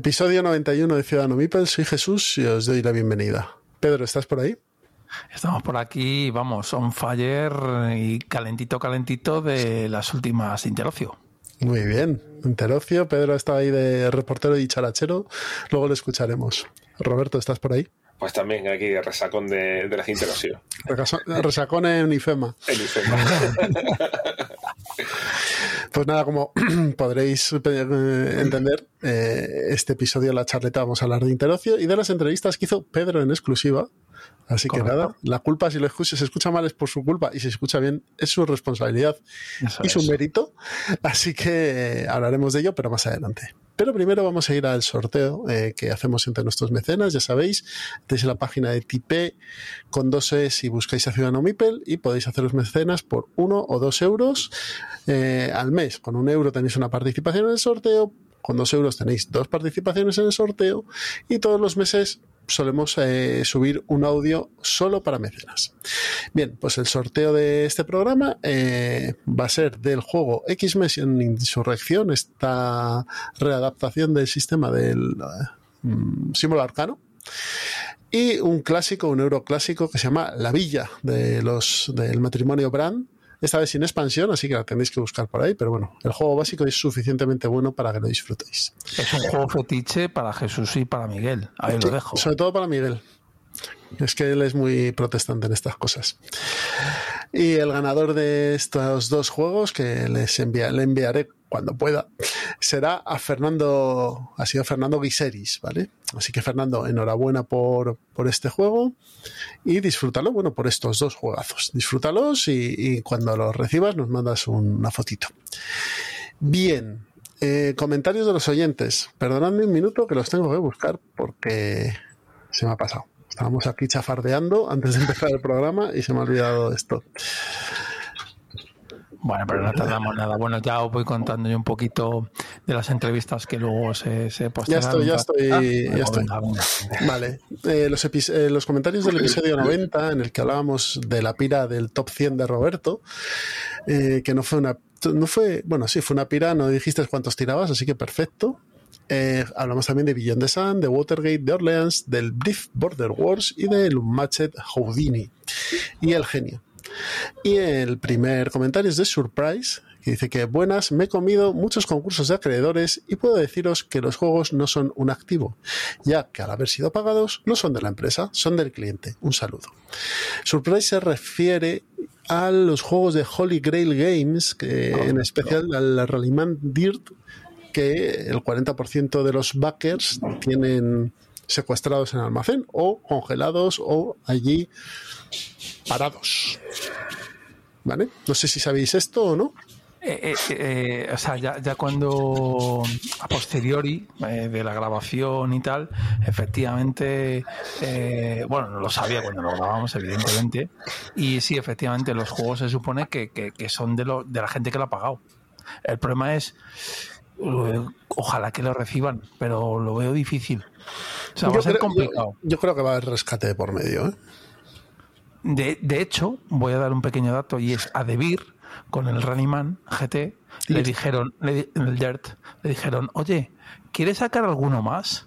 Episodio 91 de Ciudadano Mipel, soy Jesús y os doy la bienvenida. Pedro, ¿estás por ahí? Estamos por aquí, vamos, on fire y calentito, calentito de las últimas Interocio. Muy bien, Interocio, Pedro está ahí de reportero y charachero, luego lo escucharemos. Roberto, ¿estás por ahí? Pues también aquí de resacón de, de las Interocio. Resacón en IFEMA. En IFEMA. Pues nada, como podréis eh, entender, eh, este episodio de la charleta vamos a hablar de Interocio y de las entrevistas que hizo Pedro en exclusiva Así que nada, la culpa si lo escucha, se escucha mal es por su culpa y si se escucha bien es su responsabilidad y su mérito. Así que hablaremos de ello, pero más adelante. Pero primero vamos a ir al sorteo eh, que hacemos entre nuestros mecenas, ya sabéis, tenéis la página de Tipe con dos E si buscáis a Ciudadano Mipel y podéis hacer los mecenas por uno o dos euros eh, al mes. Con un euro tenéis una participación en el sorteo, con dos euros tenéis dos participaciones en el sorteo y todos los meses solemos eh, subir un audio solo para mecenas. Bien, pues el sorteo de este programa eh, va a ser del juego X-Men Insurrección, esta readaptación del sistema del mm, símbolo arcano. Y un clásico, un euroclásico que se llama La Villa de los del matrimonio Brand, esta vez sin expansión, así que la tenéis que buscar por ahí, pero bueno, el juego básico es suficientemente bueno para que lo disfrutéis. Es un juego fetiche para Jesús y para Miguel, ahí lo dejo. Sobre todo para Miguel. Es que él es muy protestante en estas cosas. Y el ganador de estos dos juegos, que les envía, le enviaré cuando pueda, será a Fernando, ha sido Fernando Guiseris, ¿vale? Así que Fernando, enhorabuena por, por este juego y disfrútalo, bueno, por estos dos juegazos. Disfrútalos y, cuando los recibas nos mandas una fotito. Bien, eh, comentarios de los oyentes. Perdonadme un minuto que los tengo que buscar porque se me ha pasado. Estábamos aquí chafardeando antes de empezar el programa y se me ha olvidado esto. Bueno, pero no tardamos nada. Bueno, ya os voy contando yo un poquito de las entrevistas que luego se, se Ya estoy, ya estoy, ah, ya estoy. Vale. Eh, los, eh, los, comentarios del episodio 90, en el que hablábamos de la pira del top 100 de Roberto, eh, que no fue una. No fue, bueno, sí, fue una pira, no dijiste cuántos tirabas, así que perfecto. hablamos también de Beyond the Sun, de Watergate, de Orleans, del Brief Border Wars y del Unmatched Houdini y el genio. Y el primer comentario es de Surprise, que dice que buenas, me he comido muchos concursos de acreedores y puedo deciros que los juegos no son un activo, ya que al haber sido pagados no son de la empresa, son del cliente. Un saludo. Surprise se refiere a los juegos de Holy Grail Games, que ah, en especial al Rallyman Dirt, que el 40% de los backers tienen secuestrados en almacén o congelados o allí parados. ¿Vale? No sé si sabéis esto o no. Eh, eh, eh, o sea, ya, cuando a posteriori de la grabación y tal, efectivamente, bueno, no lo sabía cuando lo grabamos, evidentemente, y sí, efectivamente, los juegos se supone que, son de, lo, de la gente que lo ha pagado. El problema es, ojalá que lo reciban, pero lo veo difícil. O sea, va a ser complicado. Yo, creo que va a haber rescate por medio, ¿eh? De, de, hecho, voy a dar un pequeño dato y es a Debir con el Running GT le dijeron, le, el Dirt, le dijeron, oye, ¿quieres sacar alguno más?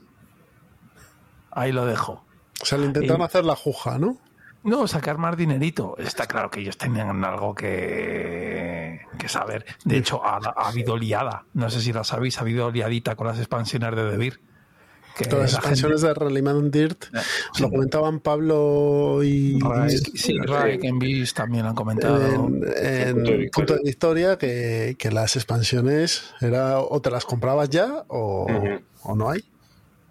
Ahí lo dejo. O sea, le intentaron hacer la juja, ¿no? No, sacar más dinerito. Está claro que ellos tenían algo que, que saber. De hecho, ha, ha, habido liada. No sé si la sabéis, ha habido liadita con las expansiones de Debir. Todas las canciones de Rallyman Dirt lo comentaban Pablo y. sí, Ray en Beast también han comentado. En, punto, de Historia que, que, las expansiones era o te las comprabas ya o, o no hay.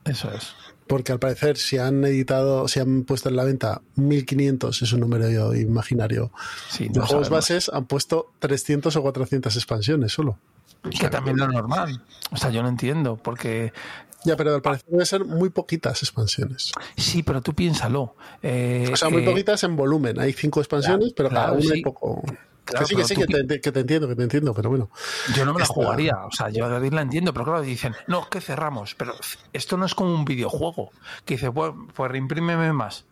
Eso es. porque al parecer si han editado, si han puesto en la venta 1500, es un número imaginario, Sí, de no juegos sabemos. bases, han puesto 300 o 400 expansiones solo. Que también lo normal. O sea, yo no entiendo, porque Ya, pero al parecer debe ser muy poquitas expansiones. sí, pero tú piénsalo. eh, O sea, muy que- poquitas en volumen. Hay cinco expansiones, Claro, pero cada claro, una sí. hay poco. Claro, que sí, que sí, que te, que te entiendo, que te entiendo, pero bueno. Yo no me la jugaría, o sea, yo a David la entiendo, pero claro, dicen, no, que cerramos, pero esto no es como un videojuego, que dice, pues, pues reimprímeme más,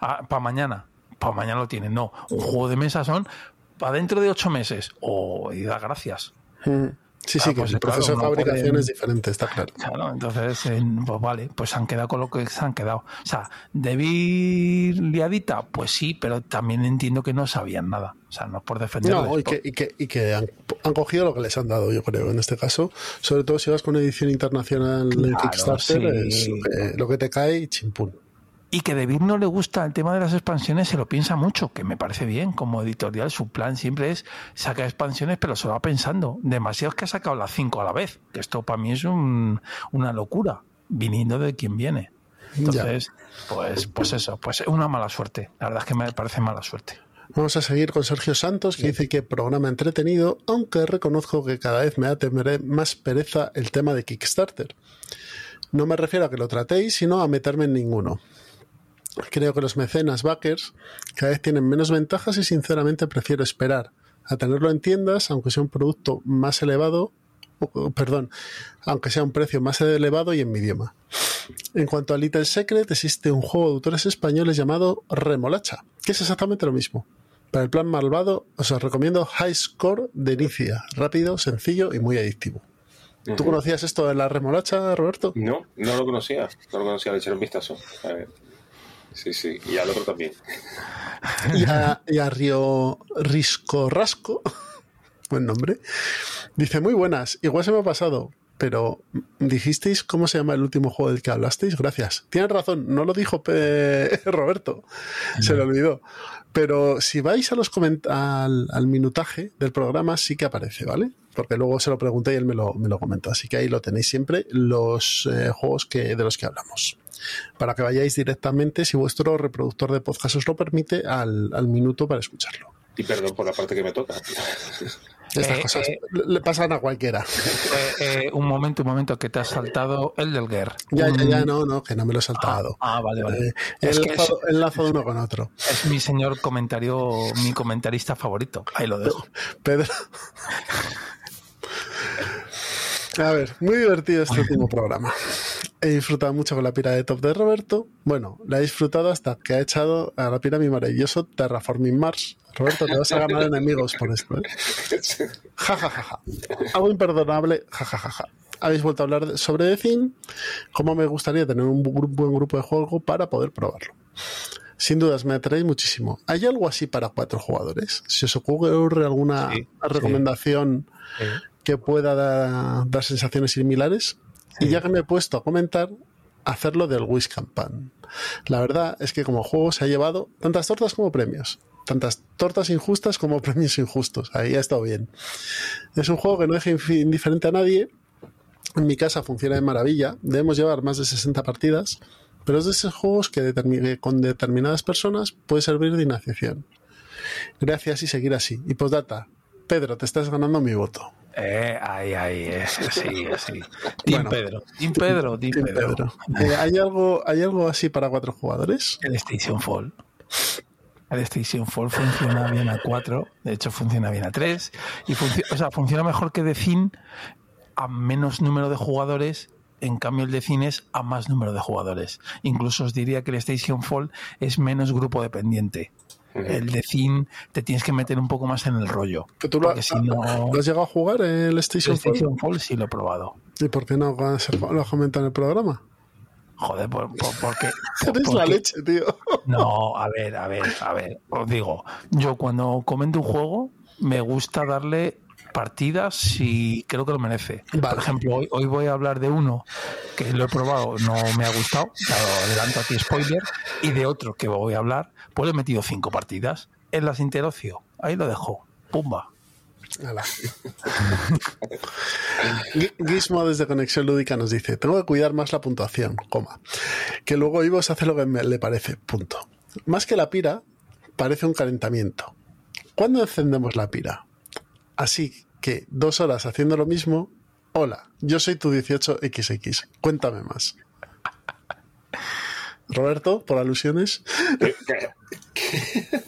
para mañana, para mañana lo tienen, no, un juego de mesa son para dentro de ocho meses, o y da gracias. Mm. Sí, sí, Ah, que pues el claro, proceso de no fabricación pueden- es diferente, está claro. Claro, entonces, eh, pues vale, pues se han quedado con lo que se han quedado. O sea, ¿debí liadita? Pues sí, pero también entiendo que no sabían nada. O sea, no es por defenderles. No, y que, y que, y que han, han cogido lo que les han dado, yo creo, en este caso. Sobre todo si vas con edición internacional Claro, Kickstarter, sí. es lo que, lo que te cae y chimpún. Y que David no le gusta el tema de las expansiones, se lo piensa mucho, que me parece bien. Como editorial, su plan siempre es sacar expansiones, pero se lo va pensando. Demasiado es que ha sacado las cinco a la vez. Que esto para mí es un- una locura, viniendo de quien viene. Entonces, pues, pues eso, pues una mala suerte. La verdad es que me parece mala suerte. Vamos a seguir con Sergio Santos, que dice que programa entretenido, aunque reconozco que cada vez me da temeré más pereza el tema de Kickstarter. No me refiero a que lo tratéis, sino a meterme en ninguno. Creo que los mecenas backers cada vez tienen menos ventajas y sinceramente prefiero esperar a tenerlo en tiendas, aunque sea un producto más elevado, o- perdón, aunque sea un precio más elevado y en mi idioma. En cuanto a Little Secret, existe un juego de autores españoles llamado Remolacha, que es exactamente lo mismo. Para el plan malvado, os recomiendo High Score de Inicia, rápido, sencillo y muy adictivo. ¿Tú conocías esto de la remolacha, Roberto? No, no lo conocía. No lo conocía, le eché un vistazo. A ver. Sí, sí. Y al otro también. y a, y a Río Risco Rasco, buen nombre, dice muy buenas, igual se me ha pasado, pero dijisteis cómo se llama el último juego del que hablasteis, gracias. Tienes razón, no lo dijo Pe- Roberto, se le olvidó. Pero si vais a los coment- al, al minutaje del programa sí que aparece, ¿vale? Porque luego se lo pregunté y él me lo, me lo comentó. Así que ahí lo tenéis siempre, los eh, juegos que, de los que hablamos para que vayáis directamente, si vuestro reproductor de podcast os lo permite, al, al minuto para escucharlo. Y perdón por la parte que me toca. Estas Eh, cosas eh. le pasan a cualquiera. Eh, un momento, un momento, que te has saltado el del Guerr. Ya, ya, ya, no, no, que no me lo he saltado. Ah, ah, vale, vale. He Es enlazado, enlazado uno con otro. Es mi señor comentario, mi comentarista favorito. Ahí lo dejo. Pedro. A ver, muy divertido este último programa. He disfrutado mucho con la pira de top de Roberto. Bueno, la he disfrutado hasta que ha echado a la pira mi maravilloso Terraforming Mars. Roberto, te vas a ganar enemigos por esto. ¿eh? Ja, ja, ja, ja. Algo imperdonable. Ja, ja, ja, ja. Habéis vuelto a hablar sobre The Thing. Cómo me gustaría tener un bu- buen grupo de juego para poder probarlo. Sin dudas, me atraéis muchísimo. ¿Hay algo así para cuatro jugadores? Si os ocurre alguna Sí, recomendación que pueda da- dar sensaciones similares. Y ya que me he puesto a comentar, hacerlo del Wish Campan. La verdad es que como juego se ha llevado tantas tortas como premios. Tantas tortas injustas como premios injustos. Ahí ha estado bien. Es un juego que no deja indiferente a nadie. En mi casa funciona de maravilla. Debemos llevar más de 60 partidas. Pero es de esos juegos que, con determinadas personas puede servir de iniciación. Gracias y seguir así. Y postdata. Pedro, te estás ganando mi voto. Eh, ahí, ahí, es, sí, sí. Team Bueno. Pedro, Team Pedro, Team Team Pedro. Pedro. Eh, ¿hay, algo, ¿Hay algo así para cuatro jugadores? El Station Fall. El Station Fall funciona bien a 4, de hecho funciona bien a 3, y o sea, funciona mejor que The Thin a menos número de jugadores, en cambio el The Thin es a más número de jugadores. Incluso os diría que el Station Fall es menos grupo dependiente. El The Thin te tienes que meter un poco más en el rollo. ¿Que ¿Tú lo, si no... ¿lo has llegado a jugar el El Station Fall? Station Fall sí lo he probado. ¿Y por qué no lo has comentado en el programa? Joder, por, por- porque... por- Eres la leche, tío. No, a ver, a ver, a ver. Os digo, yo cuando comento un juego me gusta darle partidas si creo que lo merece. Vale. Por ejemplo, hoy, hoy voy a hablar de uno que lo he probado, no me ha gustado, claro, adelanto a ti spoiler, y de otro que voy a hablar, pues le he metido cinco partidas en las interocio. Ahí lo dejo. Pumba. Gizmo desde Conexión Lúdica nos dice, tengo que cuidar más la puntuación, coma, que luego Ivos hace lo que me- le parece, punto. Más que la pira, parece un calentamiento. ¿Cuándo encendemos la pira? Así que dos horas haciendo lo mismo, hola, yo soy tu 18XX, cuéntame más. Roberto, por alusiones,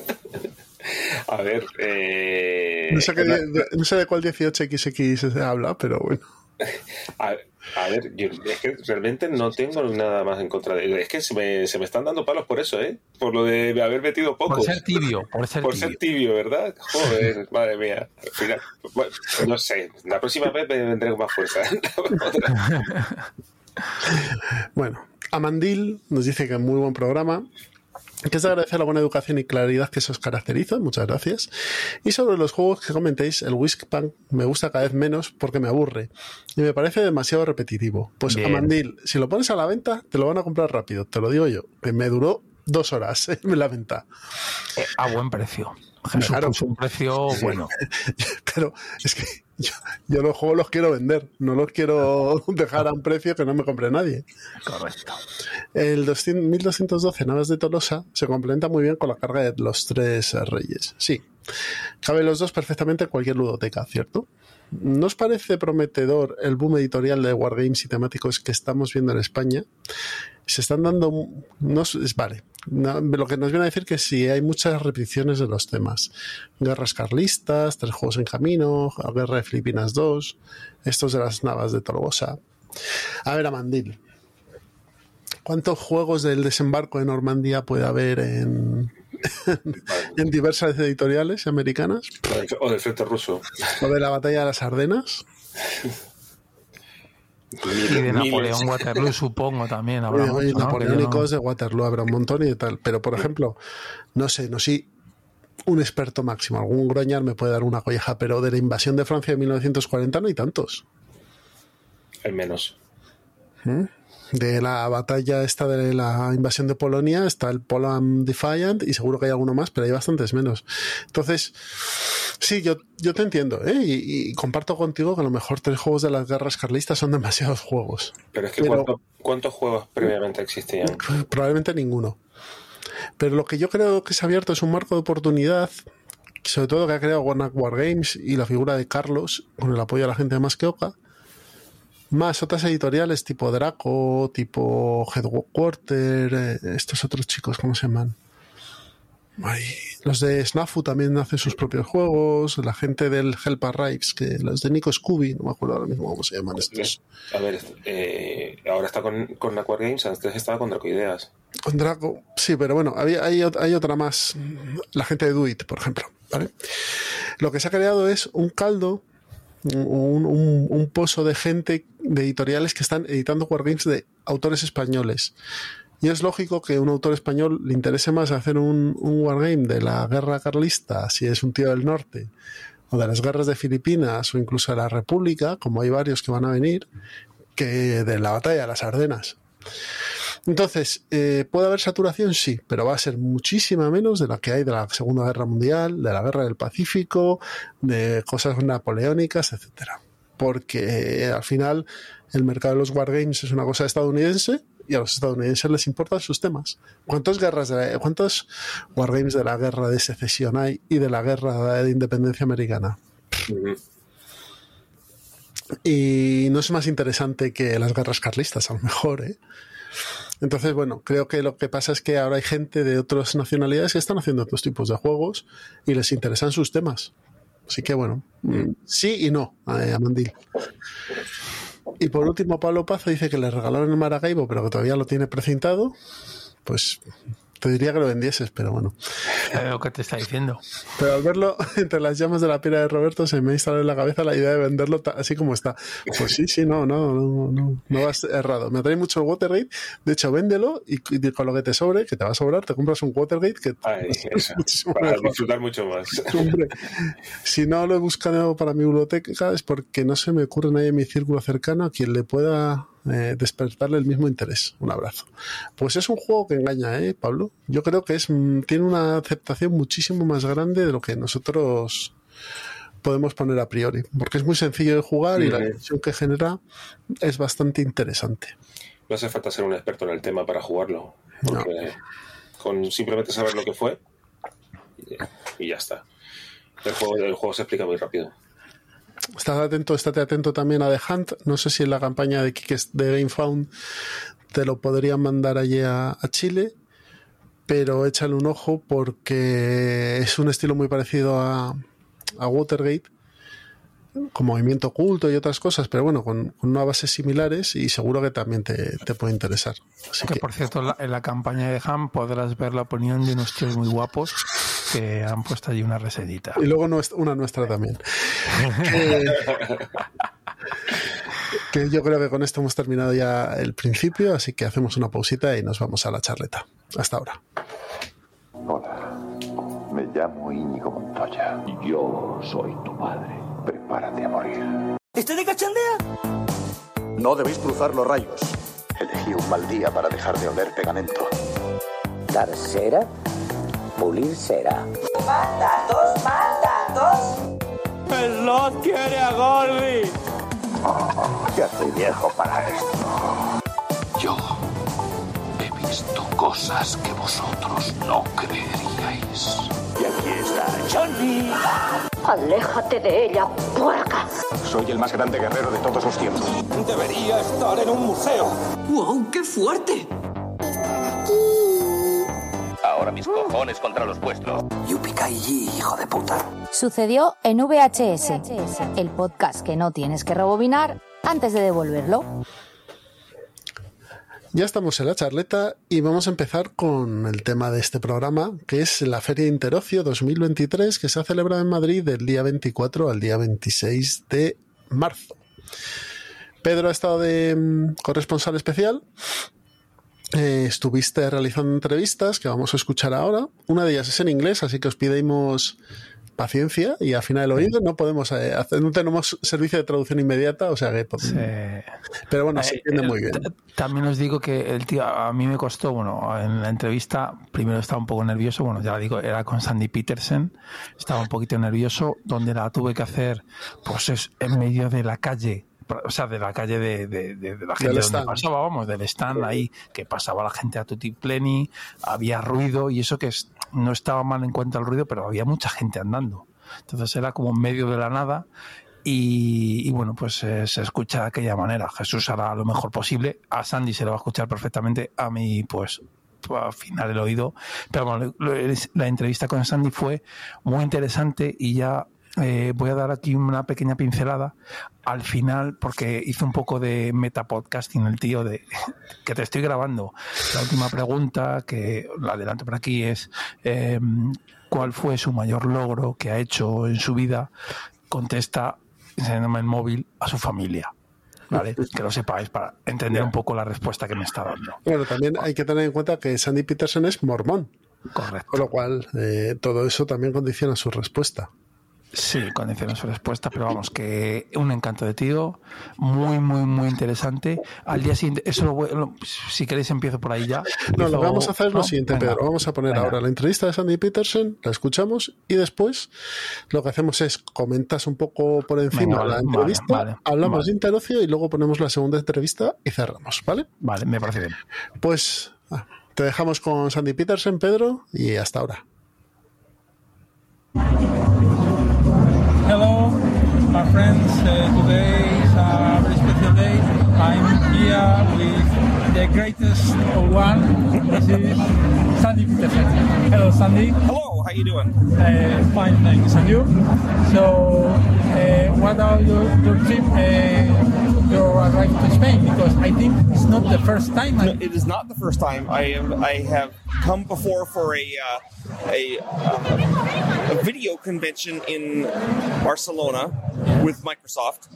A ver, eh, no sé, qué- de, no sé de cuál 18XX se habla, pero bueno. a, a ver, yo, es que realmente no tengo nada más en contra de él. Es que se me, se me están dando palos por eso, ¿eh? Por lo de haber metido Por pocos. ser tibio, por ser Por tibio. ser tibio, ¿verdad? Joder, madre mía. Al final, bueno, no sé, la próxima vez me vendré con más fuerza. Bueno, Amandil nos dice que muy buen programa. Que es de agradecer la buena educación y claridad que se os caracteriza, muchas gracias. Y sobre los juegos que comentéis, el Whiskpunk me gusta cada vez menos porque me aburre y me parece demasiado repetitivo. Pues Bien. Amandil, si lo pones a la venta, te lo van a comprar rápido, te lo digo yo, que me duró dos horas en la venta. Eh, a buen precio. Jesús Claro. puso un precio bueno. Pero es que yo, yo los juegos los quiero vender, no los quiero dejar a un precio que no me compre nadie. Correcto. El 200 1212 Naves de Tolosa se complementa muy bien con la carga de los tres reyes. Sí, caben los dos perfectamente en cualquier ludoteca, ¿cierto? ¿No os parece prometedor el boom editorial de wargames y temáticos que estamos viendo en España? Se están dando... No, vale, no, lo que nos viene a decir que sí, hay muchas repeticiones de los temas. Guerras carlistas, tres juegos en camino, Guerra de Filipinas 2, estos de las navas de Tolosa. A ver, Amandil, ¿Cuántos juegos del desembarco de Normandía puede haber en, en diversas editoriales americanas? O del frente ruso. ¿O de la batalla de las Ardenas? Y de Napoleón Waterloo, supongo también habrá Oye, mucho, ¿no? napoleónicos de Waterloo habrá un montón y de tal. Pero, por ejemplo, no sé, no sé, un experto máximo, algún groñar me puede dar una colleja, pero de la invasión de Francia de 1940 no hay tantos. Al menos. De la batalla esta de la invasión de Polonia está el Poland Defiant y seguro que hay alguno más, pero hay bastantes menos. Entonces, sí, yo, yo te entiendo, ¿eh? y, y comparto contigo que a lo mejor tres juegos de las guerras carlistas son demasiados juegos. Pero es que Pero- ¿cuánto- ¿cuántos juegos previamente existían? Probablemente ninguno. Pero lo que yo creo que se ha abierto es un marco de oportunidad, sobre todo que ha creado Warner War Games y la figura de Carlos, con el apoyo de la gente de Masqueoka, más otras editoriales tipo Draco, tipo Headquarter, eh, estos otros chicos, ¿cómo se llaman? Ay, los de Snafu también hacen sus propios juegos, la gente del Help Arrives, que los de Nico Scooby, no me acuerdo ahora mismo cómo se llaman estos. A ver, eh, ahora está con, con Aquar Games, antes estaba con Dracoideas. Con Draco, sí, pero bueno, había, hay, ot- hay otra más, la gente de Duit, por ejemplo. ¿vale? Lo que se ha creado es un caldo, un, un- pozo de gente, de editoriales que están editando wargames de autores españoles. Y es lógico que a un autor español le interese más hacer un, un wargame de la guerra carlista, si es un tío del norte, o de las guerras de Filipinas, o incluso de la República, como hay varios que van a venir, que de la batalla de las Ardenas. Entonces, eh, ¿puede haber saturación? Sí, pero va a ser muchísima menos de la que hay de la Segunda Guerra Mundial, de la Guerra del Pacífico, de cosas napoleónicas, etcétera. Porque eh, al final el mercado de los wargames es una cosa estadounidense y a los estadounidenses les importan sus temas. ¿Cuántas guerras de la- cuántos wargames de la guerra de secesión hay y de la guerra de independencia americana? Y no es más interesante que las guerras carlistas, a lo mejor, ¿eh? Entonces, bueno, creo que lo que pasa es que ahora hay gente de otras nacionalidades que están haciendo otros tipos de juegos y les interesan sus temas. Así que, bueno, mm, sí y no, eh, a Mandil. Y por último, Pablo Pazo dice que le regalaron el Maracaibo, pero que todavía lo tiene precintado. Pues te diría que lo vendieses, pero bueno. Es lo que te está diciendo. Pero al verlo entre las llamas de la pira de Roberto se me ha instalado en la cabeza la idea de venderlo así como está. Pues sí, sí, no, no, no, no, no vas errado. Me atrae mucho el Watergate. De hecho, véndelo y, y con lo que te sobre, que te va a sobrar, te compras un Watergate que Ay, muchísimo Para mejor. disfrutar mucho más. Hombre, si no lo he buscado para mi biblioteca es porque no se me ocurre nadie en mi círculo cercano a quien le pueda eh, despertarle el mismo interés. Un abrazo. Pues es un juego que engaña, ¿eh, Pablo? Yo creo que es mm, tiene una aceptación muchísimo más grande de lo que nosotros podemos poner a priori, porque es muy sencillo de jugar y la tensión que genera es bastante interesante. No hace falta ser un experto en el tema para jugarlo, porque con simplemente saber lo que fue y ya está. El juego, el juego se explica muy rápido. Estás atento, estate atento también a The Hunt. No sé si en la campaña de de GameFound te lo podrían mandar allí a, Chile, pero échale un ojo porque es un estilo muy parecido a, a Watergate con movimiento oculto y otras cosas, pero bueno, con, unas bases similares y seguro que también te, puede interesar. que, por cierto, en la, campaña de Ham podrás ver la opinión de unos tíos muy guapos que han puesto allí una reseñita. Y luego una nuestra también. que, yo creo que con esto hemos terminado ya el principio, así que hacemos una pausita y nos vamos a la charleta. Hasta ahora. Hola, me llamo Íñigo Montoya. Yo soy tu padre. Prepárate a morir. ¿Este de cachondea? No debéis cruzar los rayos. Elegí un mal día para dejar de oler pegamento. Pulir. ¡Mandatos, mandatos! ¡El Lord quiere a Gordy! Oh, ya estoy viejo para esto. Yo he visto cosas que vosotros no creeríais. Y aquí está Johnny. Aléjate de ella, puerca. Soy el más grande guerrero de todos los tiempos. Debería estar en un museo. ¡Wow, qué fuerte! Mis cojones contra los vuestros. Yupikai, hijo de puta. Sucedió en VHS, el podcast que no tienes que rebobinar antes de devolverlo. Ya estamos en la charleta y vamos a empezar con el tema de este programa, que es la Feria Interocio 2023, que se ha celebrado en Madrid del día 24 al día 26 de marzo. Pedro ha estado de mm, corresponsal especial. Eh, estuviste realizando entrevistas que vamos a escuchar ahora. Una de ellas es en inglés, así que os pedimos paciencia y afinar el oído. No podemos eh, hacer, no tenemos servicio de traducción inmediata, o sea que. Pero bueno, se entiende muy bien. También os digo que el tío, a mí me costó, bueno, en la entrevista, primero estaba un poco nervioso, bueno, ya lo digo, era con Sandy Peterson, estaba un poquito nervioso, donde la tuve que hacer, pues es en medio de la calle o sea, de la calle de, de, la gente donde pasaba, vamos, del stand ahí, que pasaba la gente a tutti pleni, había ruido y eso que no estaba mal en cuanto al ruido, pero había mucha gente andando. Entonces era como en medio de la nada y, bueno, pues eh, se escucha de aquella manera. Jesús hará lo mejor posible, a Sandy se lo va a escuchar perfectamente, a mí pues al final el oído. Pero bueno, la entrevista con Sandy fue muy interesante y ya eh, voy a dar aquí una pequeña pincelada al final, porque hice un poco de metapodcasting el tío de que te estoy grabando. La última pregunta, que la adelanto por aquí, es em, ¿cuál fue su mayor logro que ha hecho en su vida? Contesta enseñándome el móvil a su familia. ¿Vale? Que lo sepáis para entender un poco la respuesta que me está dando. Bueno, también hay que tener en cuenta que Sandy Peterson es mormón. Correcto. Con lo cual, eh, todo eso también condiciona su respuesta. Sí, condiciona su respuesta, pero vamos, que un encanto de tío, muy, muy, muy interesante. Al día siguiente, eso lo, si queréis empiezo por ahí ya. No, lo vamos a hacer lo siguiente, Pedro. Vamos a poner ahora la entrevista de Sandy Peterson, la escuchamos y después lo que hacemos es comentas un poco por encima la entrevista, hablamos de interocio y luego ponemos la segunda entrevista y cerramos, ¿vale? Vale, me parece bien. Pues ah, te dejamos con Sandy Peterson, Pedro, y hasta ahora. Friends. Uh, today is a very special day. I'm here with the greatest one. Is Sandy Peterson. Hello, Sandy. Hello, how you doing? Uh, fine, thanks. And you? So, uh, what are your, your trip? Uh, you arrived to Spain because I think it's not the first time. No, it is not the first time. I have I have come before for a uh, a, uh, a video convention in Barcelona with Microsoft,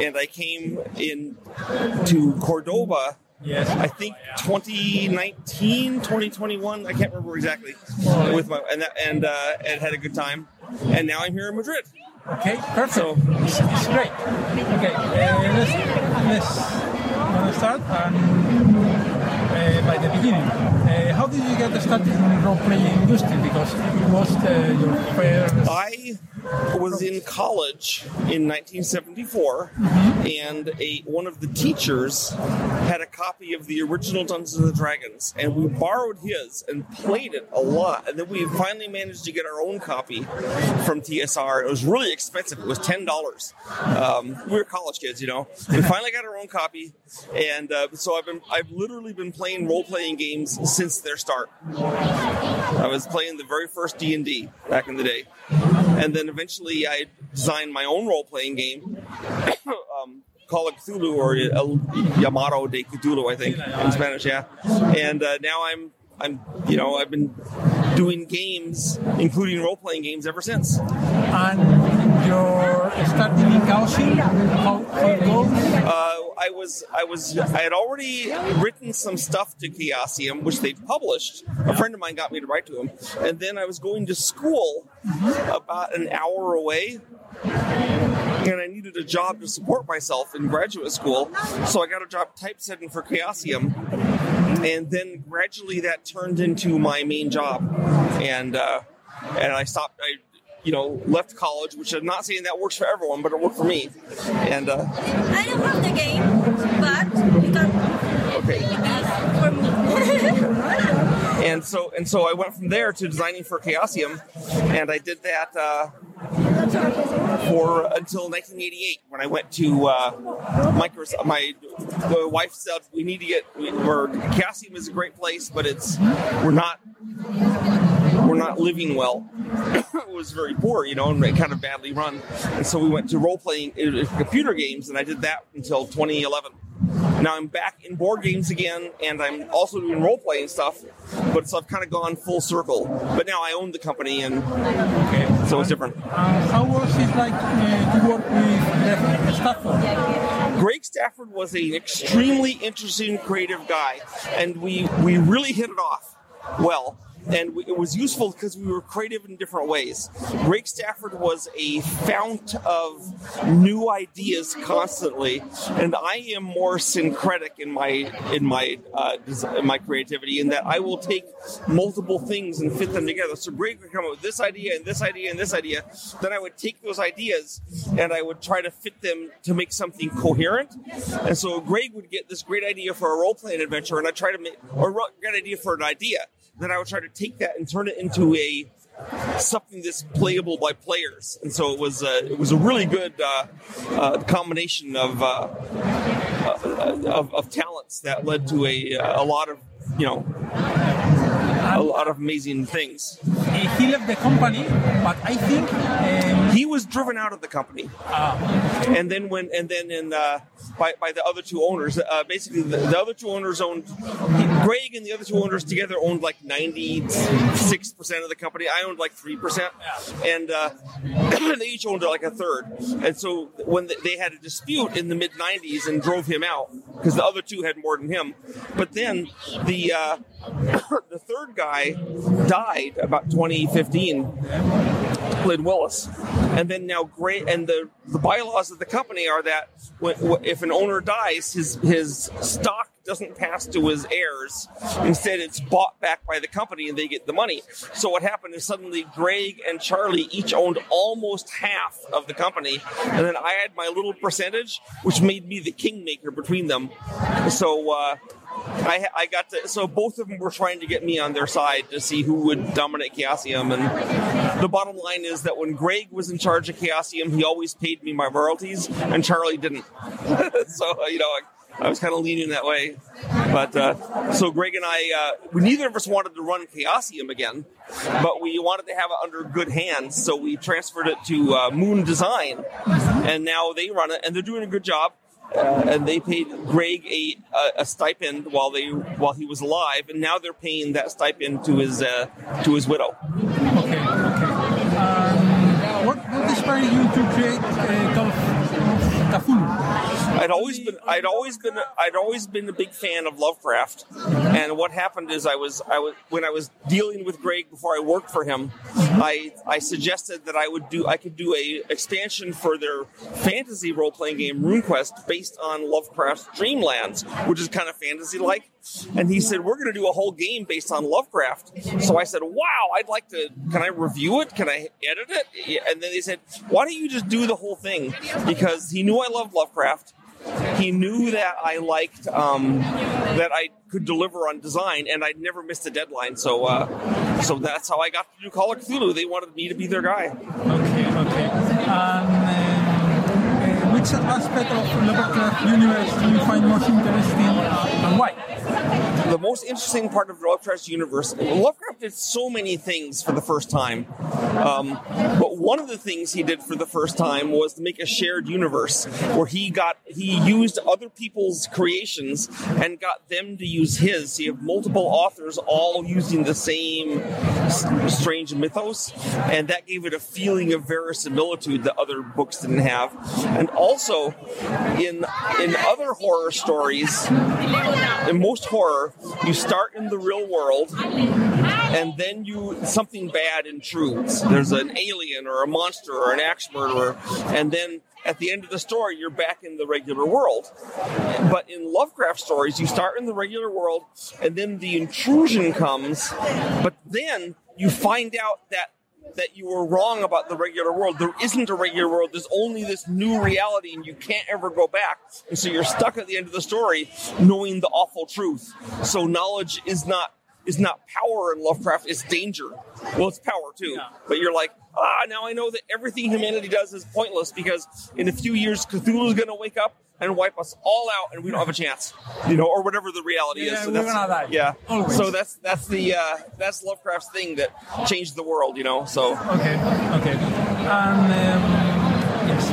and I came in to Cordoba. Yes. I think 2019, 2021. I can't remember exactly. With my and that, and uh, and had a good time, and now I'm here in Madrid. Okay, perfect. So, it's, it's great. Okay, uh, let's let's start and, uh, by the beginning. How did you get started in the role-playing industry? Because it was uh, your first. I was in college in 1974, and a one of the teachers had a copy of the original Dungeons and Dragons, and we borrowed his and played it a lot. And then we finally managed to get our own copy from TSR. It was really expensive; it was ten dollars. Um, we were college kids, you know. We finally got our own copy, and uh, so I've been I've literally been playing role playing games since their start. I was playing the very first D and D back in the day, and then eventually I designed my own role playing game. um, Call of Cthulhu or El Yamato de Cthulhu, I think in Spanish, yeah. And uh, now I'm, I'm, you know, I've been doing games, including role playing games, ever since. You're starting in? How, how it goes? Uh, I was, I was, I had already written some stuff to Chaosium, which they published. A friend of mine got me to write to him, and then I was going to school about an hour away. And I needed a job to support myself in graduate school, so I got a job typesetting for Chaosium, and then gradually that turned into my main job, and uh, and I stopped. I you know left college, which I'm not saying that works for everyone, but it worked for me, and uh, I don't have the game, but okay. for me. and so and so I went from there to designing for Chaosium, and I did that uh, for until 1988 when I went to uh, Microsoft. My the wife said we need to get where Chaosium is a great place, but it's we're not we're not living well. it was very poor, you know, and kind of badly run. And so we went to role playing computer games, and I did that until 2011. Now I'm back in board games again, and I'm also doing role playing stuff. But so I've kind of gone full circle. But now I own the company, and so it's different. Uh, how was it like uh, to work with Greg Stafford? Greg Stafford was an extremely interesting, creative guy, and we we really hit it off well. And it was useful because we were creative in different ways. Greg Stafford was a fount of new ideas constantly, and I am more syncretic in my in my uh, in my creativity in that I will take multiple things and fit them together. So Greg would come up with this idea and this idea and this idea. Then I would take those ideas and I would try to fit them to make something coherent. And so Greg would get this great idea for a role playing adventure, and I try to make or great idea for an idea. Then I would try to take that and turn it into a something that's playable by players. And so it was uh, it was a really good uh, uh, combination of, uh, uh, of of talents that led to a a lot of you know a lot of amazing things. He left the company, but I think um, He was driven out of the company, and then when and then in uh, by by the other two owners. Uh, basically, the, the other two owners owned Greg and the other two owners together owned like ninety six percent of the company. I owned like three percent, and uh, they each owned like a third. And so when they had a dispute in the mid '90s and drove him out because the other two had more than him, but then the uh, the third guy died about 2015. Lynn Willis, and then now great. And the the bylaws of the company are that when, if an owner dies, his his stock doesn't pass to his heirs. Instead, it's bought back by the company, and they get the money. So what happened is suddenly Greg and Charlie each owned almost half of the company, and then I had my little percentage, which made me the kingmaker between them. So. Uh, I, I got to so both of them were trying to get me on their side to see who would dominate Chaosium, and the bottom line is that when Greg was in charge of Chaosium, he always paid me my royalties, and Charlie didn't. so you know, I, I was kind of leaning that way. But uh, so Greg and I, uh, we neither of us wanted to run Chaosium again, but we wanted to have it under good hands, so we transferred it to uh, Moon Design, and now they run it, and they're doing a good job. Uh, and they paid Greg a, a, a stipend while they while he was alive, and now they're paying that stipend to his uh, to his widow. okay, okay. Um, what, what inspired you to create uh, Cthulhu? I'd always been I'd always been I'd always been a big fan of Lovecraft, and what happened is I was I was when I was dealing with Greg before I worked for him, I I suggested that I would do I could do a expansion for their fantasy role playing game RuneQuest based on Lovecraft's Dreamlands, which is kind of fantasy like. and he said we're going to do a whole game based on Lovecraft. So I said, "Wow, I'd like to. Can I review it? Can I edit it?" And then they said, "Why don't you just do the whole thing?" Because he knew I loved Lovecraft. He knew that I liked um, that I could deliver on design, and I'd never missed a deadline. So, uh, so that's how I got to do Call of Cthulhu. They wanted me to be their guy. Okay, okay. Um, uh, which aspect of Lovecraft universe do you find most interesting, and why? The most interesting part of Lovecraft's universe, Lovecraft did so many things for the first time. Um, but one of the things he did for the first time was to make a shared universe where he got he used other people's creations and got them to use his. So you have multiple authors all using the same strange mythos, and that gave it a feeling of verisimilitude that other books didn't have. And also, in in other horror stories, in most horror, you start in the real world, and then you something bad intrudes. There's an alien or a monster or an axe murderer, and then at the end of the story, you're back in the regular world. But in Lovecraft stories, you start in the regular world, and then the intrusion comes, but then you find out that that you were wrong about the regular world. There isn't a regular world. There's only this new reality, and you can't ever go back. And so you're stuck at the end of the story, knowing the awful truth. So knowledge is not is not power in Lovecraft. It's danger. Well, it's power too. But you're like, ah, now I know that everything humanity does is pointless because in a few years Cthulhu's going to wake up and wipe us all out, and we don't have a chance. You know, or whatever the reality Yeah, is. So we're that's, gonna die. Yeah. Always. So that's that's the uh, that's Lovecraft's thing that changed the world. You know. So. Okay, okay. And um, yes.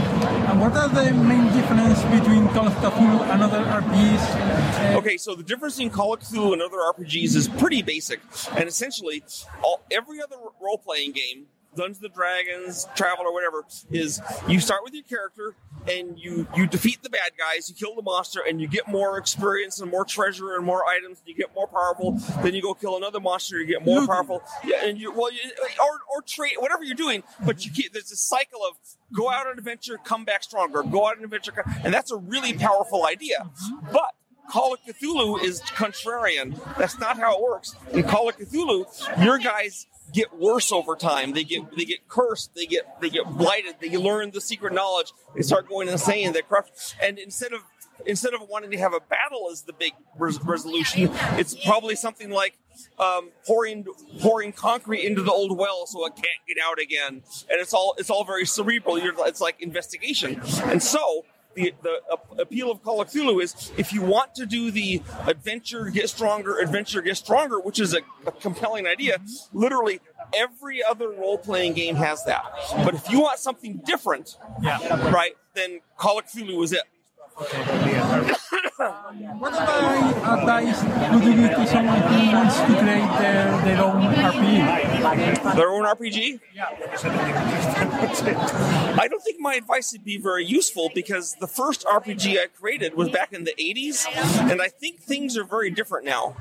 And what are the main difference between Call of Cthulhu and other RPGs? Okay, so the difference in Call of Cthulhu and other RPGs is pretty basic, and essentially, all, every other role playing game, Dungeons and Dragons, Travel, or whatever, is you start with your character and you you defeat the bad guys, you kill the monster, and you get more experience and more treasure and more items, and you get more powerful. Then you go kill another monster, you get more powerful. Yeah, and you well, you, or or trade whatever you're doing, but you keep there's a cycle of go out on an adventure, come back stronger, go out on an adventure, and that's a really powerful idea. But Call of Cthulhu is contrarian. That's not how it works. In Call of Cthulhu, your guys get worse over time. They get they get cursed. They get they get blighted. They learn the secret knowledge. They start going insane. They corrupt. And instead of instead of wanting to have a battle as the big res- resolution, it's probably something like um, pouring pouring concrete into the old well so it can't get out again. And it's all it's all very cerebral. You're, it's like investigation. And so the, the appeal of Call of Cthulhu is if you want to do the adventure get stronger, adventure get stronger, which is a, a compelling idea, mm-hmm. literally every other role playing game has that. But if you want something different, right, then Call of Cthulhu is it. What advice would you uh, give to someone who wants to create their, their own RPG? Their own RPG? Yeah. I don't think my advice would be very useful because the first RPG I created was back in the 80s, and I think things are very different now.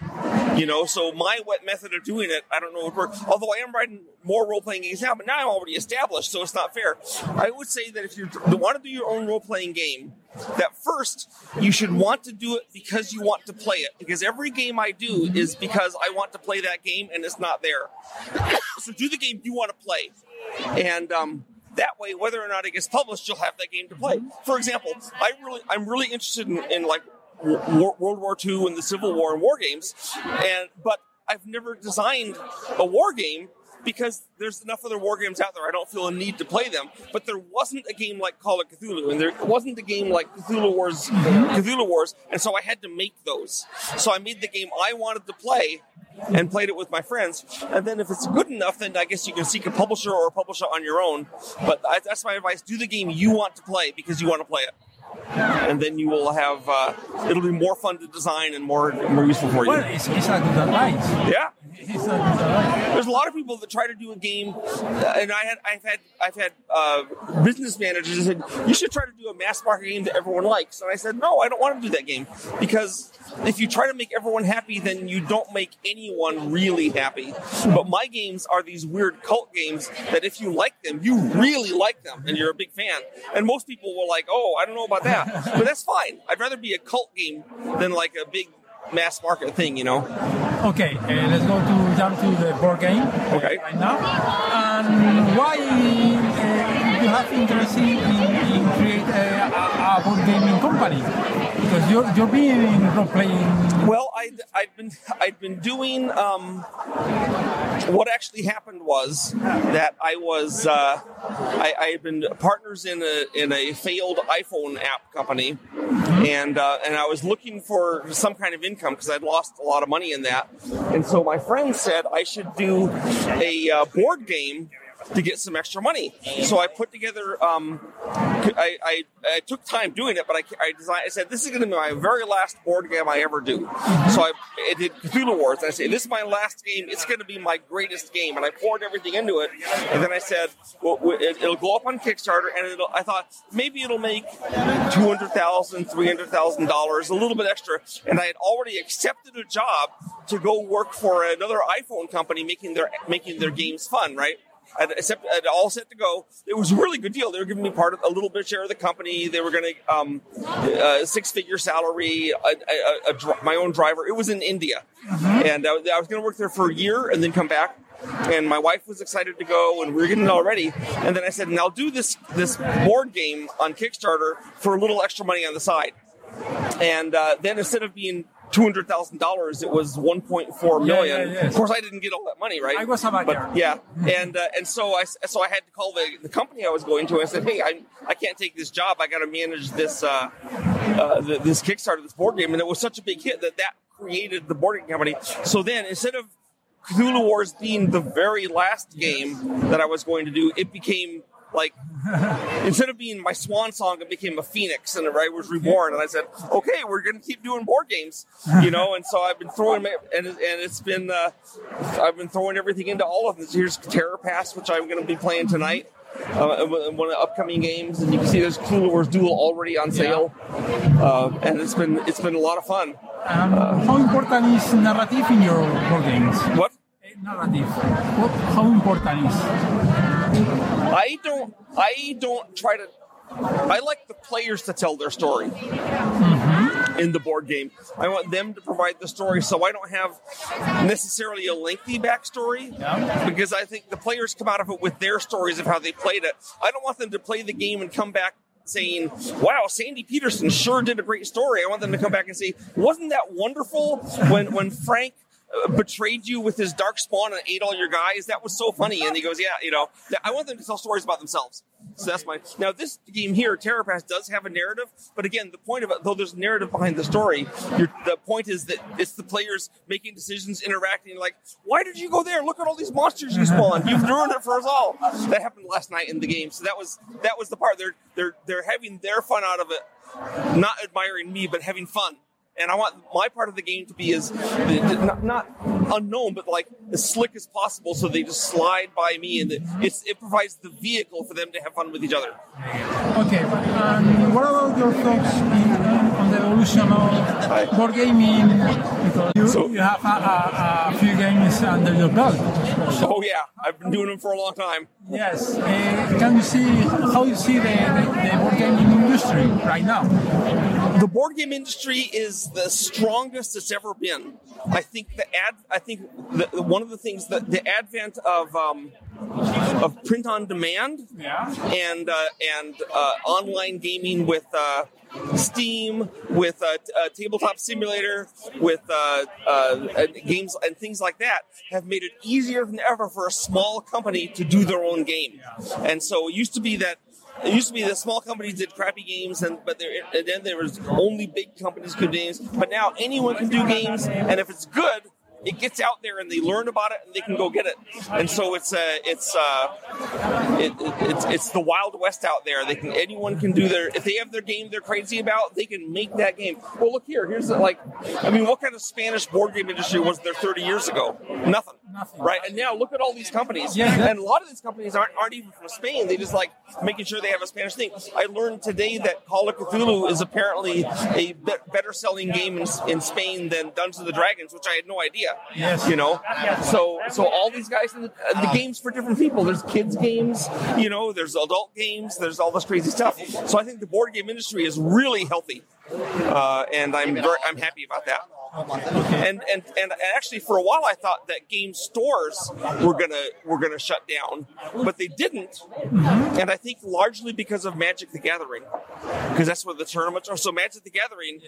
You know, so my wet method of doing it, I don't know, would work. Although I am writing more role playing games now, but now I'm already established, so it's not fair. I would say that if you want to do your own role playing game, that first you should want to do it because you want to play it. Because every game I do is because I want to play that game and it's not there. so do the game you want to play. And um, that way, whether or not it gets published, you'll have that game to play. For example, I really, I'm really interested in, in like World War II and the Civil War and war games, and but I've never designed a war game because there's enough other war games out there. I don't feel a need to play them. But there wasn't a game like Call of Cthulhu, and there wasn't a game like Cthulhu Wars, Cthulhu Wars, and so I had to make those. So I made the game I wanted to play and played it with my friends. And then if it's good enough, then I guess you can seek a publisher or a publisher on your own. But I- that's my advice: do the game you want to play because you want to play it. And then you will have uh, it'll be more fun to design and more more useful for you. Well, it's, it's a good advice. Yeah. There's a lot of people that try to do a game, uh, and I had, I've had, I've had uh, business managers said you should try to do a mass market game that everyone likes, and I said no, I don't want to do that game because if you try to make everyone happy, then you don't make anyone really happy. But my games are these weird cult games that if you like them, you really like them, and you're a big fan. And most people were like, oh, I don't know about that, but that's fine. I'd rather be a cult game than like a big mass market thing, you know. Okay, uh, let's go to jump to the board game Okay. right now. And why uh, you have interest in, in, in create board gaming company? Because you're you're being in role playing. Well, I'd, I'd been I'd been doing. Um, what actually happened was that I was uh, I, I had been partners in a in a failed iPhone app company, and uh, and I was looking for some kind of income because I'd lost a lot of money in that, and so my friend said I should do a uh, board game to get some extra money. So I put together. Um, I, I, I took time doing it, but I, I designed. I said this is going to be my very last board game I ever do. So I, did Cthulhu Wars. And I said this is my last game. It's going to be my greatest game, and I poured everything into it. And then I said well, it, it'll go up on Kickstarter, and I thought maybe it'll make two hundred thousand, three hundred thousand dollars, a little bit extra. And I had already accepted a job to go work for another iPhone company making their making their games fun, right? I'd, accept, I'd all set to go. It was a really good deal. They were giving me part of a little bit share of the company. They were going to um, uh, six figure salary, a, a, a, dr- my own driver. It was in India, and uh, I was going to work there for a year and then come back. And my wife was excited to go, and we were getting it all ready. And then I said, "And I'll do this this board game on Kickstarter for a little extra money on the side." And uh, then instead of being two hundred thousand dollars, it was one point four million. Yeah, yeah, yeah. Of course, I didn't get all that money, right? I was about but, there. yeah, and uh, and so I so I had to call the, the company I was going to. I said, hey, I I can't take this job. I got to manage this uh, uh, the, this Kickstarter, this board game, and it was such a big hit that that created the board game company. So then instead of Cthulhu Wars being the very last game that I was going to do, it became like instead of being my swan song, it became a phoenix, and I was reborn. And I said, "Okay, we're going to keep doing board games," you know. And so I've been throwing, my, and and it's been uh, I've been throwing everything into all of this. Here's Terror Pass, which I'm going to be playing tonight. Uh, one of the upcoming games, and you can see there's Cthulhu Wars Duel already on sale, uh, and it's been it's been a lot of fun. Um, how important is narrative in your board games? What? Narrative. What, how important is? I don't. I don't try to. I like the players to tell their story mm-hmm. in the board game. I want them to provide the story, so I don't have necessarily a lengthy backstory because I think the players come out of it with their stories of how they played it. I don't want them to play the game and come back saying, "Wow, Sandy Peterson sure did a great story." I want them to come back and say, "Wasn't that wonderful when when Frank?" Betrayed you with his dark spawn and ate all your guys. That was so funny. And he goes, "Yeah, you know, I want them to tell stories about themselves." So that's my now. This game here, Terror Pass, does have a narrative, but again, the point of it, though, there's narrative behind the story. The point is that it's the players making decisions, interacting. Like, why did you go there? Look at all these monsters you spawned. You've ruined it for us all. That happened last night in the game. So that was that was the part. They're they're they're having their fun out of it, not admiring me, but having fun. And I want my part of the game to be as not, not unknown, but like as slick as possible, so they just slide by me, and it provides the vehicle for them to have fun with each other. Okay, and what about your thoughts in, on the evolution of board gaming? Because you, So- you have a, a, a few games under your belt. Oh yeah, I've been doing them for a long time. Yes, uh, can you see how you see the, the, the board gaming industry right now? The board game industry is the strongest it's ever been. I think the ad. I think the, one of the things that the advent of um, of print on demand and uh, and uh, online gaming with uh, Steam, with a t- uh, tabletop simulator, with uh, uh, games and things like that have made it easier than ever for a small company to do their own game. And so it used to be that it used to be that small companies did crappy games, and but there, and then there was only big companies could do games. But now anyone can do games, and if it's good, it gets out there, and they learn about it, and they can go get it. And so it's uh, it's uh, it, it, it's it's the wild west out there. They can anyone can do their if they have their game they're crazy about, they can make that game. Well, look here. Here's the, like, I mean, what kind of Spanish board game industry was there 30 years ago? Nothing. Right. And now look at all these companies. Yeah. And a lot of these companies aren't, aren't even from Spain. They just like making sure they have a Spanish thing. I learned today that Call of Cthulhu is apparently a be- better selling game in, in Spain than Dungeons and the Dragons, which I had no idea. Yes. You know. So so all these guys in the, uh, the games for different people. There's kids games. You know. There's adult games. There's all this crazy stuff. So I think the board game industry is really healthy. uh, and I'm very I'm happy about that. And, and and actually, for a while, I thought that game stores were gonna were gonna shut down, but they didn't. And I think largely because of Magic the Gathering, because that's where the tournaments are. So Magic the Gathering,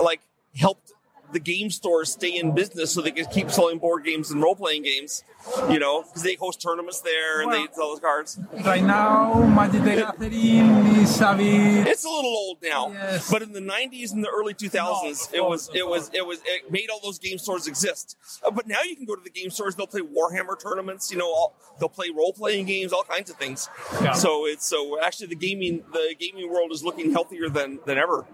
like, helped the game stores stay in business so they can keep selling board games and role playing games. You know, because they host tournaments there and they sell those cards. Right now, Magic the Gathering is a bit. It's a little old now, but in the '90s and the early 2000s, it was it was it was it made all those game stores exist. Uh, but now you can go to the game stores; they'll play Warhammer tournaments. You know, all, they'll play role playing games, all kinds of things. Yeah. So it's so actually the gaming the gaming world is looking healthier than than ever.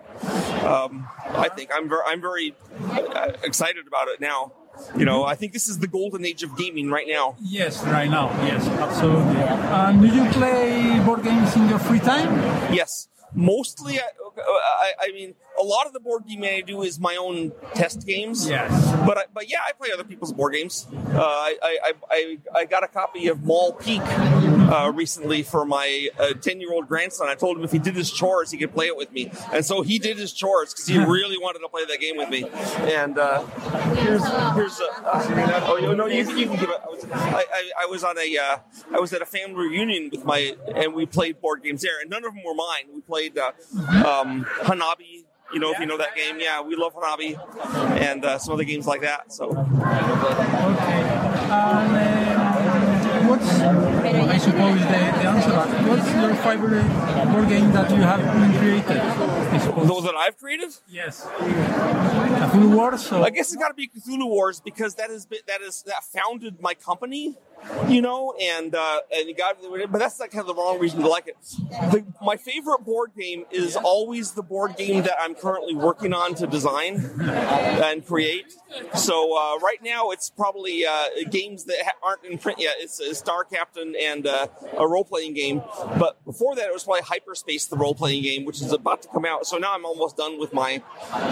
Um, I think I'm very I'm very uh, excited about it now. You know, I think this is the golden age of gaming right now. Yes, right now. Yes, absolutely. And do you play board games in your free time? Yes, mostly. I, I, I mean, a lot of the board gaming I do is my own test games. Yes. But I, but yeah, I play other people's board games. Uh, I, I, I I got a copy of Mall Peak uh, recently for my ten year old grandson. I told him if he did his chores, he could play it with me, and so he did his chores because he really wanted to play that game with me. And uh, here's here's uh, oh you know you, you can give it. I was, I, I, I was on a uh, I was at a family reunion with my and we played board games there, and none of them were mine. We played uh, um, Hanabi. You know, if you know that game, yeah, we love Hanabi and uh, some other games like that. So, And uh, what's, I suppose, the, What's your favorite board game that you have created? Those that I've created, Yes. Cthulhu Wars? Or? I guess it's got to be Cthulhu Wars because that is that is that founded my company, you know, and uh, and it got but that's not kind of the wrong reason to like it. The, my favorite board game is always the board game that I'm currently working on to design and create. So uh, right now it's probably uh, games that ha- aren't in print yet. It's a Star Captain and uh, a role playing game, but before that it was probably Hyperspace, the role playing game, which is about to come out. So now I'm almost done with my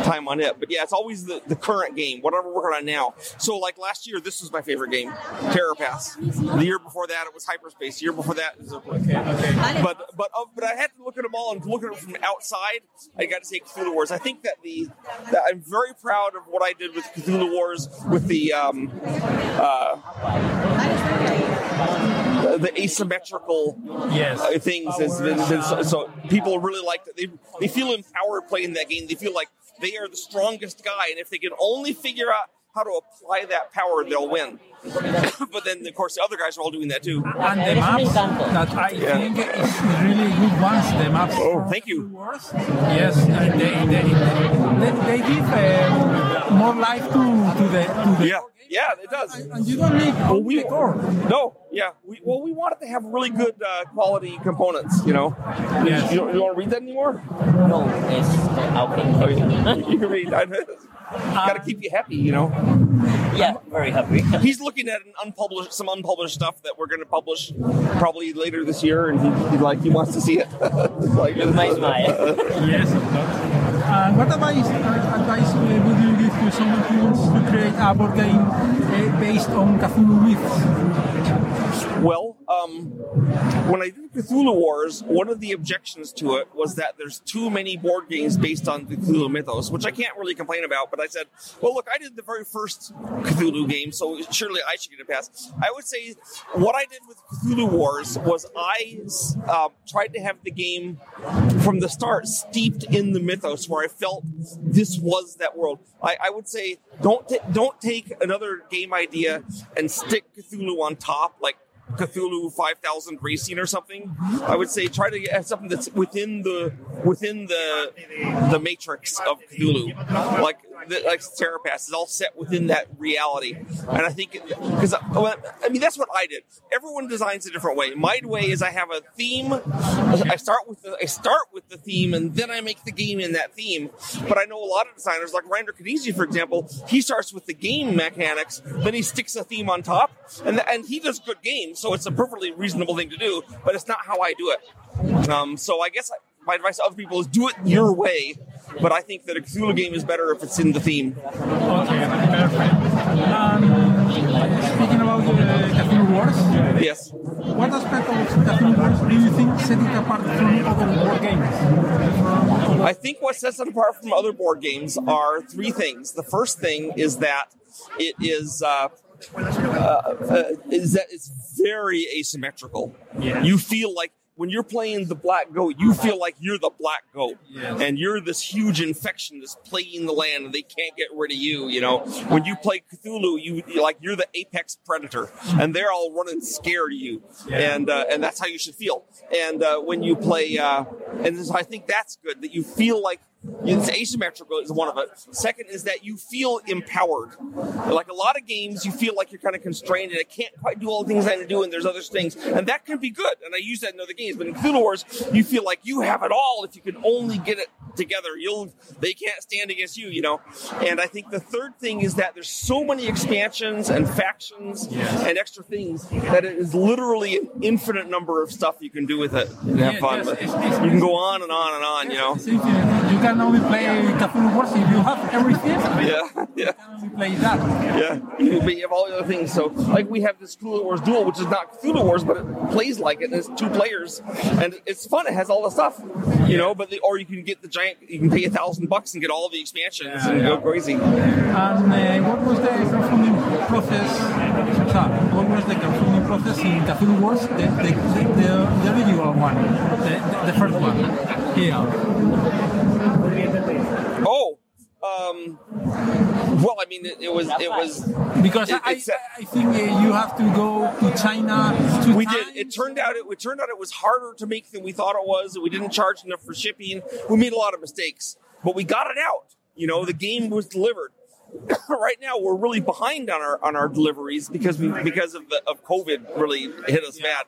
time on it. But yeah, it's always the, the current game, whatever we're working on now. So like last year, this was my favorite game, Terror Pass. The year before that, it was Hyperspace. The year before that, was but but uh, but I had to look at them all and look at them from outside. I got to say Cthulhu Wars. I think that the that I'm very proud of what I did with Cthulhu Wars with the um, uh, the asymmetrical Yes. uh, things has been, been so, so people really like that. They they feel empowered playing that game. They feel like they are the strongest guy, and if they can only figure out how to apply that power, they'll win. but then, of course, the other guys are all doing that too. And the maps that I think is really good ones. The maps. Oh, thank you. Yes, they, they, they, they give uh, more life to, to the to the. Yeah, yeah, it does. And you don't need Well, we decor. no, yeah. We, well, we wanted to have really good uh, quality components. You know. Yes. You, don't- you want to read that anymore? No, it's okay. Oh, you, you can read. Got to keep you happy, you know. Yeah, very happy. He's looking at an unpublished, some unpublished stuff that we're going to publish probably later this year, and he, he like he wants to see it. like, My smile. Yes, of course. And what advice, advice to someone who wants to create a board game uh, based on Cthulhu myths? Well, um, when I did Cthulhu Wars, one of the objections to it was that there's too many board games based on the Cthulhu mythos, which I can't really complain about. But I said, well, look, I did the very first Cthulhu game, so surely I should get a pass. I would say what I did with Cthulhu Wars was I uh, tried to have the game from the start steeped in the mythos, where I felt this was that world. I, I would say don't ta- don't take another game idea and stick Cthulhu on top, like Cthulhu 5000 Racing or something. I would say try to get something that's within the within the the matrix of Cthulhu, like the, like Terrapass is all set within that reality. And I think because I mean that's what I did. Everyone designs a different way. My way is I have a theme. I start with the, I start with the theme and then I make the game in that theme. But I know a lot of designers like Reinder Knizia, for example. He starts with the game mechanics, then he sticks a theme on top, and and he does good games. So it's a perfectly reasonable thing to do. But it's not how I do it. Um, so I guess my advice to other people is do it your way. But I think that a Cthulhu game is better if it's in the theme. Okay, perfect. Um, speaking about uh, Cthulhu Wars, Yes. what aspect of Cthulhu Wars do you think set it apart from other board games? I think what sets it apart from other board games are three things. The first thing is that it is. Uh, uh, uh, is that it's very asymmetrical. Yes. You feel like when you're playing the black goat, you feel like you're the black goat, Yes. and you're this huge infection that's plaguing the land, and they can't get rid of you. You know, when you play Cthulhu, you you're like you're the apex predator, and they're all running scared of you, Yeah. and uh, and that's how you should feel. And uh, when you play, uh, and this- I think that's good that you feel like. It's asymmetrical is one of it. Second is that you feel empowered. Like a lot of games, you feel like you're kind of constrained and I can't quite do all the things I need to do, and there's other things, and that can be good. And I use that in other games. But in Cthulhu Wars, you feel like you have it all if you can only get it together. You'll they can't stand against you, you know. And I think the third thing is that there's so many expansions and factions and extra things that it is literally an infinite number of stuff you can do with it and have Yeah, fun yes, with. it's- it's- You can go on and on and on, you know. Same thing. You can only play Cthulhu Wars if you have everything. Yeah, yeah. only play that. Yeah, you but you have all the other things. So, like we have this Cthulhu Wars Duel, which is not Cthulhu Wars, but it plays like it. And it's two players, and it's fun. It has all the stuff, you know. But the, or you can get the giant. You can pay a thousand bucks and get all the expansions and go crazy. And uh, what was the crowdfunding process? Sorry, what was the crowdfunding process in Cthulhu Wars? The, the, the, the, the original one, the, the, the first one. Yeah. Um, well, I mean, it, it was it was Because it- I, I think uh, you have to go to China. To we did. It turned out it, it turned out it was harder to make than we thought it was. We didn't charge enough for shipping. We made a lot of mistakes, but we got it out. You know, the game was delivered. right now, we're really behind on our on our deliveries because we because of the of COVID really hit us bad.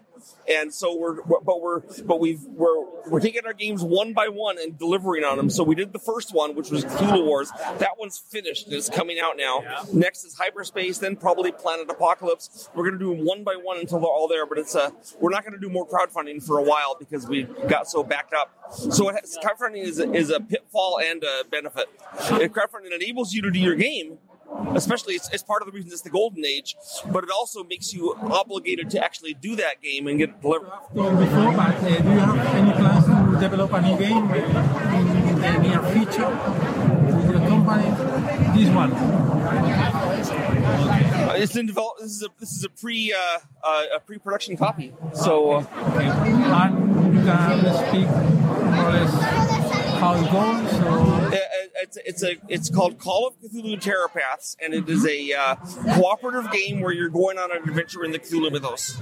And so we're, but we're but we've we're we're taking our games one by one and delivering on them. So we did the first one, which was Cthulhu Wars. That one's finished. and It's coming out now. Next is Hyperspace, then probably Planet Apocalypse. We're going to do them one by one until they're all there. But it's a we're not going to do more crowdfunding for a while because we got so backed up. So it has, crowdfunding is a, is a pitfall and a benefit. If crowdfunding enables you to do your game, especially it's, it's part of the reason it's the golden age, but it also makes you obligated to actually do that game and get it delivered. Before, but uh, do you have any plans to develop a new game in the near future with your company? This one. Uh, it's in develop. This is a this is a pre uh, uh, a pre production copy. So uh, Okay. And you can speak more or less how it goes. Or it's it's a it's called Call of Cthulhu Terrapaths, and it is a uh, cooperative game where you're going on an adventure in the Cthulhu mythos.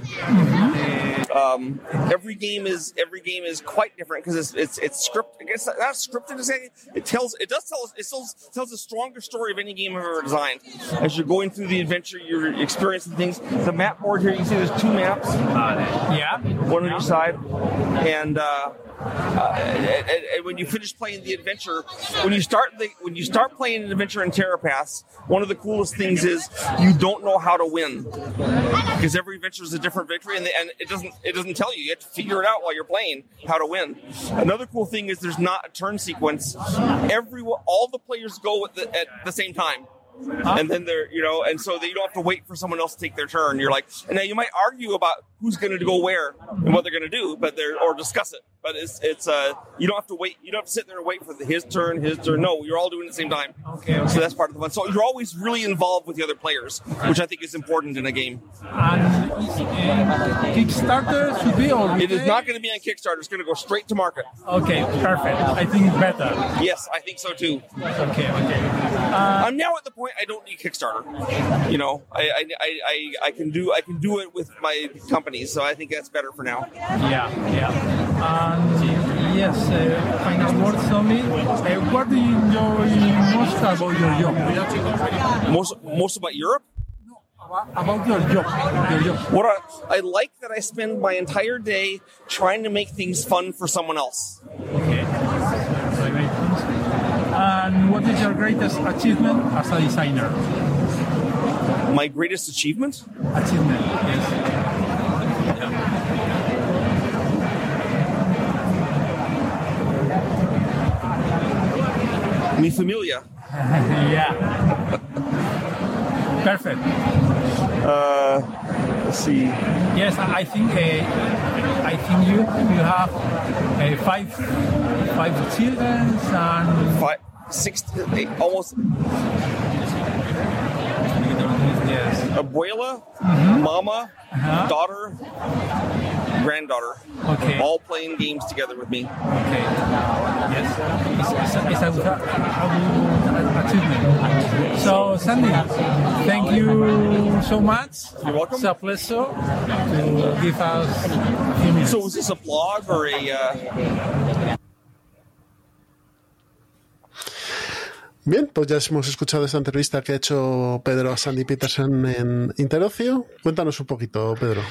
Um, every game is every game is quite different because it's it's it's script. I guess not scripted to say it tells it does tell it tells tells a stronger story of any game I've ever designed. As you're going through the adventure, you're experiencing things. The map board here, you see there's two maps. yeah. one on each side, and, uh, uh, and, and- and when you finish playing the adventure, when you start the when you start playing an adventure in Terrapaths, one of the coolest things is you don't know how to win because every adventure is a different victory, and, the, and it doesn't it doesn't tell you. You have to figure it out while you're playing how to win. Another cool thing is there's not a turn sequence. Every all the players go at the, at the same time. And then they're, you know, and so that you don't have to wait for someone else to take their turn. You're like, and now you might argue about who's going to go where and what they're going to do, but they're or discuss it. But it's it's uh you don't have to wait. You don't have to sit there and wait for the, his turn, his turn. No, you're all doing it at the same time. Okay, okay. So that's part of the fun. So you're always really involved with the other players, which I think is important in a game. And uh, Kickstarter should be or It is not going to be on Kickstarter. It's going to go straight to market. Okay, perfect. I think it's better. Yes, I think so too. Okay, okay. I'm now at the point I don't need Kickstarter. You know, I, I, I, I, can do I can do it with my companies, so I think that's better for now. Yeah, yeah. And yes, uh, final words only. Uh, what do you enjoy most about your job? Most most about Europe. About, about your job, your job. What I, I like that I spend my entire day trying to make things fun for someone else. Okay. Very, very fun. And what is your greatest achievement as a designer? My greatest achievement? Achievement, yes. Mi familia. yeah. Perfect. Uh, Let's see. Yes, I think uh, I think you you have uh, five five children and Five, six, eight, almost. Yes. Abuela, Mhm. mama, Uh-huh. daughter, granddaughter. Okay. All playing games together with me. Okay. Yes. It's, it's, it's a good, a good achievement. So, Sandy, thank you so much. You're welcome. It's a pleasure to give us a few minutes. So is this a blog or a? Uh, Bien, pues ya hemos escuchado esta entrevista que ha hecho Pedro a Sandy Peterson en Interocio. Cuéntanos un poquito, Pedro.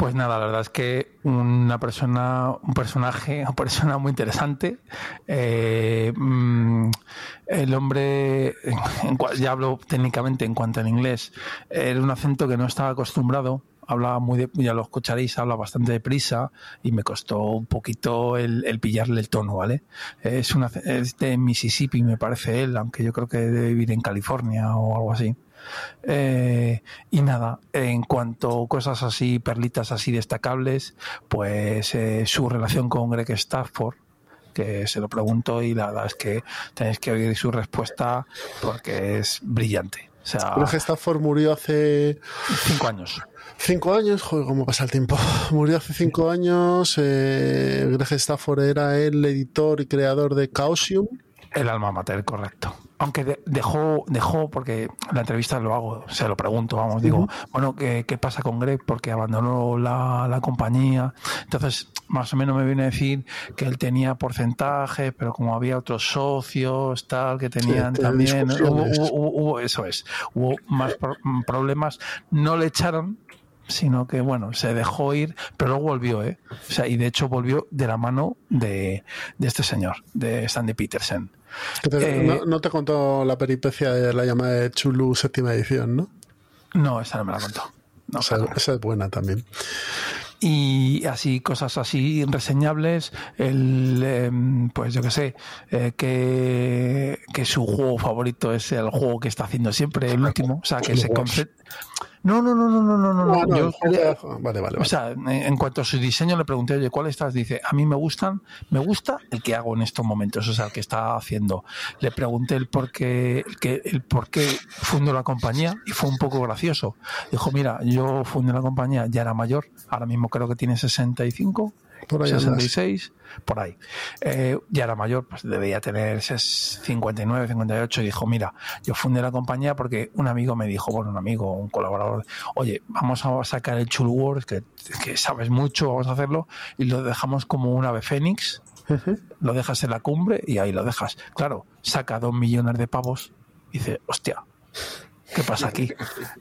Pues nada, la verdad es que una persona, un personaje, una persona muy interesante. Eh, mm, el hombre, ya hablo técnicamente en cuanto en inglés, era un acento que no estaba acostumbrado. Hablaba muy, de, ya lo escucharéis, habla bastante deprisa y me costó un poquito el, pillarle el tono, ¿vale? Es, es de Mississippi, me parece él, aunque yo creo que debe vivir en California o algo así. Eh, y nada, en cuanto a cosas así, perlitas así destacables, pues eh, su relación con Greg Stafford, que se lo pregunto y la verdad es que tenéis que oír su respuesta porque es brillante. O sea, Greg Stafford murió hace cinco años. cinco años. Joder, cómo pasa el tiempo. Murió hace cinco años. Eh, Greg Stafford era el editor y creador de Chaosium. El alma mater, correcto. Aunque de- dejó, dejó, porque la entrevista lo hago, se lo pregunto, vamos, digo, bueno, ¿qué, qué pasa con Greg? Porque abandonó la, la compañía. Entonces, más o menos me viene a decir que él tenía porcentaje, pero como había otros socios, tal, que tenían también, hubo- hubo- hubo- eso es, hubo más pro- problemas. No le echaron, sino que bueno, se dejó ir, pero luego volvió, ¿eh? O sea, y de hecho volvió de la mano de, de este señor, de Sandy Peterson. Eh, no, no te contó la peripecia de la llamada de Chulu séptima edición, ¿no? No, esa no me la contó. No, esa, esa es buena también. y así cosas así reseñables el em, pues yo que sé eh, que, que su juego favorito es el juego que está haciendo siempre el último o sea que se no no no no no no no, no. Ah, no, Yo- vale, vale, o sea, en, en cuanto a su diseño le pregunté, oye, ¿cuál estás? Dice, a mí me gustan, me gusta el que hago en estos momentos, o sea, el que está haciendo. Le pregunté el por qué, el, que, el por qué fundó la compañía y fue un poco gracioso. Dijo, mira, yo fundé la compañía, ya era mayor, ahora mismo creo que tiene 65, Por ahí andas. 66, por ahí. Eh, ya era mayor, pues debía tener ses- 59, 58 y dijo, mira, yo fundé la compañía porque un amigo me dijo, bueno, un amigo, un colaborador, oye, vamos a sacar el Chulu Wars, que, que sabes mucho, vamos a hacerlo, y lo dejamos como un ave fénix, lo dejas en la cumbre y ahí lo dejas. Claro, saca dos millones de pavos y dice, hostia, ¿qué pasa aquí?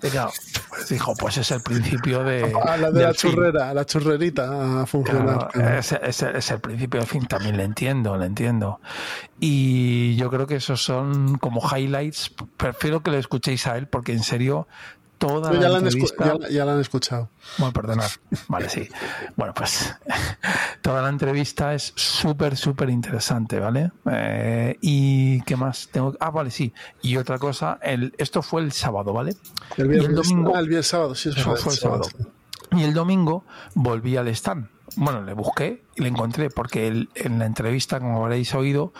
Y claro, pues dijo, pues es el principio de... A la de la fin. churrera, la churrerita a funcionar. Claro, es, es- es el principio del fin, también le entiendo, le entiendo. Y yo creo que esos son como highlights. Prefiero que lo escuchéis a él porque en serio toda la ya, la han escu- entrevista... ya la- ya la han escuchado. Bueno, perdonad. Vale, sí. Bueno, pues toda la entrevista es súper, súper interesante, ¿vale? Eh, ¿Y qué más tengo? Ah, vale, sí. Y otra cosa, el, esto fue el sábado, ¿vale? El viernes, el domingo, ah, el viernes sábado, sí, eso fue, el sábado. Y el domingo volví al stand. Bueno, le busqué y le encontré porque él, en la entrevista, como habréis oído,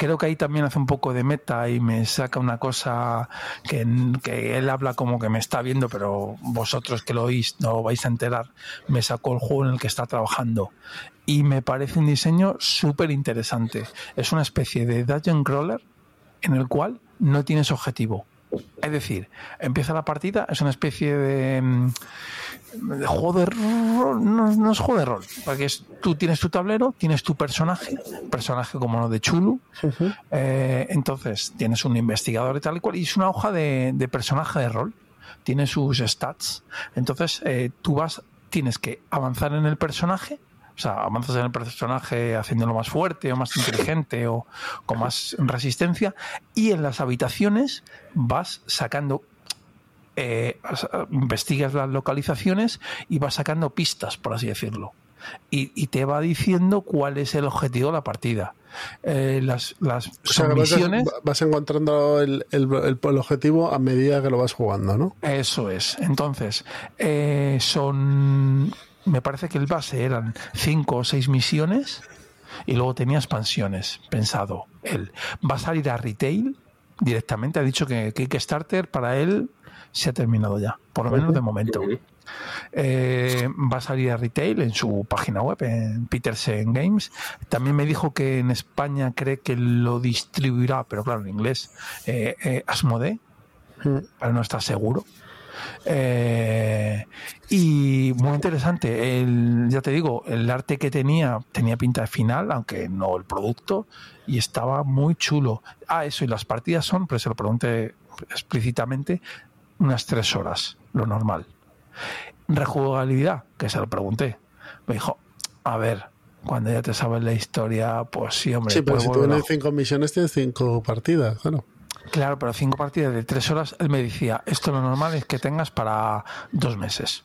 creo que ahí también hace un poco de meta y me saca una cosa que, que él habla como que me está viendo, pero vosotros que lo oís no vais a enterar. Me sacó el juego en el que está trabajando y me parece un diseño súper interesante. Es una especie de dungeon crawler en el cual no tienes objetivo. Es decir, empieza la partida, es una especie de, juego de rol, no, no es juego de rol, porque es, tú tienes tu tablero, tienes tu personaje, personaje como lo de Chulu, eh, entonces tienes un investigador y tal y cual, y es una hoja de, de personaje de rol, tiene sus stats, entonces eh, tú vas, tienes que avanzar en el personaje, o sea, avanzas en el personaje haciéndolo más fuerte o más inteligente o con más resistencia. Y en las habitaciones vas sacando, eh, investigas las localizaciones y vas sacando pistas, por así decirlo. Y, y te va diciendo cuál es el objetivo de la partida. Eh, las las O sea, son que vas, misiones. vas encontrando el, el- el- el objetivo a medida que lo vas jugando, ¿no? Eso es. Entonces, eh, son. Me parece que el base eran cinco o seis misiones y luego tenía expansiones. Pensado él. Va a salir a retail directamente. Ha dicho que Kickstarter para él se ha terminado ya, por lo menos de momento. Eh, va a salir a retail en su página web, en Petersen Games. También me dijo que en España cree que lo distribuirá, pero claro, en inglés, eh, eh, Asmodee, pero no está seguro. Eh, y muy interesante. El, ya te digo, el arte que tenía tenía pinta de final, aunque no el producto, y estaba muy chulo. Ah, eso, y las partidas son, pero se lo pregunté explícitamente, unas tres horas, lo normal. Rejugabilidad, que se lo pregunté. Me dijo, a ver, cuando ya te sabes la historia, pues sí, hombre. Sí, pero puedes si tú tienes cinco misiones, tienes cinco partidas, claro. Claro, pero cinco partidas de tres horas, él me decía, esto lo normal es que tengas para dos meses.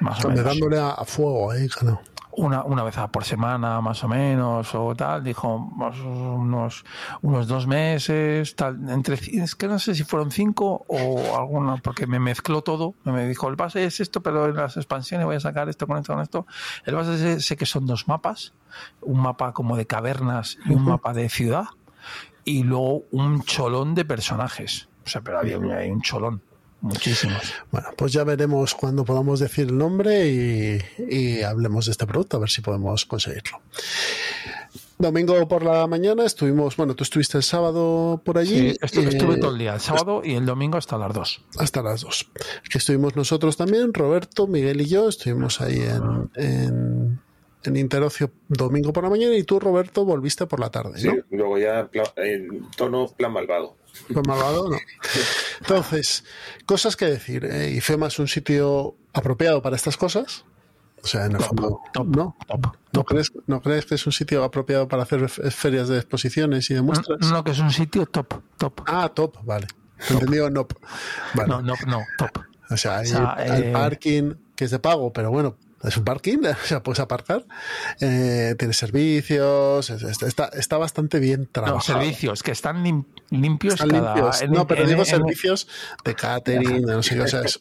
Más o menos. dándole a, fuego claro. Una, una vez por semana, más o menos, o tal. Dijo unos, unos dos meses, tal. Entre, es que no sé si fueron cinco o alguna, porque me mezcló todo. Me dijo, el base es esto, pero en las expansiones voy a sacar esto con esto, con esto. El base sé, sé que son dos mapas. Un mapa como de cavernas y un mapa de ciudad y luego un cholón de personajes. O sea, pero había un cholón, muchísimos. Bueno, pues ya veremos cuando podamos decir el nombre y, y hablemos de este producto, a ver si podemos conseguirlo. Domingo por la mañana estuvimos, bueno, tú estuviste el sábado por allí. Sí, estu- estuve eh, todo el día, el sábado y el domingo hasta las dos. Hasta las dos. Que estuvimos nosotros también, Roberto, Miguel y yo, estuvimos ahí en, en, en Interocio domingo por la mañana y tú, Roberto, volviste por la tarde, Sí, ¿no? luego ya en tono plan malvado. Pues malvado, no. Entonces, cosas que decir. ¿eh? IFEMA es un sitio apropiado para estas cosas. O sea, en el fondo, ¿no? ¿No, crees, ¿No crees que es un sitio apropiado para hacer fe- ferias de exposiciones y de muestras? No, no, que es un sitio top, top. Ah, top, vale. Entendido, no. Vale. No, no, no, top. O sea, hay O sea, el eh, parking que es de pago, pero bueno, es un parking, o sea, puedes aparcar. Eh, tiene servicios, es- es- está, está bastante bien No, trabajado. servicios que están lim- limpios Están cada. limpios. en- no, pero en- digo en- servicios de catering, de no sé qué, o sea, es-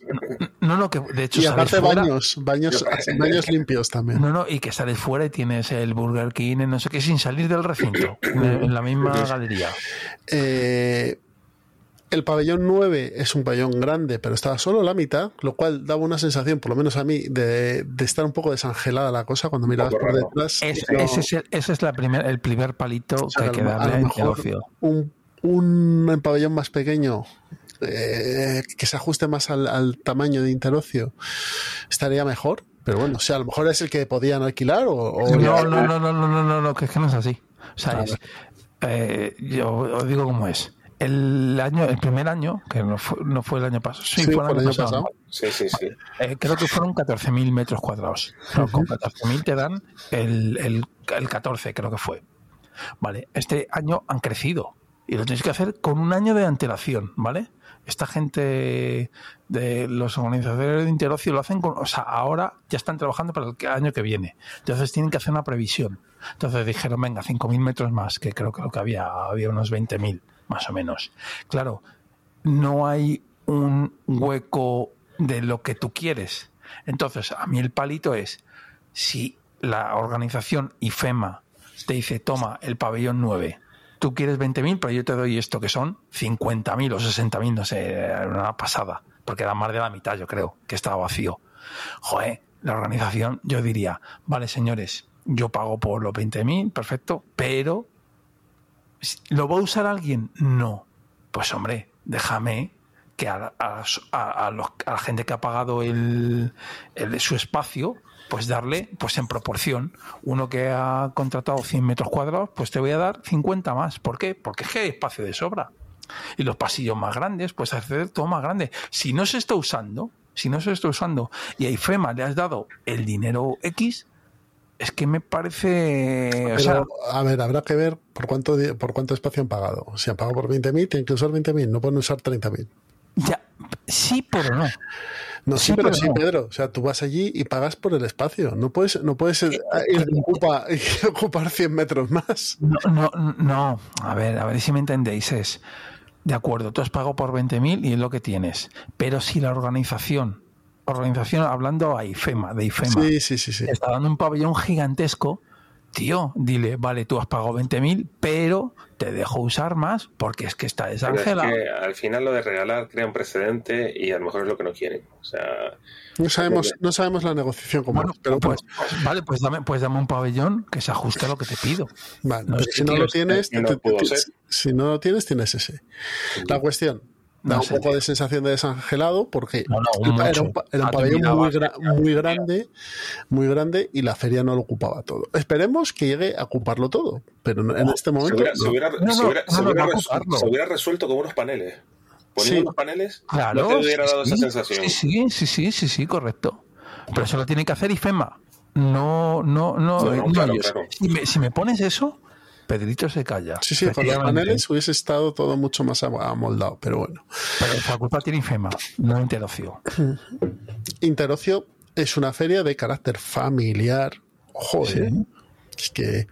No, no, que de hecho y aparte fuera- baños, baños, baños limpios también. No, no, y que sales fuera y tienes el Burger King, en no sé qué, sin salir del recinto, en, en la misma galería. Eh, el pabellón 9 es un pabellón grande, pero estaba solo la mitad, lo cual daba una sensación, por lo menos a mí, de, de estar un poco desangelada la cosa cuando mirabas por detrás. Es- ese es, el, ese es la primer, el primer palito o sea, que hay que darle negocio. un, un pabellón más pequeño eh, que se ajuste más al, al tamaño de Interocio estaría mejor. Pero bueno, o sea, a lo mejor es el que podían alquilar o... o- No, no, no, no, no, no, no, no, que es que no es así. O sea, es, eh, yo os digo cómo es. El año, el primer año, que no fue, no fue el año pasado, sí, Sí, fue el año, pasado. Sí, sí, sí. Eh, creo que fueron 14.000 metros cuadrados. No, con 14.000 te dan el, el, el 14, creo que fue. Vale, este año han crecido y lo tienes que hacer con un año de antelación, ¿vale? Esta gente de los organizadores de Interocio lo hacen con, o sea, ahora ya están trabajando para el año que viene. Entonces tienen que hacer una previsión. Entonces dijeron, venga, 5.000 metros más, que creo que lo que había, había unos 20.000, más o menos. Claro, no hay un hueco de lo que tú quieres. Entonces, a mí el palito es, si la organización IFEMA te dice, toma el pabellón 9, tú quieres 20.000, pero yo te doy esto que son 50.000 o 60.000, no sé, una pasada, porque era más de la mitad, yo creo, que estaba vacío. Joder, la organización, yo diría, vale, señores, yo pago por los 20.000, perfecto, pero ¿Lo va a usar alguien? No. Pues hombre, déjame que a, a- a- la gente que ha pagado el, el- su espacio, pues darle, pues en proporción, uno que ha contratado 100 metros cuadrados, pues te voy a dar 50 más. ¿Por qué? Porque es que hay espacio de sobra. Y los pasillos más grandes, pues hacer todo más grande. Si no se está usando, si no se está usando y a IFEMA le has dado el dinero X, es que me parece... o Pero, sea, a ver, habrá que ver por cuánto, por cuánto espacio han pagado. Si han pagado por 20.000, tienen que usar 20.000, no pueden usar 30.000. Ya, sí, pero no. No, sí, Sí, pero pero sí, no. Pedro. O sea, tú vas allí y pagas por el espacio. No puedes, no puedes eh, ir de ocupa- y ocupar 100 metros más. No, no, no. A ver, a ver si me entendéis. Es, de acuerdo, tú has pagado por 20.000 y es lo que tienes. Pero si la organización, organización hablando a IFEMA, de IFEMA, Sí, sí, sí, sí. está dando un pabellón gigantesco, tío, dile, vale, tú has pagado 20.000, pero te dejo usar más porque es que está es desangelado. que al final lo de regalar crea un precedente y a lo mejor es lo que no quieren. O sea, No sabemos, no sabemos la negociación como es, pero Pues, pues, vale, pues dame, pues dame un pabellón que se ajuste a lo que te pido. Vale, No pues si no lo es tienes, que no te- te- pudo te- ser. si no lo tienes, tienes ese. La cuestión, da No un sé, poco de sensación de desangelado porque No, no, era, un, era pabellón muy, gra- muy grande, muy grande y la feria no lo ocupaba todo. Esperemos que llegue a ocuparlo todo, pero no- en este se momento hubiera, no. se hubiera- resuelto con unos paneles. Poniendo Sí. unos paneles, Claro, no te hubiera sí, dado esa sí, sensación. Sí, sí, sí, sí, sí, correcto. Pero eso lo tiene que hacer IFEMA. No, no, no. No, no, no claro, ellos. claro. Si, me, si me pones eso, Pedrito se calla. Sí, sí, con los paneles hubiese estado todo mucho más am- amoldado, pero bueno. Pero la culpa tiene IFEMA, no Interocio. Interocio es una feria de carácter familiar. Joder. Sí. Es que.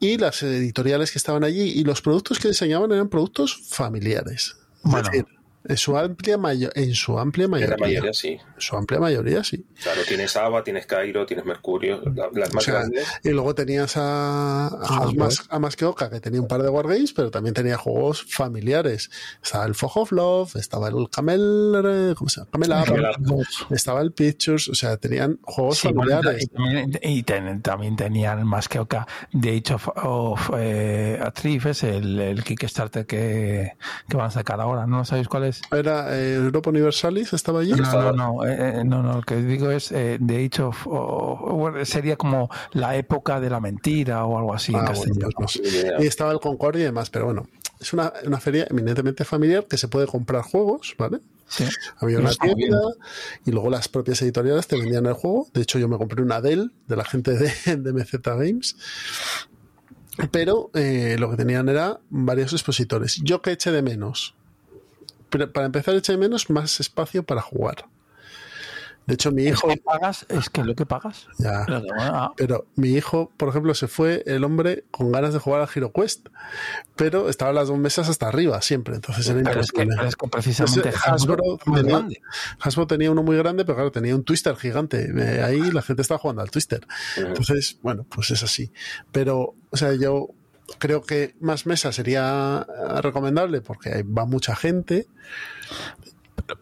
Y las editoriales que estaban allí y los productos que enseñaban eran productos familiares. Es Bueno. decir, en su amplia, mayo- en su amplia En mayoría. la mayoría sí. En su amplia mayoría, sí. Claro, tienes Ava, tienes Cairo, tienes Mercurio, la- las O más sea, grandes. y luego tenías a, a, más, a más que Oca, que tenía un par de wargames, pero también tenía juegos familiares. Estaba el Fog of Love, estaba el Camel, ¿cómo se llama? Camel Camel estaba el Pictures, o sea, tenían juegos Sí, familiares. y ten- también tenían más que Oca de Age of, of eh, a Thief, es el, el Kickstarter que, que van a sacar ahora, ¿no sabéis cuál es? Era eh, Europa Universalis, estaba allí. No, no, no, eh, eh, no, no, lo que digo es eh, The Age of, sería como la época de la mentira o algo así en Ah, bueno, castellano. pues no. Y estaba el Concordia y demás, pero bueno, es una, una feria eminentemente familiar que se puede comprar juegos, ¿vale? Sí. Había una bien. tienda y luego las propias editoriales te vendían el juego. De hecho, yo me compré una Dell de la gente de, de MZ Games. Pero eh, lo que tenían era varios expositores. Yo que eché de menos. Pero para empezar, eché de menos más espacio para jugar. De hecho, mi Es hijo. que pagas, es que lo que pagas. Ya. Ah, Pero mi hijo, por ejemplo, se fue el hombre con ganas de jugar al Hero Quest, pero estaban las dos mesas hasta arriba siempre, entonces era pero es que, es precisamente Entonces, Hasbro, tenía. Hasbro tenía uno muy grande, pero claro, tenía un Twister gigante. Eh, ahí la gente estaba jugando al Twister. Entonces, bueno, pues es así. Pero, o sea, yo creo que más mesas sería eh, recomendable porque ahí va mucha gente.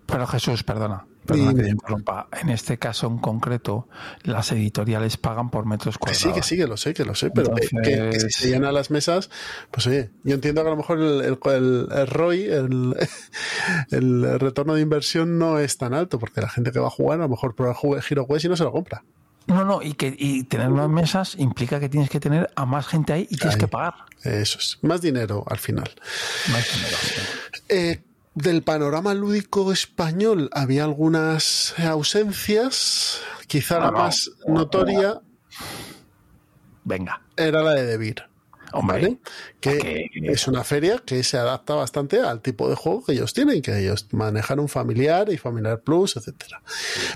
Pero Jesús, perdona, perdona Dime. que te interrumpa. En este caso en concreto, las editoriales pagan por metros Que cuadrados. sí, que sí, que lo sé, que lo sé, pero que- que, que si Entonces- se llenan las mesas, pues oye, yo entiendo que a lo mejor el, el, el- el ROI, el, retorno de inversión no es tan alto, porque la gente que va a jugar a lo mejor prueba el Hero Quest y no se lo compra. No, no, y que y tener unas mesas implica que tienes que tener a más gente ahí y tienes Ahí. que pagar. Eso es, más dinero al final. Más dinero. Eh, del panorama lúdico español había algunas ausencias, quizá la No, no. más notoria Venga. era la de Debir. Hombre, ¿vale? Que que- es una feria que se adapta bastante al tipo de juego que ellos tienen, que ellos manejan un familiar y familiar plus, etcétera.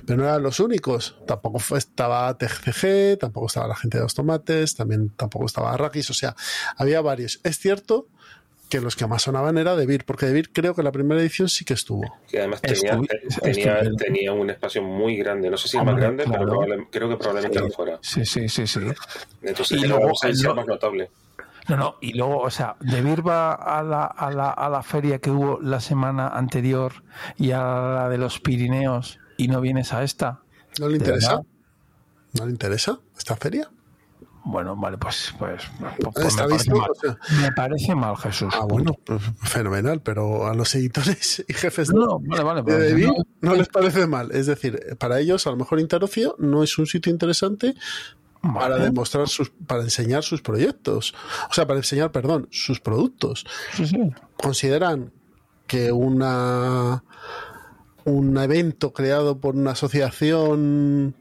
Pero no eran los únicos. Tampoco fue- estaba TCG, tampoco estaba la gente de los tomates, también tampoco estaba Arrakis, o sea, había varios. Es cierto que los que más sonaban era Debir, porque Debir creo que la primera edición sí que estuvo. Que además tenía, te- tenía, un espacio muy grande. No sé si Hombre, más grande, claro. pero creo que probablemente lo fuera. Sí, sí, sí, sí. Entonces Y luego- más notable. No, no, y luego, o sea, de Vir va a la, a, la, a la feria que hubo la semana anterior y a la de los Pirineos y no vienes a esta. ¿No le ¿De interesa? verdad? ¿No le interesa esta feria? Bueno, vale, pues, pues, pues ¿Está me, parece mal. O sea- me parece mal, Jesús. Ah, bueno, pues, fenomenal, pero a los editores y jefes de, No, vale, vale. de pues, no les parece mal. Es decir, para ellos a lo mejor Interocio no es un sitio interesante para demostrar sus, para enseñar sus proyectos. O sea, para enseñar, perdón, sus productos. Sí, sí. Consideran que una un evento creado por una asociación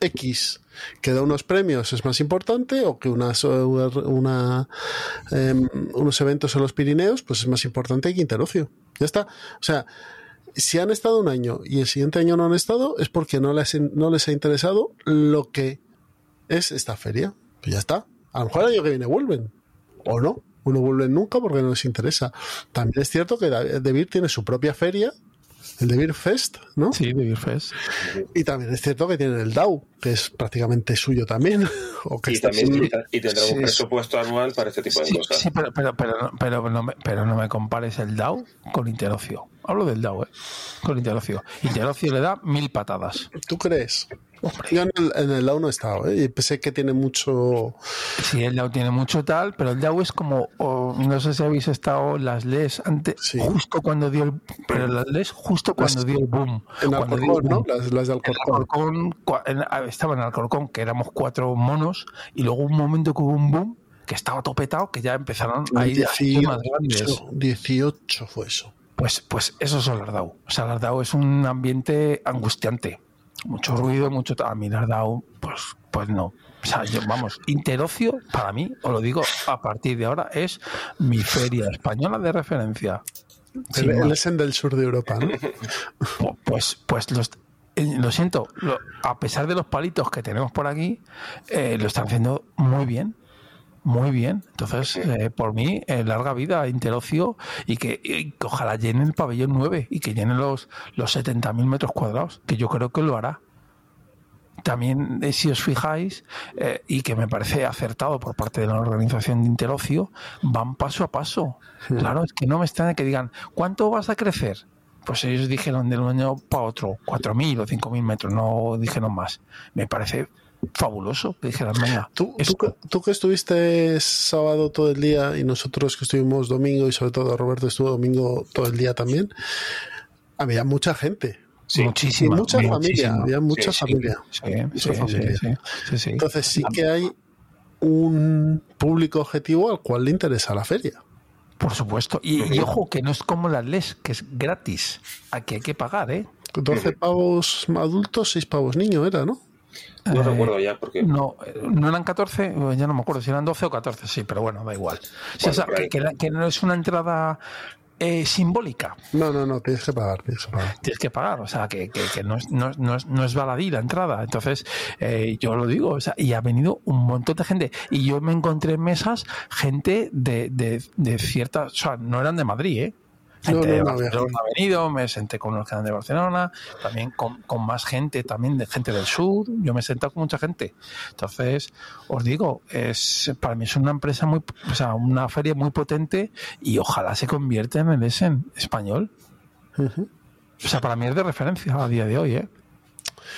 X que da unos premios es más importante o que una, una, em, unos eventos en los Pirineos pues es más importante que Interocio. Ya está. O sea, si han estado un año y el siguiente año no han estado, es porque no les, no les ha interesado lo que es esta feria. Pues ya está. A lo mejor el año que viene vuelven. O no. O no vuelven nunca porque no les interesa. También es cierto que Debir tiene su propia feria el de Beer Fest, ¿no? Sí, de Beer Fest. Y también es cierto que tienen el DAO, que es prácticamente suyo también. O que y, está también, sin- y tendrá un Sí, presupuesto anual para este tipo de Sí, cosas. sí, pero, pero, pero, pero, no me, pero no me compares el DAO con Interocio. Hablo del DAO, ¿eh? Con Interocio. Interocio le da mil patadas. ¿Tú crees? Yo en el, en el DAO no he estado, ¿eh? Y pensé que tiene mucho... Sí, el DAO tiene mucho tal, pero el DAO es como, no sé si habéis estado las LES antes, justo cuando dio el, pero las LES justo cuando Las- dio el boom. En Alcorcón, ¿no? Las, las de Alcorcón. Cua- en- estaba en Alcorcón, que éramos cuatro monos, y luego un momento que hubo un boom, que estaba topetado, que ya empezaron a ir a sitios más grandes. 18, 18 fue eso. Pues, pues eso sea, las DAO es un ambiente angustiante. Mucho ruido, mucho... A mí las DAO, pues, pues no. O sea, yo, vamos, Interocio, para mí, os lo digo, a partir de ahora, es mi feria española de referencia. Sin El. Essen del sur de Europa, Pues, pues los, eh, lo siento, lo- a pesar de los palitos que tenemos por aquí, eh, lo están haciendo muy bien. Muy bien. Entonces, eh, por mí, eh, larga vida Interocio y que, y que ojalá llene el pabellón 9 y que llene los, los 70.000 metros cuadrados, que yo creo que lo hará. También, eh, si os fijáis, y que me parece acertado por parte de la organización de Interocio, van paso a paso. Claro, es que no me extraña que digan, ¿cuánto vas a crecer? Pues ellos dijeron de un año para otro, 4.000 o 5.000 metros, no dijeron más. Me parece fabuloso que dijeran, venga, ¿Tú, tú, que- tú que estuviste sábado todo el día y nosotros que estuvimos domingo y sobre todo Roberto estuvo domingo todo el día también, había mucha gente. muchísima, Y mucha muchísima. familia, había mucha Sí, sí, familia. sí, Mucha sí, familia. sí, sí, sí. Entonces sí que hay un público objetivo al cual le interesa la feria. Por supuesto. Y, y ojo, que no es como las LES, que es gratis. Aquí hay que pagar, ¿eh? 12 pavos adultos, 6 pavos niños era, ¿no? No Eh, recuerdo ya, porque No, eh, no eran 14, eh, ya no me acuerdo si eran 12 o 14, sí, pero bueno, da igual. Sí, Bueno, o sea, que, que la- que no es una entrada eh, simbólica, No, no, no, tienes que pagar, tienes que pagar. tienes que pagar, o sea, que, que- que no, es, no, es- no es, no es baladí la entrada. Entonces, eh, yo lo digo, o sea, y ha venido un montón de gente. Y yo me encontré en mesas gente de, de, de ciertas, o sea, no eran de Madrid, ¿eh? Gente no, no había Barcelona ha venido, me senté con los que eran de Barcelona, también con, con más gente, también de gente del sur, yo me he sentado con mucha gente. Entonces, os digo, es para mí es una empresa muy, o sea, una feria muy potente y ojalá se convierta en el Essen español. O sea, para mí es de referencia a día de hoy, ¿eh?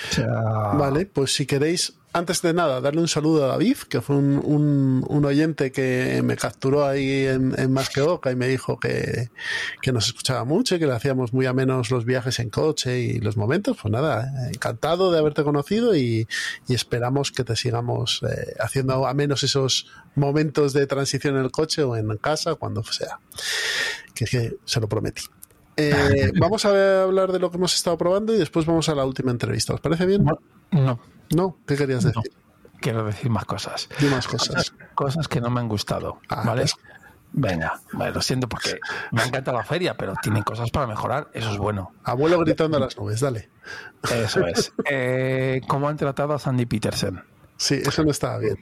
O sea, Vale, pues si queréis, antes de nada, darle un saludo a David, que fue un, un- un oyente que me capturó ahí en, en Más que Oca y me dijo que, que nos escuchaba mucho y que le hacíamos muy a menos los viajes en coche y los momentos. Pues nada, encantado de haberte conocido y, y esperamos que te sigamos eh, haciendo a menos esos momentos de transición en el coche o en casa, cuando sea. Que, que se lo prometí. Eh, vamos a hablar de lo que hemos estado probando y después vamos a la última entrevista. ¿Os parece bien? no. No, ¿qué querías No. decir? quiero decir más cosas. Más cosas. Cosas que no me han gustado, Ah, ¿vale? pues. Venga, lo siento porque me encanta la feria, pero tienen cosas para mejorar, eso es bueno. Abuelo gritando a las nubes, dale. Eso es. Eh, ¿Cómo han tratado a Sandy Peterson? Sí, eso no estaba bien.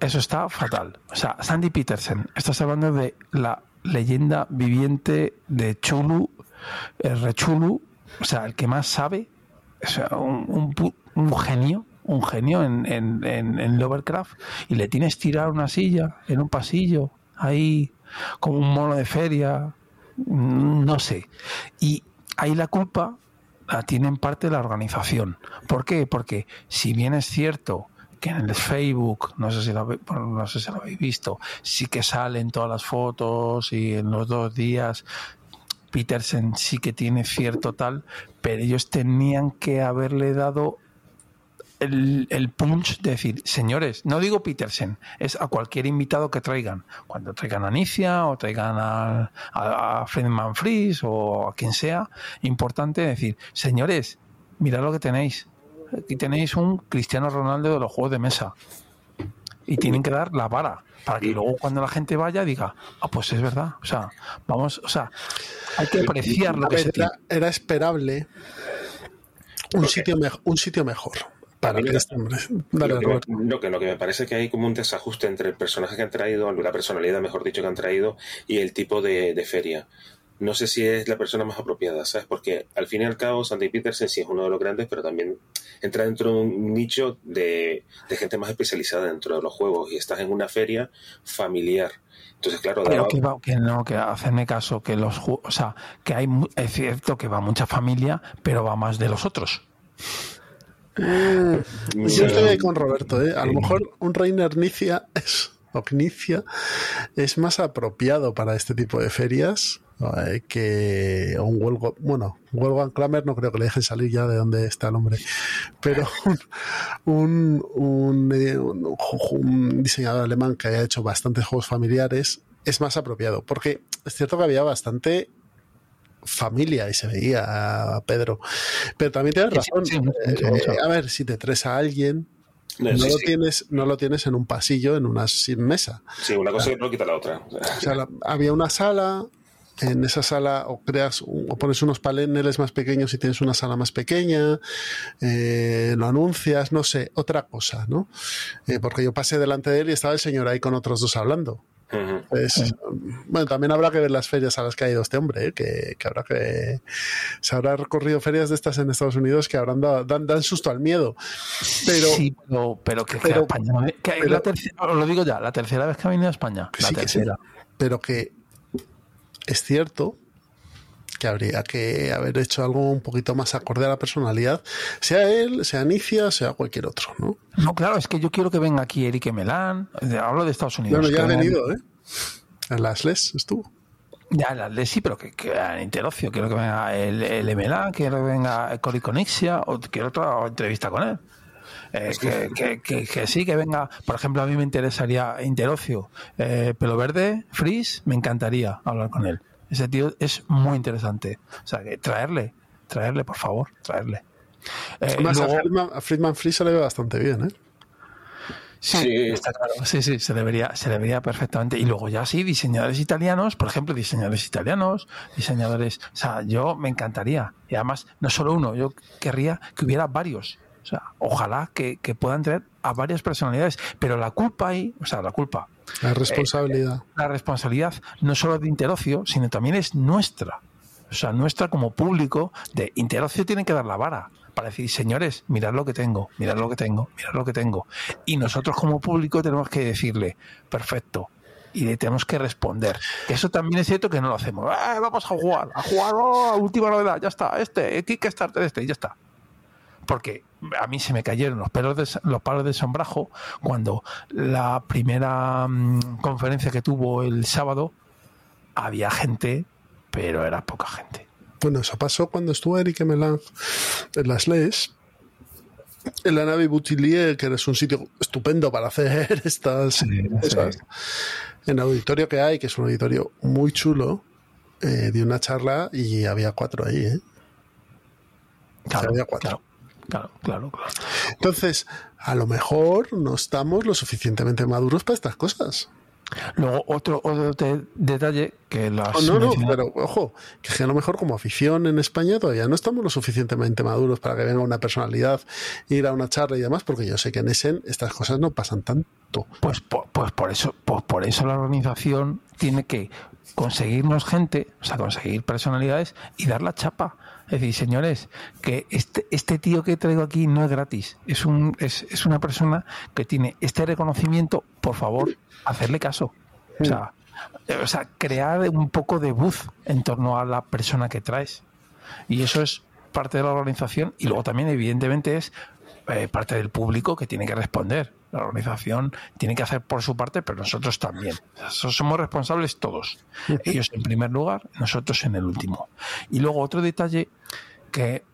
Eso está fatal. O sea, Sandy Peterson, estás hablando de la leyenda viviente de Chulu, el Rechulu, o sea, el que más sabe, o sea, un, un pu- un genio, un genio en, en, en, Lovecraft, y le tienes tirado una silla en un pasillo, ahí, como un mono de feria, no sé. Y ahí la culpa la tiene en parte la organización. ¿Por qué? Porque si bien es cierto que en el Facebook, no sé si lo, bueno, no sé si lo habéis visto, sí que salen todas las fotos y en los dos días Peterson sí que tiene cierto tal, pero ellos tenían que haberle dado el, el punch de decir, señores, no digo Peterson, es a cualquier invitado que traigan. Cuando traigan a Nicia o traigan a, a, a Friedman Fries o a quien sea, importante decir, señores, mirad lo que tenéis. Aquí tenéis un Cristiano Ronaldo de los juegos de mesa. y tienen que dar la vara para que luego cuando la gente vaya diga, ah, pues es verdad. O sea, vamos, o sea, hay que apreciar lo que ver, se tiene. era, era esperable un sitio, un sitio mejor para que. Dale, lo, que me, lo que- lo que me parece que hay como un desajuste entre el personaje que han traído, la personalidad, mejor dicho, que han traído y el tipo de, de feria. No sé si es la persona más apropiada, ¿sabes? Porque al fin y al cabo, Sandy Peterson sí es uno de los grandes, pero también entra dentro de un nicho de, de gente más especializada dentro de los juegos y estás en una feria familiar. Entonces, claro, Pero que, va- que no, que hacerme caso, que los o sea, que hay, es cierto que va mucha familia, pero va más de los otros. Mm, Yo estoy ahí con Roberto, ¿eh? A lo mejor un Reiner Nicia es, o Knicia es más apropiado para este tipo de ferias eh, que un Wolfgang, bueno, Wolfgang Kramer no creo que le dejen salir ya de donde está el hombre, pero un, un, eh, un- un diseñador alemán que haya hecho bastantes juegos familiares es más apropiado, porque es cierto que había bastante familia y se veía a Pedro. Pero también tienes Sí, sí, razón. sí, Eh, eh, a ver, si te traes a alguien, No, no, sí, lo sí. Tienes, no lo tienes en un pasillo, en una sin mesa. sí, una cosa no quita la otra. O sea, la- había una sala, en esa sala o creas o pones unos paneles más pequeños y tienes una sala más pequeña, eh, lo anuncias, no sé, otra cosa, ¿no? Eh, porque yo pasé delante de él y estaba el señor ahí con otros dos hablando. Pues, bueno, también habrá que ver las ferias a las que ha ido este hombre, ¿eh? que, que habrá que. Se habrá recorrido ferias de estas en Estados Unidos que habrán dado, dan, dan susto al miedo. Pero. sí, pero, pero que, que pero- España que es pero- la tercera, os lo digo ya, la tercera vez que ha venido a España. que la sí, que sí, tercera. pero que es cierto que habría que haber hecho algo un poquito más acorde a la personalidad, sea él, sea Nicia, sea cualquier otro, ¿no? No, claro, es que yo quiero que venga aquí Eric Melán. de- Hablo de Estados Unidos. Bueno, ya ha venido, ¿eh? En las LES estuvo. Ya, las de sí, pero que, que en Interocio. Quiero que venga el, el Melán, quiero que venga Cori Conixia, o quiero otra entrevista con él. Eh, que, que- que- que sí, que venga. Por ejemplo, a mí me interesaría Interocio. Eh, Pelo Verde, Freeze, me encantaría hablar con él. Ese tío es muy interesante. O sea, que traerle, traerle, por favor, traerle. Eh, Además, luego- a Friedman, a Friedman Free se le ve bastante bien, ¿eh? Sí, Sí. está claro. Sí, sí, se debería, se debería perfectamente. Y luego ya sí, diseñadores italianos, por ejemplo, diseñadores italianos, diseñadores. O sea, yo me encantaría. Y además, no solo uno, yo querría que hubiera varios. O sea, ojalá que, que puedan traer a varias personalidades. Pero la culpa ahí, o sea, la culpa, La responsabilidad. la responsabilidad no solo de Interocio, sino también es nuestra. O sea, nuestra como público de Interocio tiene que dar la vara para decir, señores, mirad lo que tengo, mirad lo que tengo, mirad lo que tengo. Y nosotros como público tenemos que decirle, perfecto. Y le tenemos que responder. Que eso también es cierto que no lo hacemos. "Ah, vamos a jugar, a jugar, oh, última novedad, ya está, este, Kickstarter, este, y ya está porque a mí se me cayeron los pelos de, los palos de sombrajo cuando la primera mm, conferencia que tuvo el sábado había gente, pero era poca gente. Bueno, eso pasó cuando estuvo Eric Melange en las LES, en la nave Boutillier, que es un sitio estupendo para hacer estas cosas. En el auditorio que hay, que es un auditorio muy chulo, eh, di una charla y había cuatro ahí, ¿eh? Claro, había cuatro. claro, claro, claro, claro. Entonces, a lo mejor no estamos lo suficientemente maduros para estas cosas. Luego, otro, otro te- detalle que las Oh, no, no, pero ojo, que a lo mejor como afición en España todavía no estamos lo suficientemente maduros para que venga una personalidad, ir a una charla y demás, porque yo sé que en Essen estas cosas no pasan tanto. Pues por, pues por eso, pues por eso la organización tiene que conseguirnos gente, o sea, conseguir personalidades y dar la chapa. Es decir, señores, que este, este tío que traigo aquí no es gratis. Es un, es, es una persona que tiene este reconocimiento, por favor, hacerle caso. O sea, eh, o sea, crear un poco de buzz en torno a la persona que traes. Y eso es parte de la organización y luego también evidentemente es eh, parte del público que tiene que responder. La organización tiene que hacer por su parte, pero nosotros también. Somos responsables todos. Ellos en primer lugar, nosotros en el último. Y luego otro detalle que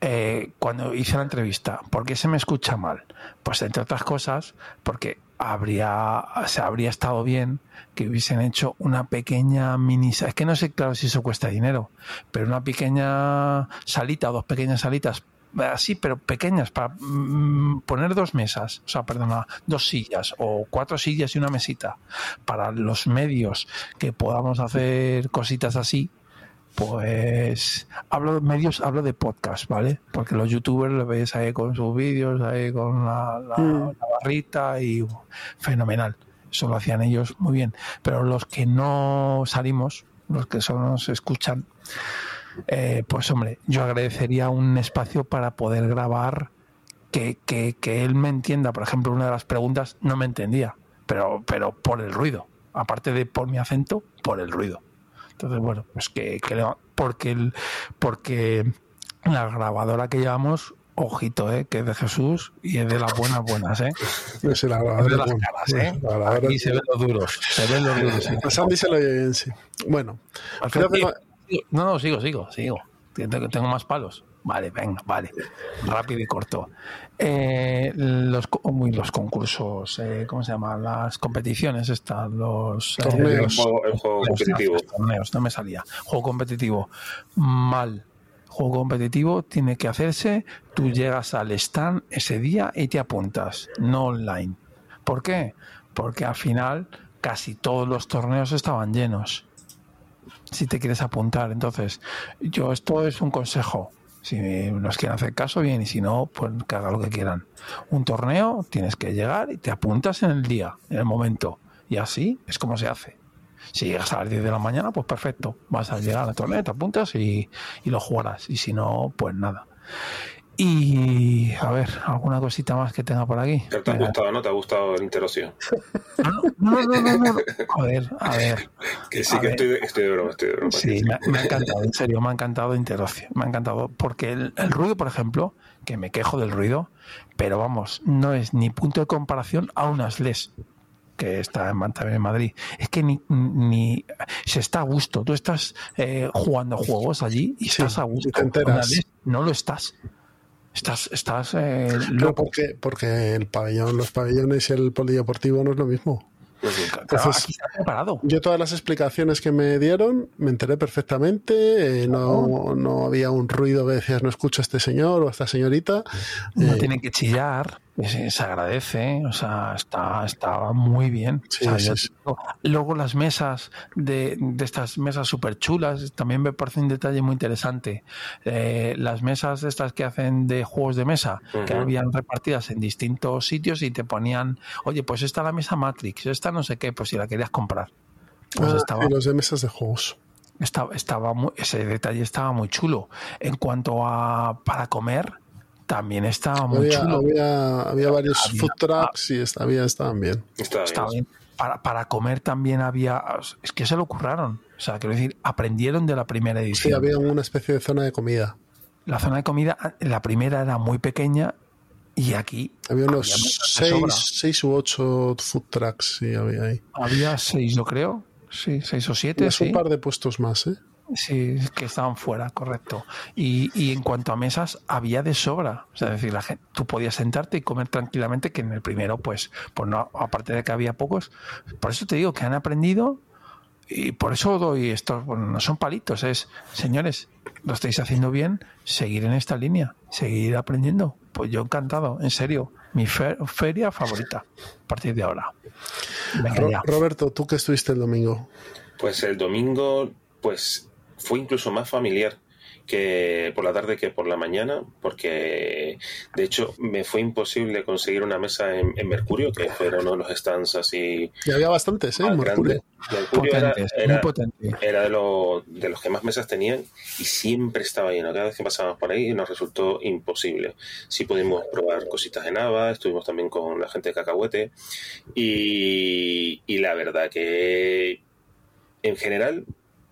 eh, cuando hice la entrevista, ¿por qué se me escucha mal? Pues entre otras cosas, porque habría, se habría estado bien que hubiesen hecho una pequeña mini, es que no sé claro si eso cuesta dinero, pero una pequeña salita dos pequeñas salitas así, pero pequeñas, para mm, poner dos mesas, o sea, perdona, dos sillas o cuatro sillas y una mesita, para los medios que podamos hacer cositas así, pues hablo de medios, hablo de podcast, ¿vale? Porque los youtubers lo veis ahí con sus vídeos, ahí con la, la- Mm. la barrita y fenomenal. Eso lo hacían ellos muy bien. Pero los que no salimos, los que solo nos escuchan, eh, pues hombre, yo agradecería un espacio para poder grabar que, que, que él me entienda. Por ejemplo, una de las preguntas no me entendía, pero, pero por el ruido. Aparte de por mi acento, por el ruido. Entonces, bueno, pues que, porque el, porque la grabadora que llevamos, ojito, eh, que es de Jesús y es de las buenas buenas, eh. No sé, la Es de las caras, eh. la grabadora- Aquí se ven los duros, se ven los duros. sí. A Sandy se lo sí. Bueno, creo que no- No, sigo, sigo, sigo. Tengo, más palos. Vale, venga, vale. Rápido y corto. Eh, los, co- uy, los concursos, eh, ¿cómo se llama? Las competiciones estas, los... eh, Torneos. los- El juego- el juego los- competitivo. los torneos, no me salía. Juego competitivo. Mal. Juego competitivo tiene que hacerse, tú llegas al stand ese día y te apuntas, no online. ¿Por qué? Porque al final casi todos los torneos estaban llenos si te quieres apuntar. Entonces, yo esto es un consejo. Si nos quieren hacer caso, bien, y si no, pues que haga lo que quieran. Un torneo tienes que llegar y te apuntas en el día, en el momento. Y así es como se hace. Si llegas a las 10 de la mañana, pues perfecto. Vas a llegar al torneo, te apuntas y, y lo jugarás. Y si no, pues nada. Y a ver, alguna cosita más que tenga por aquí. ¿Te ha gustado, no? ¿Te ha gustado el interocio? No, no, no, no, no. A ver, a ver. Que sí, A que ver. estoy de, estoy de broma, estoy de broma. Sí, me, me ha encantado, en serio, me ha encantado Interocio, me ha encantado, porque el, el ruido, por ejemplo, que me quejo del ruido, pero vamos, no es ni punto de comparación a unas LES que está en, también en Madrid. Es que ni, ni se está a gusto. Tú estás eh, jugando juegos allí y estás a gusto. te enteras. Una LES no lo estás. Estás, estás eh, loco. porque, porque el pabellón, los pabellones y el polideportivo no es lo mismo. Claro, Entonces, aquí está preparado. yo todas las explicaciones que me dieron me enteré perfectamente, eh, no, no había un ruido que decías no escucho a este señor o a esta señorita. No Eh, tienen que chillar, se, se agradece, o sea, está, está muy bien. Sí, O sea, sí, yo sí. digo, Luego las mesas de, de estas mesas súper chulas, también me parece un detalle muy interesante. Eh, las mesas estas que hacen de juegos de mesa, que habían repartidas en distintos sitios y te ponían, oye, pues esta la mesa Matrix, esta no sé qué, pues si la querías comprar. Pues ah, estaba, y los de mesas de juegos. estaba, estaba muy- ese detalle estaba muy chulo. En cuanto a para comer, también estaba muy Había, chulo. había, había varios Había- food trucks y había, estaban bien. Está bien. bien. Para, para comer también había. Es que se lo curraron. O sea, quiero decir, aprendieron de la primera Sí, edición. había una especie de zona de comida. La zona de comida, la primera era muy pequeña y aquí Había unos seis, seis u ocho food trucks, sí, había ahí. había seis, yo creo. Sí, seis o siete, Es un sí. par de puestos más, ¿eh? Sí, que estaban fuera, correcto. Y, y en cuanto a mesas, había de sobra. O sea, es decir, la gente, tú podías sentarte y comer tranquilamente, que en el primero, pues, pues no, aparte de que había pocos. Por eso te digo que han aprendido y por eso doy estos, bueno, no son palitos, es, señores, lo estáis haciendo bien, seguir en esta línea, seguir aprendiendo. Pues yo encantado, en serio, mi fe- feria favorita a partir de ahora. Venga Ro- ya. Roberto, tú que estuviste el domingo. Pues el domingo, pues fue incluso más familiar que por la tarde que por la mañana, porque de hecho me fue imposible conseguir una mesa en, en Mercurio, que fueron uno de los stands así Y había bastantes, ¿eh? Mercurio. Mercurio era, Potentes, muy potente. era de, los, de los que más mesas tenían y siempre estaba lleno. Cada vez que pasábamos por ahí nos resultó imposible. Sí pudimos probar cositas en Ava, estuvimos también con la gente de Cacahuete y, y la verdad que en general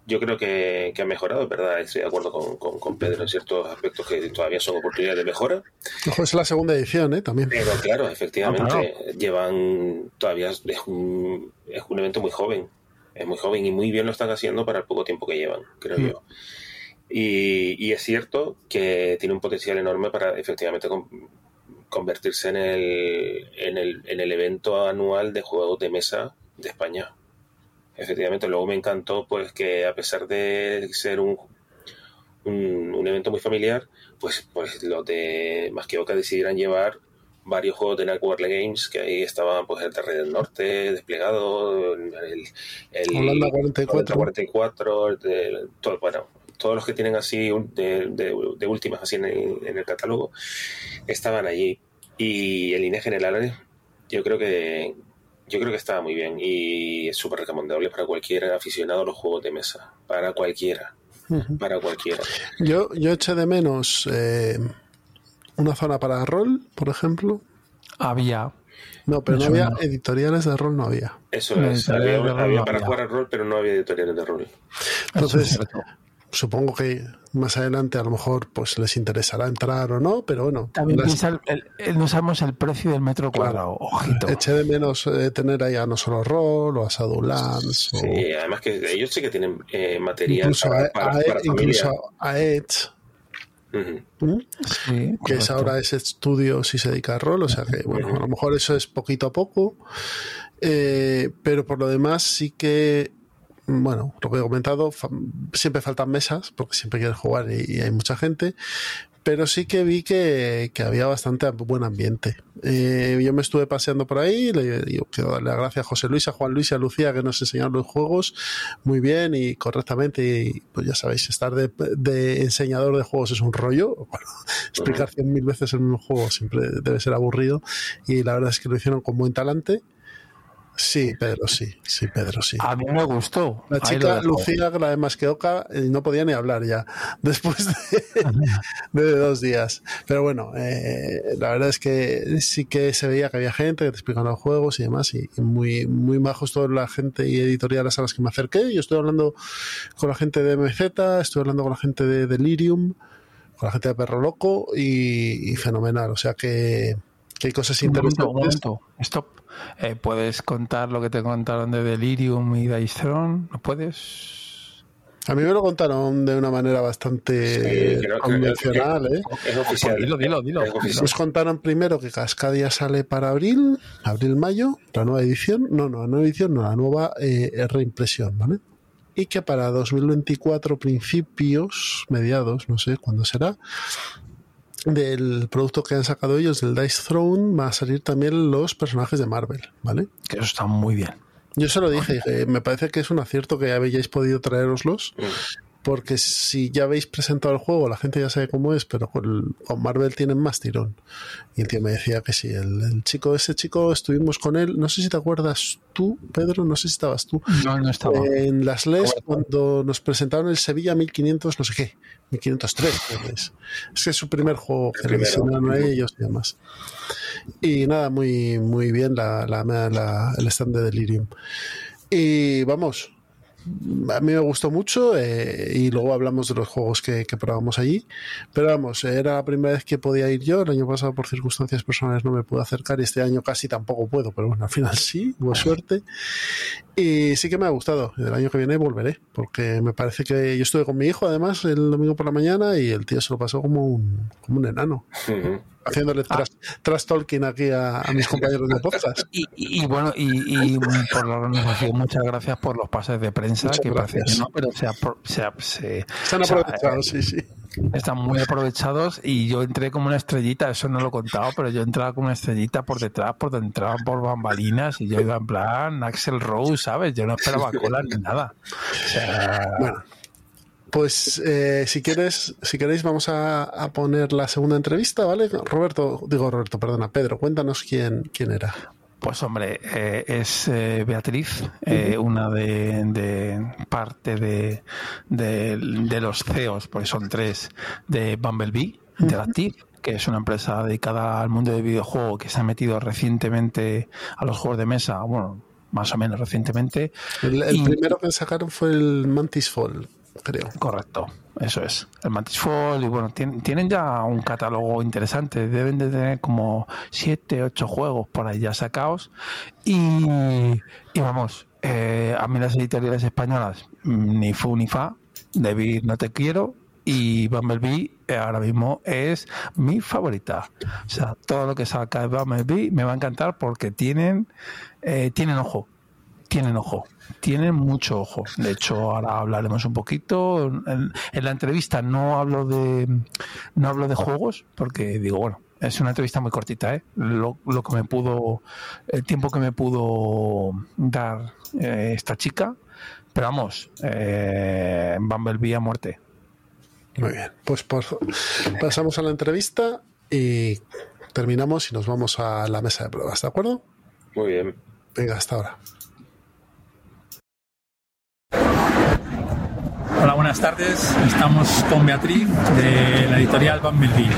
yo creo que, que ha mejorado, ¿verdad? Estoy de acuerdo con, con- con Pedro en ciertos aspectos que todavía son oportunidades de mejora. Ojo, es la segunda edición, ¿eh? También. Pero claro, efectivamente, Ah, claro. llevan todavía es un, es un evento muy joven, es muy joven y muy bien lo están haciendo para el poco tiempo que llevan, creo Mm. yo. Y, y es cierto que tiene un potencial enorme para efectivamente con- convertirse en el, en, el, en el evento anual de juegos de mesa de España. Efectivamente, luego me encantó pues que a pesar de ser un, un, un evento muy familiar, pues, pues los de Masqueoka decidieran llevar varios juegos de Network Games, que ahí estaban pues el Terreno del Norte desplegado, el, el Holanda 44, 44 el de- todo, bueno, todos los que tienen así de, de- de últimas así en el, en el catálogo estaban allí. Y en líneas generales, yo creo que yo creo que estaba muy bien y es súper recomendable para cualquier aficionado a los juegos de mesa. Para cualquiera. Para cualquiera. Yo, yo eché de menos eh, una zona para rol, por ejemplo. Había. No, pero no había editoriales de rol, no había. Eso es. Había, había no para había. jugar al rol, pero no había editoriales de rol. Entonces. Supongo que más adelante a lo mejor pues les interesará entrar o no, pero bueno. También las- piensa, el- el- el- no sabemos el precio del metro cuadrado. Ojito. Eché de menos eh, tener ahí a No Solo Roll o a Shadowlands o Sí, además que ellos sí que tienen eh, material incluso, para, a, para- a- para incluso a Edge, Ujú. ¿m? Sí, que es ahora ese estudio si se dedica al rol, o sea que bueno, a lo mejor eso es poquito a poco, eh, pero por lo demás sí que, bueno, lo que he comentado, siempre faltan mesas, porque siempre quieres jugar y, y hay mucha gente, pero sí que vi que, que había bastante buen ambiente. Eh, yo me estuve paseando por ahí, le digo, quiero darle las gracias a José Luis, a Juan Luis y a Lucía que nos enseñaron los juegos muy bien y correctamente. Y pues ya sabéis, estar de, de enseñador de juegos es un rollo. Bueno, explicar cien mil veces el mismo juego siempre debe ser aburrido. Y la verdad es que lo hicieron con buen talante. Sí, Pedro, sí, sí, Pedro, sí. A mí me gustó. La chica. Lucía, la de Masqueoka, eh, no podía ni hablar ya después de, de dos días. Pero bueno, eh, la verdad es que sí que se veía que había gente que te explicaban los juegos y demás, y, muy, muy majos toda la gente y editoriales a las que me acerqué. Yo estoy hablando con la gente de MZ, estoy hablando con la gente de Delirium, con la gente de Perro Loco y, y fenomenal. O sea que, que hay cosas Un momento, interesantes. un momento. Stop. Eh, ¿Puedes contar lo que te contaron de Delirium y Dice Throne? ¿No puedes? A mí me lo contaron de una manera bastante Sí, creo- creo- convencional, ¿eh? Es oficial. Dilo, dilo, dilo. Nos contaron primero que Cascadia sale para abril, abril-mayo, la nueva edición. No, no, la nueva edición, no, la nueva eh, reimpresión, ¿vale? Y que para 2024, principios, mediados, no sé cuándo será, del producto que han sacado ellos, del Dice Throne, va a salir también los personajes de Marvel, ¿vale? Que eso está muy bien. Yo se lo dije, dije, me parece que es un acierto que hayáis podido traeroslos, porque si ya habéis presentado el juego, la gente ya sabe cómo es, pero con, con Marvel tienen más tirón. Y el tío me decía que sí, el, el chico, ese chico, estuvimos con él, no sé si te acuerdas tú, Pedro, no sé si estabas tú, No, no estaba. en las LES cuando nos presentaron el Sevilla 1500, no sé qué, 1503, creo que es. Es que es su primer juego que le diseñaron a ellos y demás. Y nada, muy, muy bien la, la- la- el stand de Delirium. Y vamos, a mí me gustó mucho eh, y luego hablamos de los juegos que, probamos allí. Pero vamos, era la primera vez que podía ir yo. El año pasado, por circunstancias personales, no me pude acercar y este año casi tampoco puedo. Pero bueno, al final sí, hubo suerte. Y sí que me ha gustado. El año que viene volveré porque me parece que yo estuve con mi hijo además el domingo por la mañana y el tío se lo pasó como un, como un enano. Haciéndole tras, tras talking aquí a, a mis compañeros de podcast. Y, y- y bueno, y, y por la organización, muchas gracias por los pases de prensa, Muchas que parece que gracias. no, pero se, o sea, aprovechado, eh, sí, sí. están muy aprovechados y yo entré como una estrellita, eso no lo he contado, pero yo entraba como una estrellita por detrás, por entraba por bambalinas y yo iba en plan Axel Rose, ¿sabes? Yo no esperaba cola ni nada. O sea, Bueno, pues eh, si quieres, si queréis, vamos a, a poner la segunda entrevista, ¿vale? Roberto, digo Roberto, perdona, Pedro, cuéntanos quién, quién era. Pues hombre, eh, es eh, Beatriz, eh, una de, de parte de, de, de los CEOs, porque son tres, de Bumblebee Interactive, que es una empresa dedicada al mundo del videojuego que se ha metido recientemente a los juegos de mesa, bueno, más o menos recientemente. El, el Y- primero que sacaron fue el Mantis Fall, creo. Correcto, eso es. El Mantis Fall, y bueno, tienen, ya un catálogo interesante. Deben de tener como 7, 8 juegos por ahí ya sacados. Y, y vamos, eh, a mí las editoriales españolas, mm, ni fu ni fa, David no te quiero. Y Bumblebee eh, ahora mismo es mi favorita. O sea, todo lo que saca de Bumblebee me va a encantar porque tienen, eh, tienen ojo tienen ojo, tienen mucho ojo. De hecho, ahora hablaremos un poquito. En, en la entrevista no hablo de no hablo de juegos porque digo, bueno, es una entrevista muy cortita, ¿eh? Lo, lo que me pudo, el tiempo que me pudo dar eh, esta chica. Pero vamos, eh, Bumblebee a muerte. Muy bien, pues, pues pasamos a la entrevista y terminamos y nos vamos a la mesa de pruebas, ¿de acuerdo? Muy bien. Venga, hasta ahora. Hola, buenas tardes. Estamos con Beatriz de la editorial Bumblebee.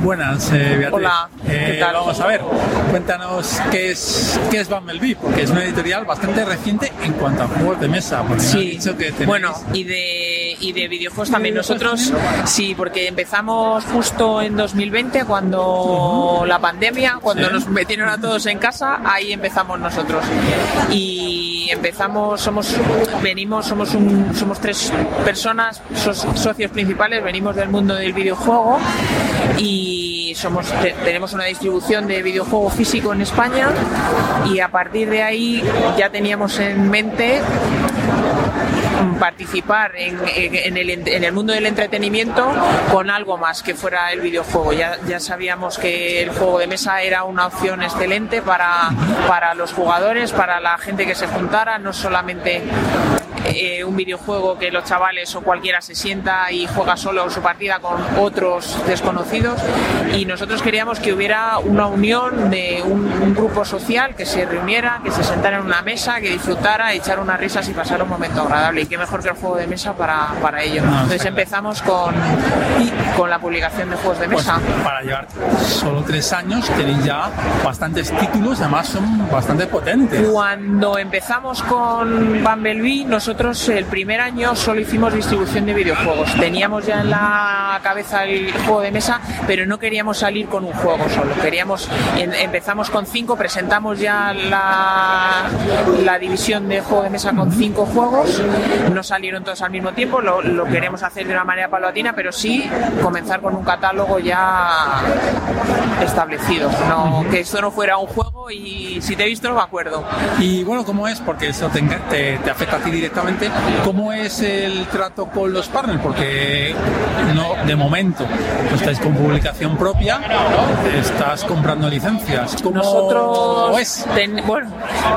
Buenas, eh, Beatriz. Hola, ¿qué Eh, tal? Vamos a ver, cuéntanos qué es, qué es Bumblebee, porque es una editorial bastante reciente en cuanto a juegos de mesa. Porque me Sí, dicho que tenéis- bueno, y de, y de videojuegos también. Nosotros, sí, porque empezamos justo en 2020, cuando la pandemia, cuando Sí. nos metieron a todos en casa, ahí empezamos nosotros. Y empezamos, somos, venimos, somos, un, somos tres personas, sos- socios principales, venimos del mundo del videojuego y tenemos una distribución de videojuego físico en España y a partir de ahí ya teníamos en mente participar en, el, mundo del entretenimiento con algo más que fuera el videojuego. Ya, sabíamos que el juego de mesa era una opción excelente para los jugadores, para la gente que se juntara, no solamente eh, un videojuego que los chavales o cualquiera se sienta y juega solo su partida con otros desconocidos y nosotros queríamos que hubiera una unión de un, un grupo social que se reuniera, que se sentara en una mesa, que disfrutara, echar unas risas y pasar un momento agradable y qué mejor que el juego de mesa para, para ello. Entonces empezamos con, con la publicación de juegos de Pues, mesa. para llevar solo tres años tenéis ya bastantes títulos, además son bastante potentes. Cuando empezamos con Bumblebee, nosotros el primer año solo hicimos distribución de videojuegos. Teníamos ya en la cabeza el juego de mesa, pero no queríamos salir con un juego solo. Queríamos, en- empezamos con cinco, presentamos ya la, división de juego de mesa con cinco juegos. No salieron todos al mismo tiempo, lo, lo queremos hacer de una manera paulatina, pero sí comenzar con un catálogo ya establecido. No, que esto no fuera un juego y si te he visto no me acuerdo. Y bueno, ¿cómo es? Porque eso te, te- te afecta a ti directamente. ¿Cómo es el trato con los partners? Porque no, de momento no estáis con publicación propia, estás comprando licencias. ¿Cómo Nosotros, es? ten- bueno,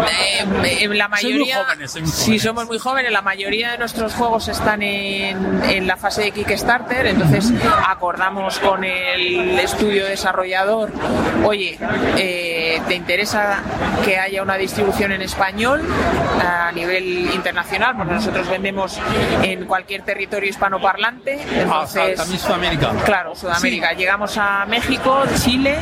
eh, en la mayoría, jóvenes, sí, jóvenes. somos muy jóvenes. La mayoría de nuestros juegos están en, en la fase de Kickstarter, entonces acordamos con el estudio desarrollador, oye, eh, ¿te interesa que haya una distribución en español a nivel internacional? Porque nosotros vendemos en cualquier territorio hispanoparlante. Ah, Entonces, también Sudamérica. Claro, Sudamérica. Llegamos a México, Chile,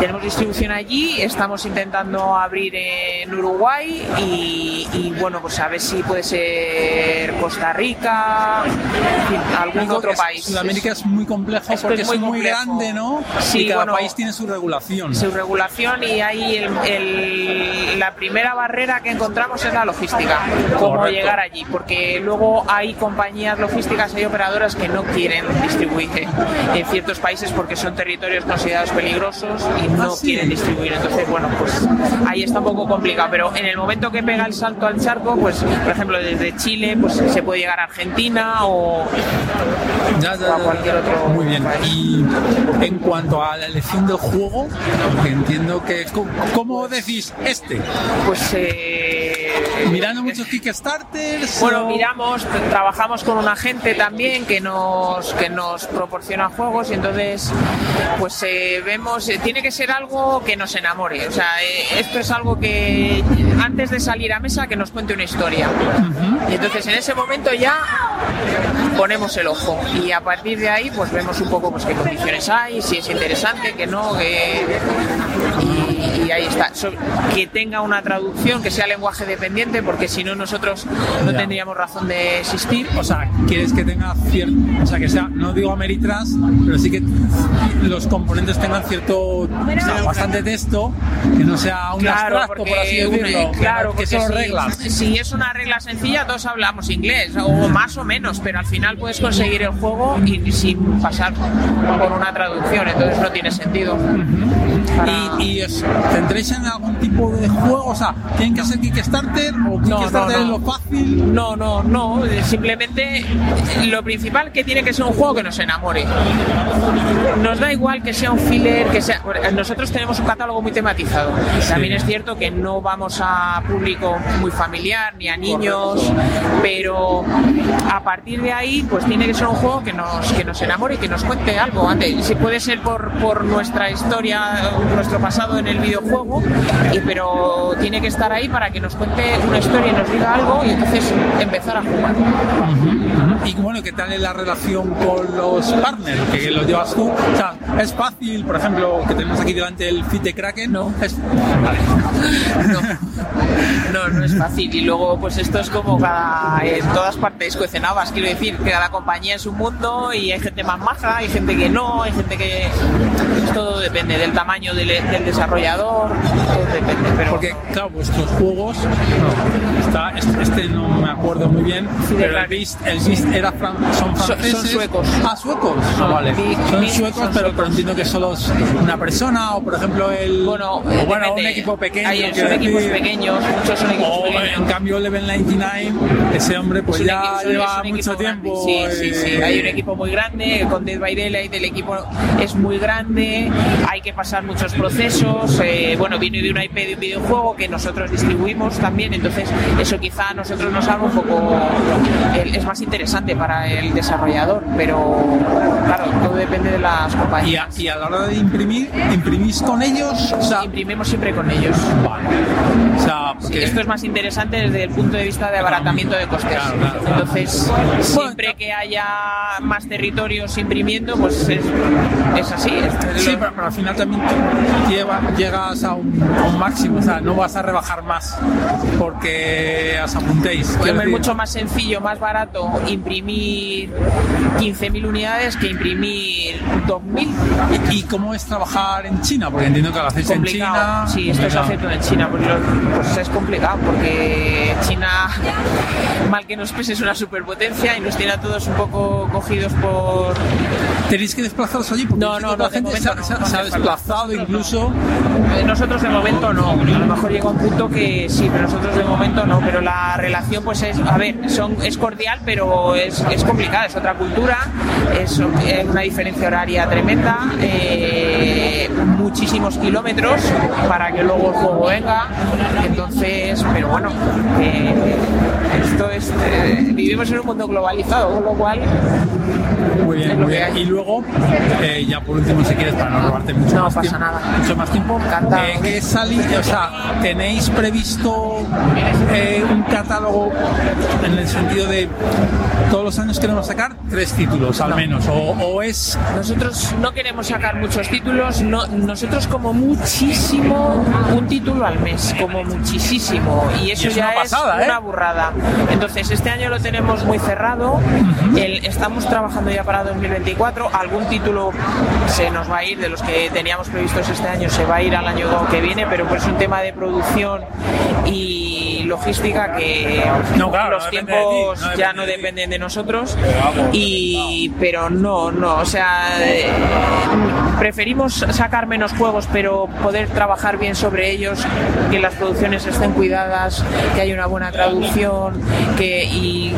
tenemos distribución allí, estamos intentando abrir en Uruguay y, y, bueno, pues a ver si puede ser Costa Rica, en fin, algún otro país. Sudamérica es muy complejo Esto porque es es muy muy, complejo. grande, ¿no? Sí, y cada bueno, país tiene su regulación. su regulación y ahí el- el- la primera barrera que encontramos es la logística, cómo Correcto. llegar allí, porque luego hay compañías logísticas, hay operadoras que no quieren distribuir en ciertos países porque son territorios considerados peligrosos y no Ah, sí. quieren distribuir. Entonces, bueno, pues ahí está un poco complicado, pero en el momento que pega el salto al charco, pues por ejemplo desde Chile, pues se puede llegar a Argentina o, Ya, ya, o a cualquier otro Muy bien. país. Y en cuanto a la elección del juego, entiendo que. ¿Cómo, decís este? Pues eh, Mirando muchos Kickstarters. Bueno, o- miramos, trabajamos con un agente también que nos que nos proporciona juegos y entonces pues eh, vemos eh, tiene que ser algo que nos enamore, o sea, eh, esto es algo que antes de salir a mesa que nos cuente una historia. Y entonces en ese momento ya ponemos el ojo y a partir de ahí pues vemos un poco pues qué condiciones hay, si es interesante, que no, que y, ahí está. So- que tenga una traducción, que sea lenguaje dependiente, porque si no nosotros no Ya. tendríamos razón de existir. O sea, quieres que tenga cierto. O sea, que sea, no digo Ameritrans, pero sí que los componentes tengan cierto. o sea, bastante texto, que no sea un Claro, abstracto, porque, por así decirlo. un- claro, que son si, reglas. si es una regla sencilla, todos hablamos inglés, o más o menos, pero al final puedes conseguir el juego y sin pasar por una traducción, entonces no tiene sentido. Para- Y, y es- ¿tendréis en algún tipo de juego? O sea, ¿tienen que ser Kickstarter o Kickstarter es lo fácil? No, no, no. eh, Simplemente lo principal que tiene que ser un juego que nos enamore. Nos da igual que sea un filler, que sea. Nosotros tenemos un catálogo muy tematizado. También es cierto que no vamos a público muy familiar ni a niños, pero a partir de ahí, pues tiene que ser un juego que nos, que nos enamore y que nos cuente algo. Antes, si puede ser por, por nuestra historia, nuestro pasado en el videojuego, pero tiene que estar ahí para que nos cuente una historia y nos diga algo y entonces empezar a jugar. Y bueno, ¿qué tal es la relación con los partners? Que lo llevas tú. O sea, es fácil, por ejemplo, que tenemos aquí delante el Fit de Kraken. No. Es... Vale. No, no es fácil. Y luego, pues esto es como cada. En todas partes cuecen habas. Quiero decir que cada compañía es un mundo y hay gente más maja, hay gente que no, hay gente que. Todo depende del tamaño del, del desarrollador, todo depende. Pero Porque, claro, vuestros juegos. Está, este, no me acuerdo muy bien, pero el Beast, el Beast era fran- son Son- son franceses. suecos. Ah, suecos. Ah, Son vale. Son Beast suecos, son pero, suecos. pero entiendo que solo es una persona o, por ejemplo, el. Bueno, o bueno, depende. un equipo pequeño. Hay- son equipos decir. pequeños, muchos son equipos O, pequeños. en cambio, Level 99, ese hombre, pues ya equi- son- lleva equipo mucho grande. tiempo. Sí, sí, sí. eh, Hay un equipo muy grande, con Dead by Daylight el equipo es muy grande, hay que pasar muchos procesos. eh, bueno, viene de una IP de un videojuego que nosotros distribuimos también, entonces eso quizá a nosotros nos haga un poco. es más interesante para el desarrollador, pero claro, todo depende de las Y compañías. a, y a la hora de imprimir, ¿imprimís con ellos? O sea, Imprimimos siempre con ellos. Vale. O sea, Sí, porque- esto es más interesante desde el punto de vista de abaratamiento de costes. Claro, claro, claro. Entonces, siempre que haya más territorios imprimiendo, pues es, es así. es- Sí, lo- pero, pero al final también lleva- llegas a un, a un máximo, o sea, no vas a rebajar más porque os apuntéis. Es mucho más sencillo, más barato imprimir 15.000 unidades que imprimir 2.000. ¿Y, cómo es trabajar en China? Porque entiendo que lo hacéis en China. complicado. Sí, esto se hace todo en China, porque lo- pues es complicado, porque China, mal que nos pese, es una superpotencia y nos tiene a todos un poco cogidos por... ¿Tenéis que desplazaros allí? Porque No, no, la no, gente se, ha- desplazado incluso. Eh, Nosotros de momento no, a lo mejor llega un punto que sí, pero nosotros de momento no, pero la relación pues es, a ver, son, es cordial, pero es, es complicada, es otra cultura, es una diferencia horaria tremenda, eh, muchísimos kilómetros para que luego el juego venga, entonces, pero bueno, eh, esto es, eh, vivimos en un mundo globalizado, con lo cual Muy bien, muy bien. Y luego, eh, ya por último, si quieres, para no robarte mucho No más pasa tiempo, nada. mucho más tiempo, eh, ¿qué salí, o sea, tenéis previsto eh, un catálogo en el sentido de todos los años queremos sacar tres títulos al menos, o, o es Nosotros no queremos sacar muchos títulos, no, nosotros como muchísimo un título al mes, como muchísimo, y eso Y es ya una pasada, es ¿eh? una burrada. Entonces este año lo tenemos muy cerrado, El- estamos trabajando ya para 2024, algún título se nos va a ir de los que teníamos previstos este año, se va a ir al año que viene, pero pues es un tema de producción y logística que No, claro, los no depende de ti, tiempos no ya no de dependen de nosotros y pero no no o sea eh, preferimos sacar menos juegos pero poder trabajar bien sobre ellos que las producciones estén cuidadas que haya una buena traducción que y, y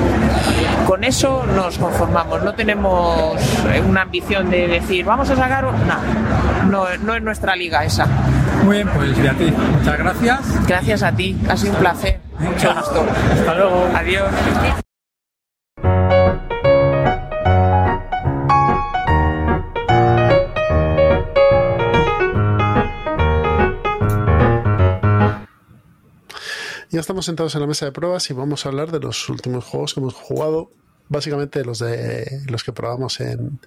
con eso nos conformamos. No tenemos una ambición de decir vamos a sacar un-". no no, no es nuestra liga esa muy bien, pues Beatriz, muchas gracias. gracias a ti ha sido un placer mucho gusto Hasta luego. adiós Ya estamos sentados en la mesa de pruebas y vamos a hablar de los últimos juegos que hemos jugado, básicamente los de los que probamos en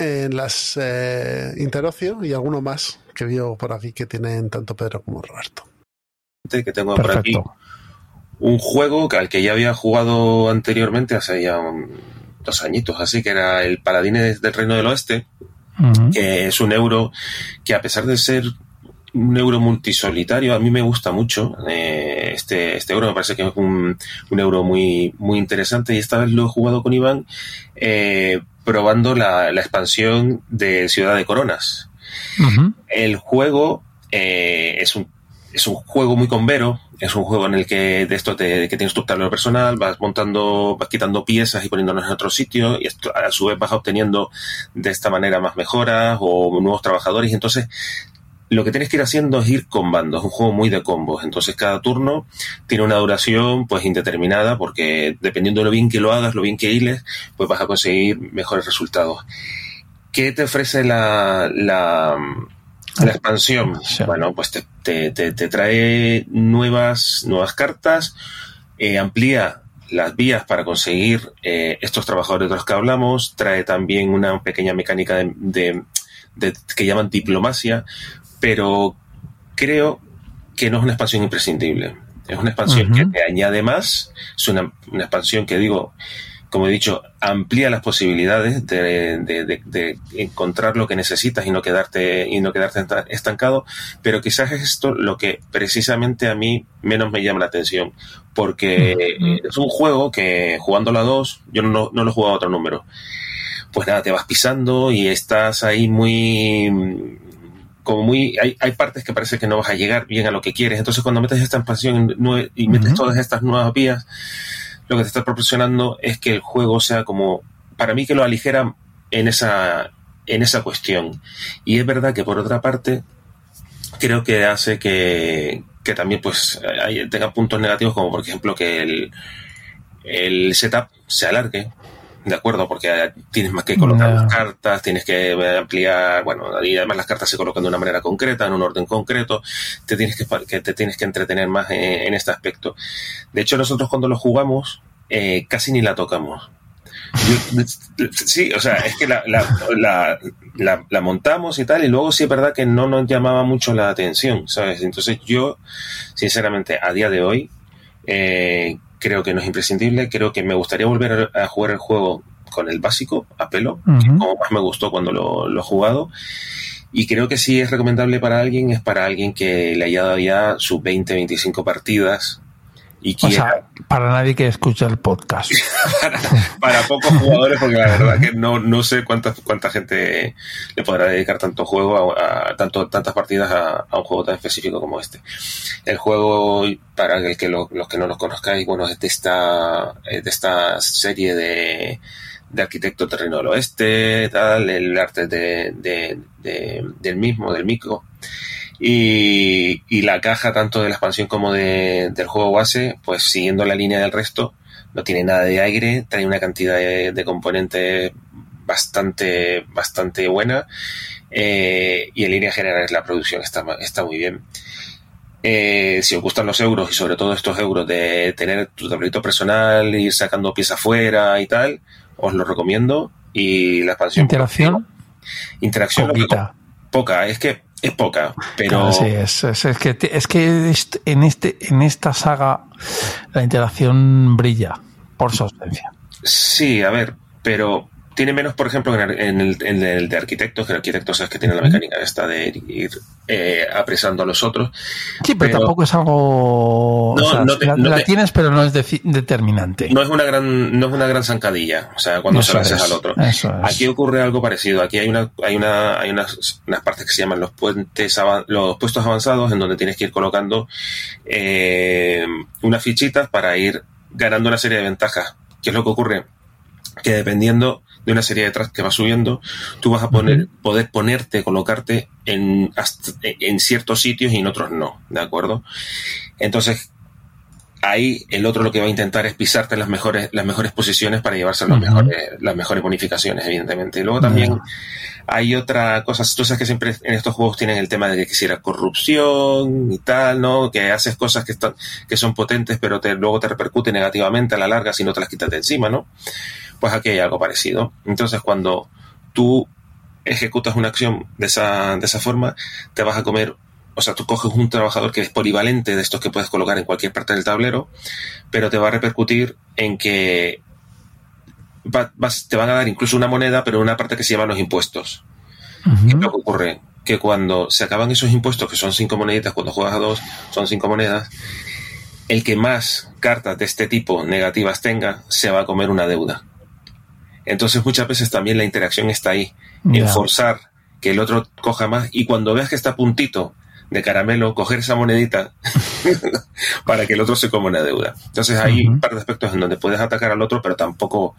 en las eh, Interocio y alguno más que vio por aquí que tienen tanto Pedro como Roberto. que tengo por aquí un juego que- al que ya había jugado anteriormente hace ya un- dos añitos, así que era el Paladines del Reino del Oeste, que es un euro que a pesar de ser un euro multisolitario, a mí me gusta mucho. eh, este, este euro me parece que es un, un euro muy, muy interesante y esta vez lo he jugado con Iván eh, probando la, la expansión de Ciudad de Coronas. El juego eh, es un es un juego muy convero, es un juego en el que de esto te, que tienes tu tablero personal, vas montando, vas quitando piezas y poniéndolas en otro sitio, y a su vez vas obteniendo de esta manera más mejoras o nuevos trabajadores, y entonces lo que tienes que ir haciendo es ir combando, es un juego muy de combos, entonces cada turno tiene una duración pues indeterminada, porque dependiendo de lo bien que lo hagas, lo bien que hiles, pues vas a conseguir mejores resultados. ¿Qué te ofrece la, la la expansión, bueno, pues te, te, te, te, trae nuevas, nuevas cartas, eh, amplía las vías para conseguir eh, estos trabajadores de los que hablamos, trae también una pequeña mecánica de, de, de, que llaman diplomacia, pero creo que no es una expansión imprescindible. Es una expansión uh -huh. que te añade más, es una, una expansión que digo, como he dicho, amplía las posibilidades de, de, de, de, encontrar lo que necesitas y no quedarte y no quedarte estancado, pero quizás es esto lo que precisamente a mí menos me llama la atención, porque es un juego que jugándolo a dos, yo no, no lo he jugado a otro número. Pues nada, te vas pisando y estás ahí muy como muy hay, hay partes que parece que no vas a llegar bien a lo que quieres. Entonces cuando metes esta expansión y metes uh -huh. todas estas nuevas vías, lo que te está proporcionando es que el juego sea como, para mí que lo aligera en esa, en esa cuestión. Y es verdad que por otra parte, creo que hace que, que también pues tenga puntos negativos como por ejemplo que el, el setup se alargue, de acuerdo, porque tienes más que colocar no. las cartas, tienes que ampliar, bueno, y además las cartas se colocan de una manera concreta, en un orden concreto, te tienes que, que te tienes que entretener más en, en, este aspecto. De hecho, nosotros cuando lo jugamos, eh, casi ni la tocamos. Sí, o sea, es que la, la, la, la, montamos y tal, y luego sí es verdad que no nos llamaba mucho la atención, ¿sabes? Entonces yo, sinceramente, a día de hoy, eh, creo que no es imprescindible, creo que me gustaría volver a jugar el juego con el básico, a pelo, uh -huh. como más me gustó cuando lo, lo, he jugado. Y creo que si es recomendable para alguien, es para alguien que le haya dado ya sus 20, 25 partidas y quiera... O sea, para nadie que escuche el podcast. para, para, pocos jugadores, porque la verdad que no, no sé cuánta, cuánta gente le podrá dedicar tanto juego, a, a tanto, tantas partidas a, a, un juego tan específico como este. El juego, para el que lo, los que no lo conozcáis, bueno, es de esta, de esta serie de, de arquitecto terreno del oeste, tal, el arte de, de, de, del mismo, del micro. Y, y, la caja tanto de la expansión como de, del juego base, pues siguiendo la línea del resto, no tiene nada de aire, trae una cantidad de, de componentes bastante, bastante buena eh, y en línea general la producción está, está muy bien. Eh, si os gustan los euros y sobre todo estos euros de tener tu tablito personal, ir sacando piezas fuera y tal, os lo recomiendo. Y la expansión. ¿Interacción? Interacción poca. poca. Es que es poca, pero. Claro, sí, es, es, es, que, es que en, este, en esta saga la interacción brilla por su ausencia. Sí, a ver, pero tiene menos, por ejemplo, en el, en el de arquitectos, que el arquitecto sabes que tiene la mecánica esta de ir eh, apresando a los otros. Sí, pero, pero tampoco es algo. No, o sea, no te, la, no la te, tienes, pero no es de, determinante. No es una gran, no es una gran zancadilla, o sea, cuando eso se lo haces al otro. Aquí ocurre algo parecido. Aquí hay una, hay una, hay unas, unas partes que se llaman los puentes, los puestos avanzados, en donde tienes que ir colocando eh, unas fichitas para ir ganando una serie de ventajas. ¿Qué es lo que ocurre? Que dependiendo de una serie de tracks que va subiendo, tú vas a poner, uh -huh. poder ponerte, colocarte en, en ciertos sitios y en otros no, ¿de acuerdo? Entonces, ahí el otro lo que va a intentar es pisarte las mejores, las mejores posiciones para llevarse uh -huh. las, mejores, las mejores bonificaciones, evidentemente. Y luego también uh -huh. hay otra cosa, tú sabes que siempre en estos juegos tienen el tema de que quisiera corrupción y tal, ¿no? Que haces cosas que están, que son potentes, pero te, luego te repercute negativamente a la larga si no te las quitas de encima, ¿no? Pues aquí hay algo parecido. Entonces, cuando tú ejecutas una acción de esa, de esa forma, te vas a comer, o sea, tú coges un trabajador que es polivalente de estos que puedes colocar en cualquier parte del tablero, pero te va a repercutir en que va, vas, te van a dar incluso una moneda, pero una parte que se llama los impuestos. Uh -huh. ¿Qué es lo que ocurre? Que cuando se acaban esos impuestos, que son cinco moneditas, cuando juegas a dos, son cinco monedas, el que más cartas de este tipo negativas tenga, se va a comer una deuda. Entonces muchas veces también la interacción está ahí, yeah. en forzar que el otro coja más y cuando veas que está a puntito de caramelo, coger esa monedita para que el otro se coma una deuda. Entonces hay un par de aspectos en donde puedes atacar al otro, pero tampoco,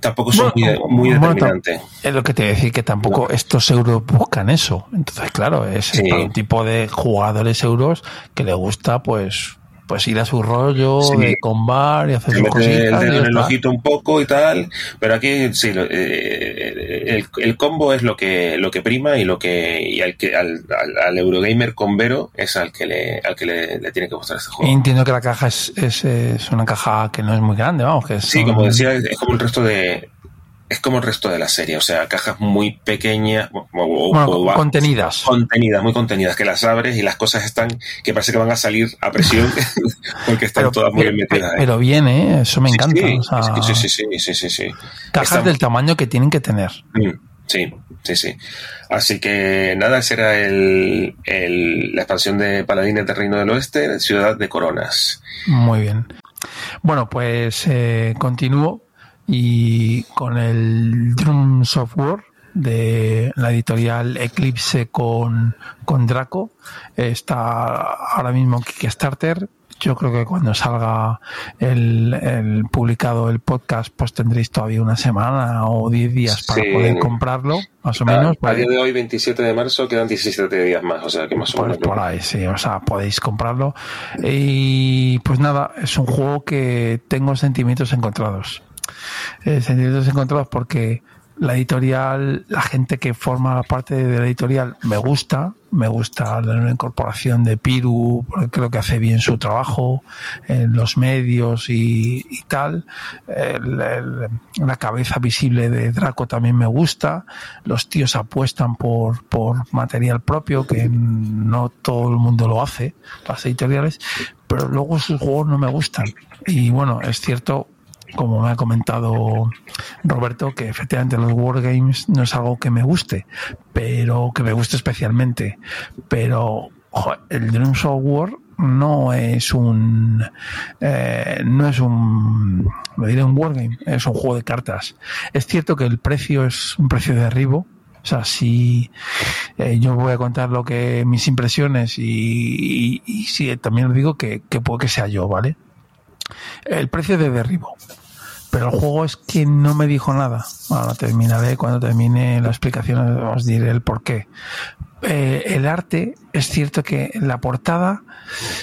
tampoco son muy, muy Bueno, determinantes. Es lo que te voy a decir, que tampoco estos euros buscan eso. Entonces, claro, es Sí. un tipo de jugadores euros que le gusta, pues, pues ir a su rollo, Sí. de combar y hacer sus el cositas. en el está. ojito un poco y tal, pero aquí sí, lo- eh, el, el combo es lo que lo que prima y lo que y al que al, al, al Eurogamer combero es al que le al que le, le tiene que gustar este juego. entiendo que la caja es, es, es una caja que no es muy grande, vamos, que es Sí, como decía, es como el resto de es como el resto de la serie, o sea, cajas muy pequeñas o, o- Bueno, o- o- contenidas. contenidas, muy contenidas, que las abres y las cosas están que parece que van a salir a presión porque están todas muy bien metidas ahí. pero bien, ¿eh? Eso me encanta. Sí, o sea, sí, sí, sí, sí, sí, sí. Cajas Están- del tamaño que tienen que tener. Mm, Sí, sí, sí. Así que nada, ese era el, el- la expansión de Paladines del Reino del Oeste, Ciudad de Coronas. Muy bien. Bueno, pues eh, continúo y con el Drum Software de la editorial Eclipse con, con Draco. Está ahora mismo en Kickstarter. Yo creo que cuando salga el, el publicado el podcast, pues tendréis todavía una semana o 10 días para Sí. poder comprarlo, más o menos. a, pues- día de hoy, 27 de marzo, quedan 17 días más, o sea que más o pues menos. por ahí, sí, o sea, podéis comprarlo. Y pues nada, es un juego que tengo sentimientos encontrados. Eh, sentimientos encontrados porque la editorial, la gente que forma parte de la editorial me gusta, me gusta la incorporación de Piru, creo que hace bien su trabajo en los medios y, y tal. La cabeza visible de Draco también me gusta. Los tíos apuestan por, por material propio, que no todo el mundo lo hace, las editoriales, pero luego sus juegos no me gustan. Y bueno, es cierto como me ha comentado Roberto, que efectivamente los Wargames no es algo que me guste, pero que me guste especialmente. Pero joder, el Dream Software no es un eh, no es un lo diré un wargame es un juego de cartas es cierto que el precio es un precio de derribo o sea, si eh, yo voy a contar lo que mis impresiones y, y, y sí, también os digo que, que puede que sea yo, ¿vale? El precio de derribo. Pero el juego es que no me dijo nada. Ahora terminaré, cuando termine la explicación os diré el por qué. Eh, el arte, es cierto que la portada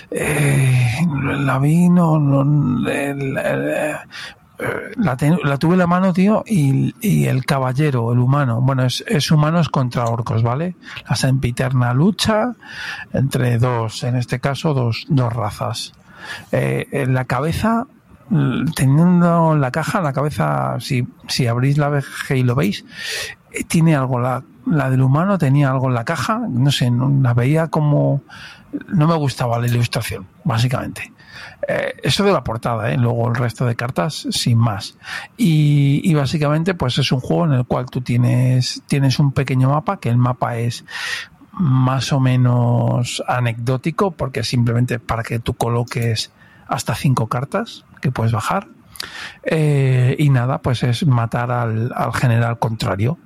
eh, la vi, no, el- la, ten- la tuve en la mano, tío, y, y el caballero, el humano, bueno, es, es humanos contra orcos, ¿vale? La sempiterna lucha entre dos, en este caso, dos, dos razas. Eh, la cabeza, teniendo la caja, la cabeza, si, si abrís la BG y lo veis, eh, tiene algo, la, la del humano tenía algo en la caja, no sé, no, la veía como... No me gustaba la ilustración, básicamente. Eh, eso de la portada, ¿eh? luego el resto de cartas sin más. Y, y básicamente pues es un juego en el cual tú tienes, tienes un pequeño mapa, que el mapa es más o menos anecdótico, porque simplemente para que tú coloques hasta cinco cartas que puedes bajar. Eh, y nada, pues es matar al, al general contrario.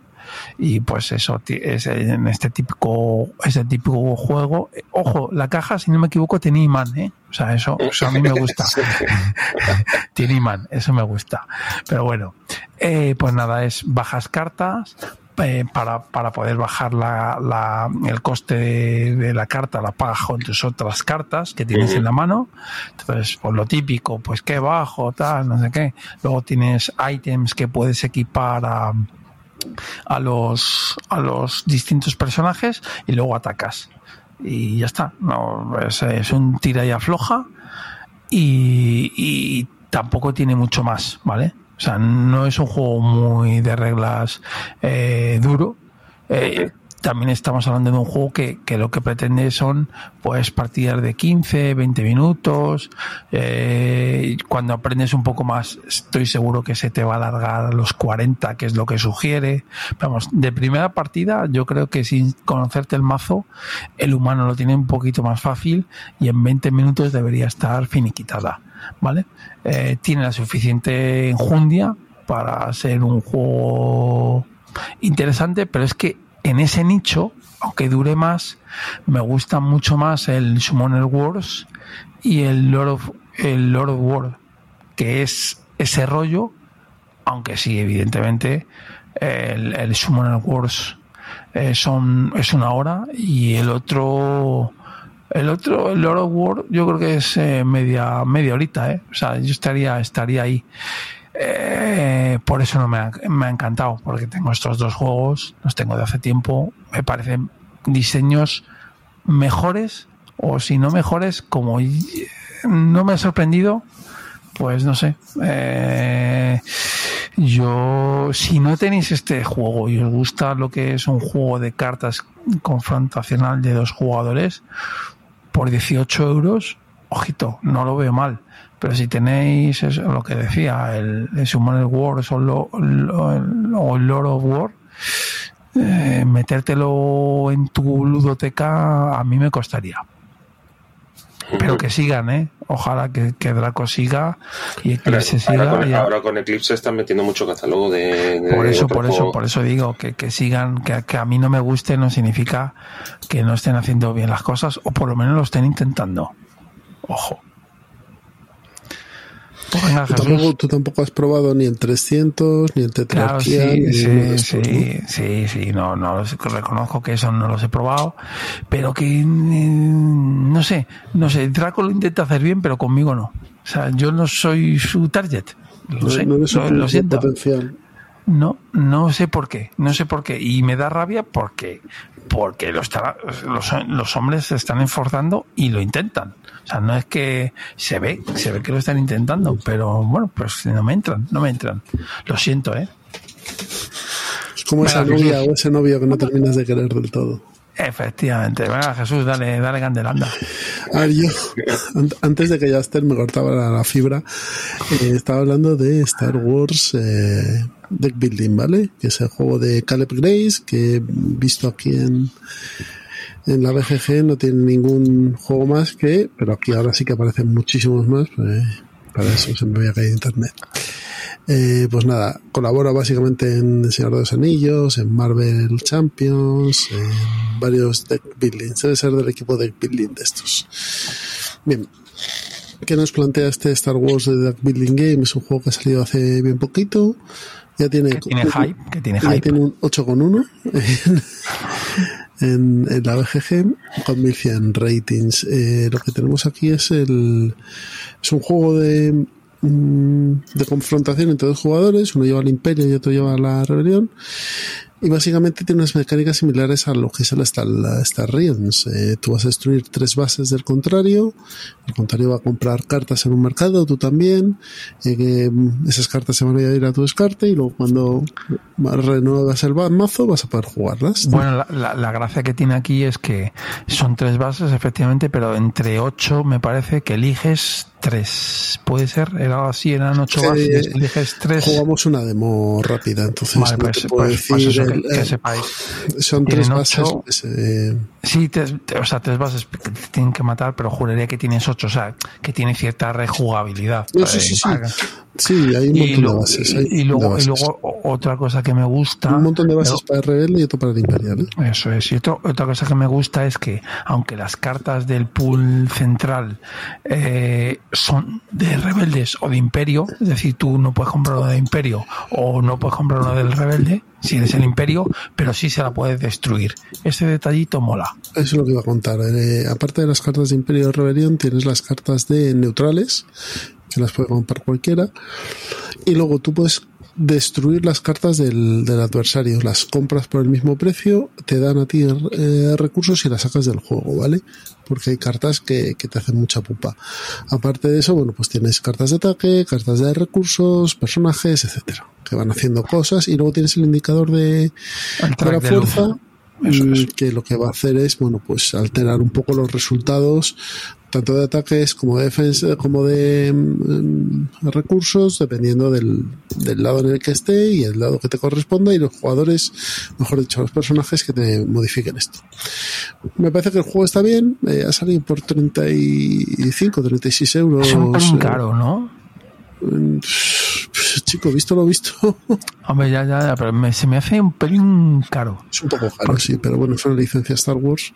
Y pues eso es en este típico, ese típico juego. Ojo, la caja, si no me equivoco, tenía imán, ¿eh? O sea, eso, eso a mí me gusta. tiene imán, eso me gusta. Pero bueno, eh, pues nada, es bajas cartas. Eh, para, para poder bajar la, la- el coste de, de la carta, la pagas con tus otras cartas que tienes en la mano. Entonces, pues lo típico, pues qué bajo, tal, no sé qué. Luego tienes ítems que puedes equipar a, a los a los distintos personajes y luego atacas. Y ya está. No es, es un tira y afloja y, y tampoco tiene mucho más vale o sea no es un juego muy de reglas eh, duro Eh, también estamos hablando de un juego que, que lo que pretende son pues partidas de 15, 20 minutos. Eh, cuando aprendes un poco más, estoy seguro que se te va a alargar los 40, que es lo que sugiere. Vamos, de primera partida, yo creo que sin conocerte el mazo, el humano lo tiene un poquito más fácil y en 20 minutos debería estar finiquitada. ¿Vale? Eh, tiene la suficiente enjundia para ser un juego interesante, pero es que en ese nicho aunque dure más, me gusta mucho más el Summoner Wars y el Lord of, el Lord of War, que es ese rollo, aunque sí, evidentemente, el, Summoner Wars eh, son, es una hora y el otro, el otro, el Lord of War, yo creo que es eh, media, media horita, ¿eh? O sea, yo estaría, estaría ahí. Eh, por eso no me ha, me ha encantado, porque tengo estos dos juegos, los tengo de hace tiempo, me parecen diseños mejores, o si no mejores, como no me ha sorprendido, pues no sé. Eh, yo, si no tenéis este juego y os gusta lo que es un juego de cartas confrontacional de dos jugadores, por 18 euros, ojito, no lo veo mal. Pero si tenéis eso, lo que decía, el, el Summoner Wars o, lo- el- o el Lord of War, eh, metértelo en tu ludoteca a mí me costaría. Pero que sigan, ¿eh? Ojalá que, que Draco siga y Eclipse ahora siga. con, y- ahora con Eclipse están metiendo mucho catálogo de. de por eso, por eso, juego. por eso digo que, que sigan, que, que a mí no me guste no significa que no estén haciendo bien las cosas o por lo menos lo estén intentando. Ojo. Tú tampoco, tú tampoco has probado ni el 300, ni el Claro, sí, Tetrarquía, ni sí, estos, sí, sí, sí, no, no, reconozco que eso no los he probado, pero que, eh, no sé, no sé, Draco lo intenta hacer bien, pero conmigo no. O sea, yo no soy su target. Lo, ¿no? sé, No eres lo- siento. potencial. No, no sé por qué, no sé por qué. Y me da rabia porque, porque los, los hombres se están esforzando y lo intentan. O sea, no es que se ve, se ve que lo están intentando, pero bueno, pues no me entran, no me entran. Lo siento, ¿eh? Es como esa Venga, novia Jesús. o ese novio que no terminas de querer del todo. Efectivamente. Venga, Jesús, dale, dale candelanda. A ver, yo, an- antes de que Jaster me cortaba la, la fibra, eh, estaba hablando de Star Wars eh, Deck Building, ¿vale? Que es el juego de Caleb Grace, que he visto aquí en, en la BGG, no tiene ningún juego más que, pero aquí ahora sí que aparecen muchísimos más, pues, para eso se me había caído internet. Eh, pues nada, colabora básicamente en El Señor de los Anillos, en Marvel Champions, en varios deck buildings. Debe ser del equipo deck building de estos. Bien. ¿Qué nos plantea este Star Wars de Deck Building Game? Es un juego que ha salido hace bien poquito. Ya tiene, Que tiene hype, que tiene ya hype. tiene un 8,1 en, en, la BGG con 1100 ratings. Eh, lo que tenemos aquí es el es un juego de mm, de confrontación entre dos jugadores, uno lleva al imperio y otro lleva la rebelión. Y básicamente tiene unas mecánicas similares a lo que es el Star, Star Realms. Tú vas a destruir tres bases del contrario, el contrario va a comprar cartas en un mercado, tú también, eh, mm, esas cartas se van a ir a tu descarte y luego cuando renuevas el mazo vas a poder jugarlas. Bueno, la- la gracia que tiene aquí es que son tres bases, efectivamente, pero entre ocho me parece que eliges tres. ¿Puede ser? Era así, eran ocho Sí, bases, eliges tres. Jugamos una demo rápida, entonces Vale, no pues- te puedo pues- pues decir eso, que- el- que eh, sepáis. Son Tienen tres bases. ocho. pues, eh, Sí, tres- te- o sea, tres bases que te tienen que matar, pero juraría que tienes ocho, o sea, que tiene cierta rejugabilidad. No, sí, Eh, sí, sí. para- sí, hay un y, montón de luego, bases. hay y de luego, y bases. luego o- otra cosa que me gusta. un montón de bases pero- para el rebelde y otro para el imperial. ¿eh? Eso es. Y otro- otra cosa que me gusta es que, aunque las cartas del pool central eh, son de rebeldes o de imperio, es decir, tú no puedes comprar uno de imperio o no puedes comprar uno del rebelde, si eres el imperio, pero sí se la puedes destruir. Ese detallito mola. Eso es lo que iba a contar. Eh, aparte de las cartas de Imperio de Rebelión, tienes las cartas de neutrales, que las puede comprar cualquiera. Y luego tú puedes destruir las cartas del, del adversario. Las compras por el mismo precio, te dan a ti eh, recursos y las sacas del juego, ¿vale? Porque hay cartas que, que te hacen mucha pupa. Aparte de eso, bueno, pues tienes cartas de ataque, cartas de recursos, personajes, etcétera, que van haciendo cosas. Y luego tienes el indicador de, de la track de fuerza. mm, que lo que va a hacer es bueno pues alterar un poco los resultados tanto de ataques como de defensa como de mm, recursos dependiendo del, del lado en el que esté y el lado que te corresponda y los jugadores mejor dicho los personajes que te modifiquen esto me parece que el juego está bien eh, ha salido por 35 36 euros Es un eh, caro, ¿no? Mm, chico, visto lo visto. Hombre, ya, ya, ya, pero me- se me hace un pelín caro. Es un poco caro, sí, pero bueno, es una licencia Star Wars.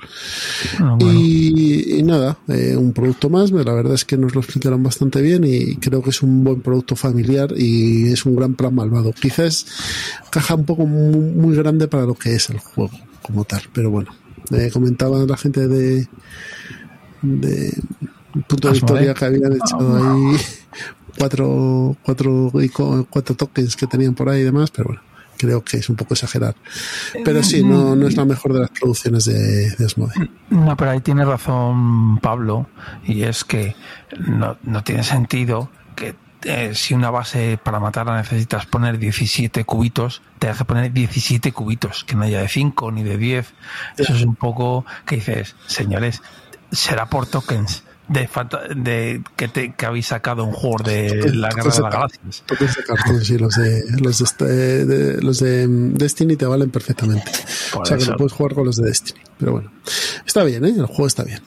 Bueno, bueno. Y, y nada, eh, un producto más, la verdad es que nos lo explicaron bastante bien y creo que es un buen producto familiar y es un gran plan malvado. Quizás caja un poco muy, muy grande para lo que es el juego como tal, pero bueno, eh, comentaba la gente de, de punto de victoria que habían echado ahí cuatro, cuatro, cuatro tokens que tenían por ahí y demás, pero bueno. Creo que es un poco exagerar. Pero sí, no, no es la mejor de las producciones de, de. No, pero ahí tiene razón Pablo, y es que no, no tiene sentido que eh, si una base para matarla necesitas poner 17 cubitos, te hace poner 17 cubitos, que no haya de 5 ni de 10. Eso es un poco que dices, señores, será por tokens de, de que, te, que habéis sacado un juego de la Guerra de las Galaxias. Cartón, sí, los de, los de, este- de- los de mm, Destiny te valen perfectamente. Por o sea que eso. no puedes jugar con los de Destiny. Pero bueno, está bien, ¿eh? El juego está bien.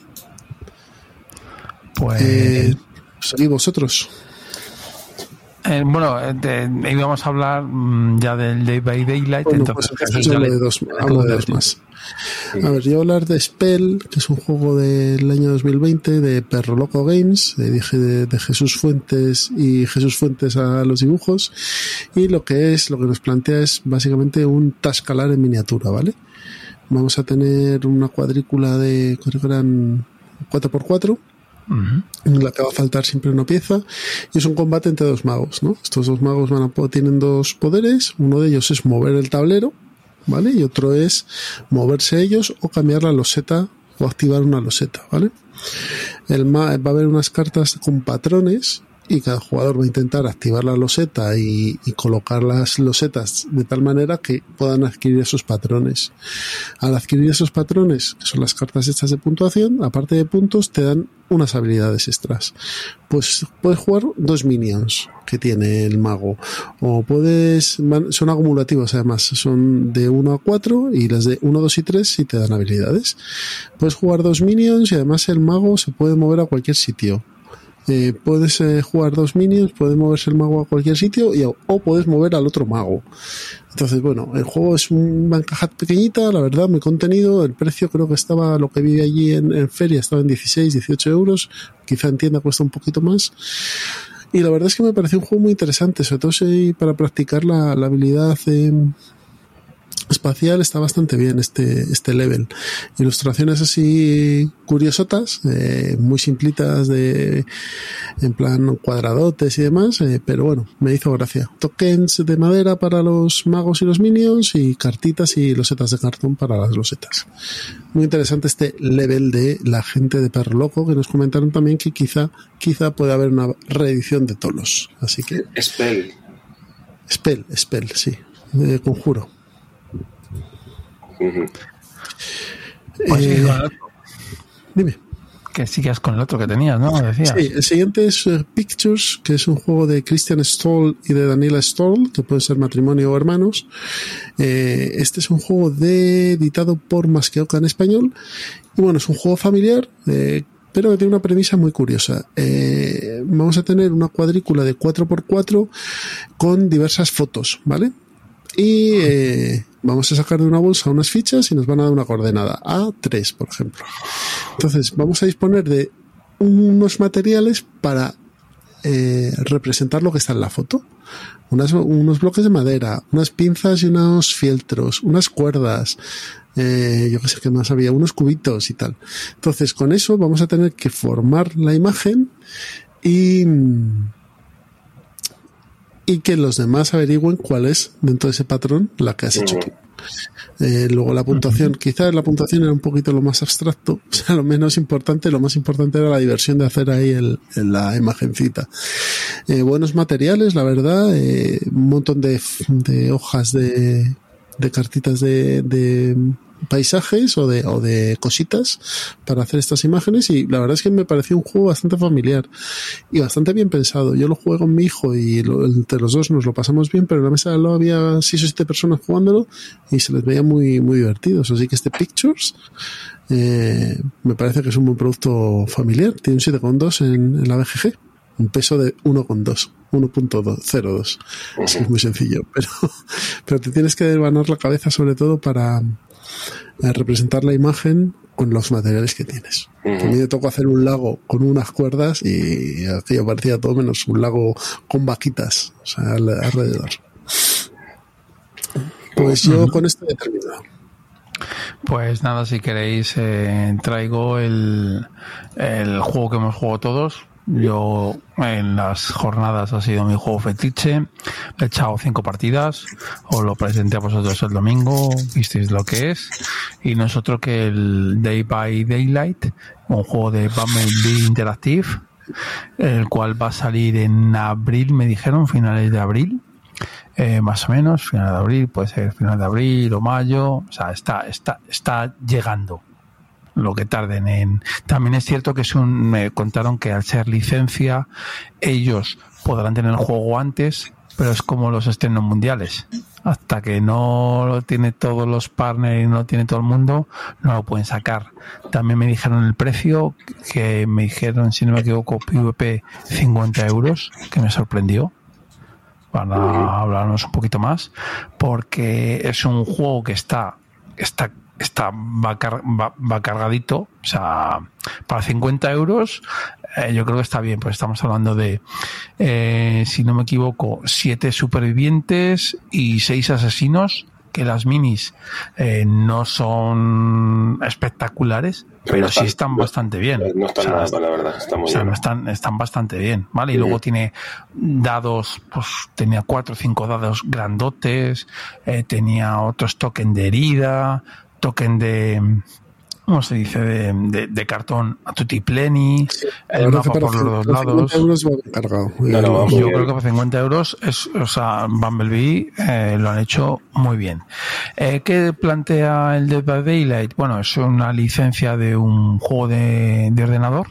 Pues, Eh, vosotros. Eh, bueno, eh, de- íbamos a hablar mm, ya del Day by Daylight, Bueno, entonces pues entonces hablo de dos, hablo de dos más. A ver, yo voy a hablar de Spell, que es un juego del año 2020 de Perro Loco Games, de, de, de Jesús Fuentes y Jesús Fuentes a los dibujos. Y lo que es, lo que nos plantea es básicamente un Tascalar en miniatura, ¿vale? Vamos a tener una cuadrícula de, creo que eran 4x4, en la que va a faltar siempre una pieza y es un combate entre dos magos ¿no? estos dos magos van a, tienen dos poderes uno de ellos es mover el tablero ¿vale? y otro es moverse ellos o cambiar la loseta o activar una loseta ¿vale? el va a haber unas cartas con patrones y cada jugador va a intentar activar la loseta y, y colocar las losetas de tal manera que puedan adquirir esos patrones. Al adquirir esos patrones, que son las cartas hechas de puntuación, aparte de puntos, te dan unas habilidades extras. Pues puedes jugar dos minions que tiene el mago. O puedes, son acumulativos además, son de 1 a 4 y las de 1, 2 y 3 sí te dan habilidades. Puedes jugar dos minions y además el mago se puede mover a cualquier sitio. Eh, puedes eh, jugar dos minions, puede moverse el mago a cualquier sitio y, o puedes mover al otro mago. Entonces, bueno, el juego es una caja pequeñita, la verdad, muy contenido. El precio creo que estaba, lo que vi allí en, en feria, estaba en 16, 18 euros. Quizá en tienda cuesta un poquito más. Y la verdad es que me pareció un juego muy interesante, sobre todo si para practicar la, la habilidad eh, espacial está bastante bien este, este level. Ilustraciones así curiosotas, eh, muy simplitas de en plan cuadradotes y demás, eh, pero bueno, me hizo gracia. Tokens de madera para los magos y los minions y cartitas y losetas de cartón para las losetas. Muy interesante este level de la gente de Perro Loco que nos comentaron también que quizá quizá puede haber una reedición de Tolos. Así que Spell. Spell, Spell, sí. Eh, conjuro. Pues Eh, dime. Que sigas con el otro que tenías, ¿no? Decías. Sí, el siguiente es eh, Pictures, que es un juego de Christian Stoll y de Daniela Stoll, que puede ser matrimonio o hermanos. Eh, este es un juego de, editado por Masqueoka en español. Y bueno, es un juego familiar, eh, pero que tiene una premisa muy curiosa. Eh, vamos a tener una cuadrícula de 4x4 con diversas fotos, ¿vale? Y eh, vamos a sacar de una bolsa unas fichas y nos van a dar una coordenada. A3, por ejemplo. Entonces, vamos a disponer de unos materiales para eh, representar lo que está en la foto. Unos bloques de madera, unas pinzas y unos fieltros, unas cuerdas, eh, yo qué sé qué más había, unos cubitos y tal. Entonces, con eso vamos a tener que formar la imagen y, y que los demás averigüen cuál es dentro de ese patrón la que has hecho tú. Eh, luego la puntuación, quizás la puntuación era un poquito lo más abstracto, o sea, lo menos importante, lo más importante era la diversión de hacer ahí el, la imagencita. Eh, buenos materiales, la verdad, eh, un montón de, de hojas de, de cartitas de, de paisajes o de, o de cositas para hacer estas imágenes y la verdad es que me pareció un juego bastante familiar y bastante bien pensado. Yo lo jugué con mi hijo y lo- entre los dos nos lo pasamos bien, pero en la mesa lo había seis o siete personas jugándolo y se les veía muy, muy divertidos. Así que este Pictures eh, me parece que es un buen producto familiar. Tiene un 7,2 en, en la BGG. un peso de 1,2, 1.02. Así es muy sencillo, pero, pero te tienes que desvanar la cabeza sobre todo para eh, representar la imagen con los materiales que tienes. A mí me tocó hacer un lago con unas cuerdas y aquello parecía todo menos un lago con vaquitas, o sea, al- alrededor. Pues yo con esto he terminado. Pues nada, si queréis, eh, traigo el, el juego que hemos jugado todos. Yo en las jornadas ha sido mi juego fetiche. He echado cinco partidas. Os lo presenté a vosotros el domingo. Visteis lo que es. Y nosotros que el Day by Daylight, un juego de Bumblebee Interactive, el cual va a salir en abril, me dijeron, finales de abril. Eh, más o menos, final de abril, puede ser final de abril o mayo, o sea, está, está, está llegando lo que tarden en. También es cierto que es un, me contaron que al ser licencia, ellos podrán tener el juego antes, pero es como los estrenos mundiales. Hasta que no lo tiene todos los partners y no lo tiene todo el mundo, no lo pueden sacar. También me dijeron el precio, que me dijeron, si no me equivoco, PvP 50 euros, que me sorprendió para hablarnos un poquito más, porque es un juego que está, está, está va, car- va- va cargadito, o sea, para 50 euros eh, yo creo que está bien, pues estamos hablando de, eh, si no me equivoco, siete supervivientes y seis asesinos, que las minis eh, no son espectaculares, pero, sí están- están no- bastante bien. No está O sea, nada, la verdad. Está muy o sea, bien. no están, están bastante bien, ¿vale? Y luego tiene dados, pues tenía cuatro o cinco dados grandotes, eh, tenía otros token de herida, token de, ¿cómo se dice? De, de- de cartón a tutti pleni, el mapa por los dos 50 lados. euros va cargado. No, no, Yo creo que por 50 euros es, o sea, Bumblebee eh, lo han hecho muy bien. Eh, ¿Qué plantea el Dead by Daylight? Bueno, es una licencia de un juego de, de ordenador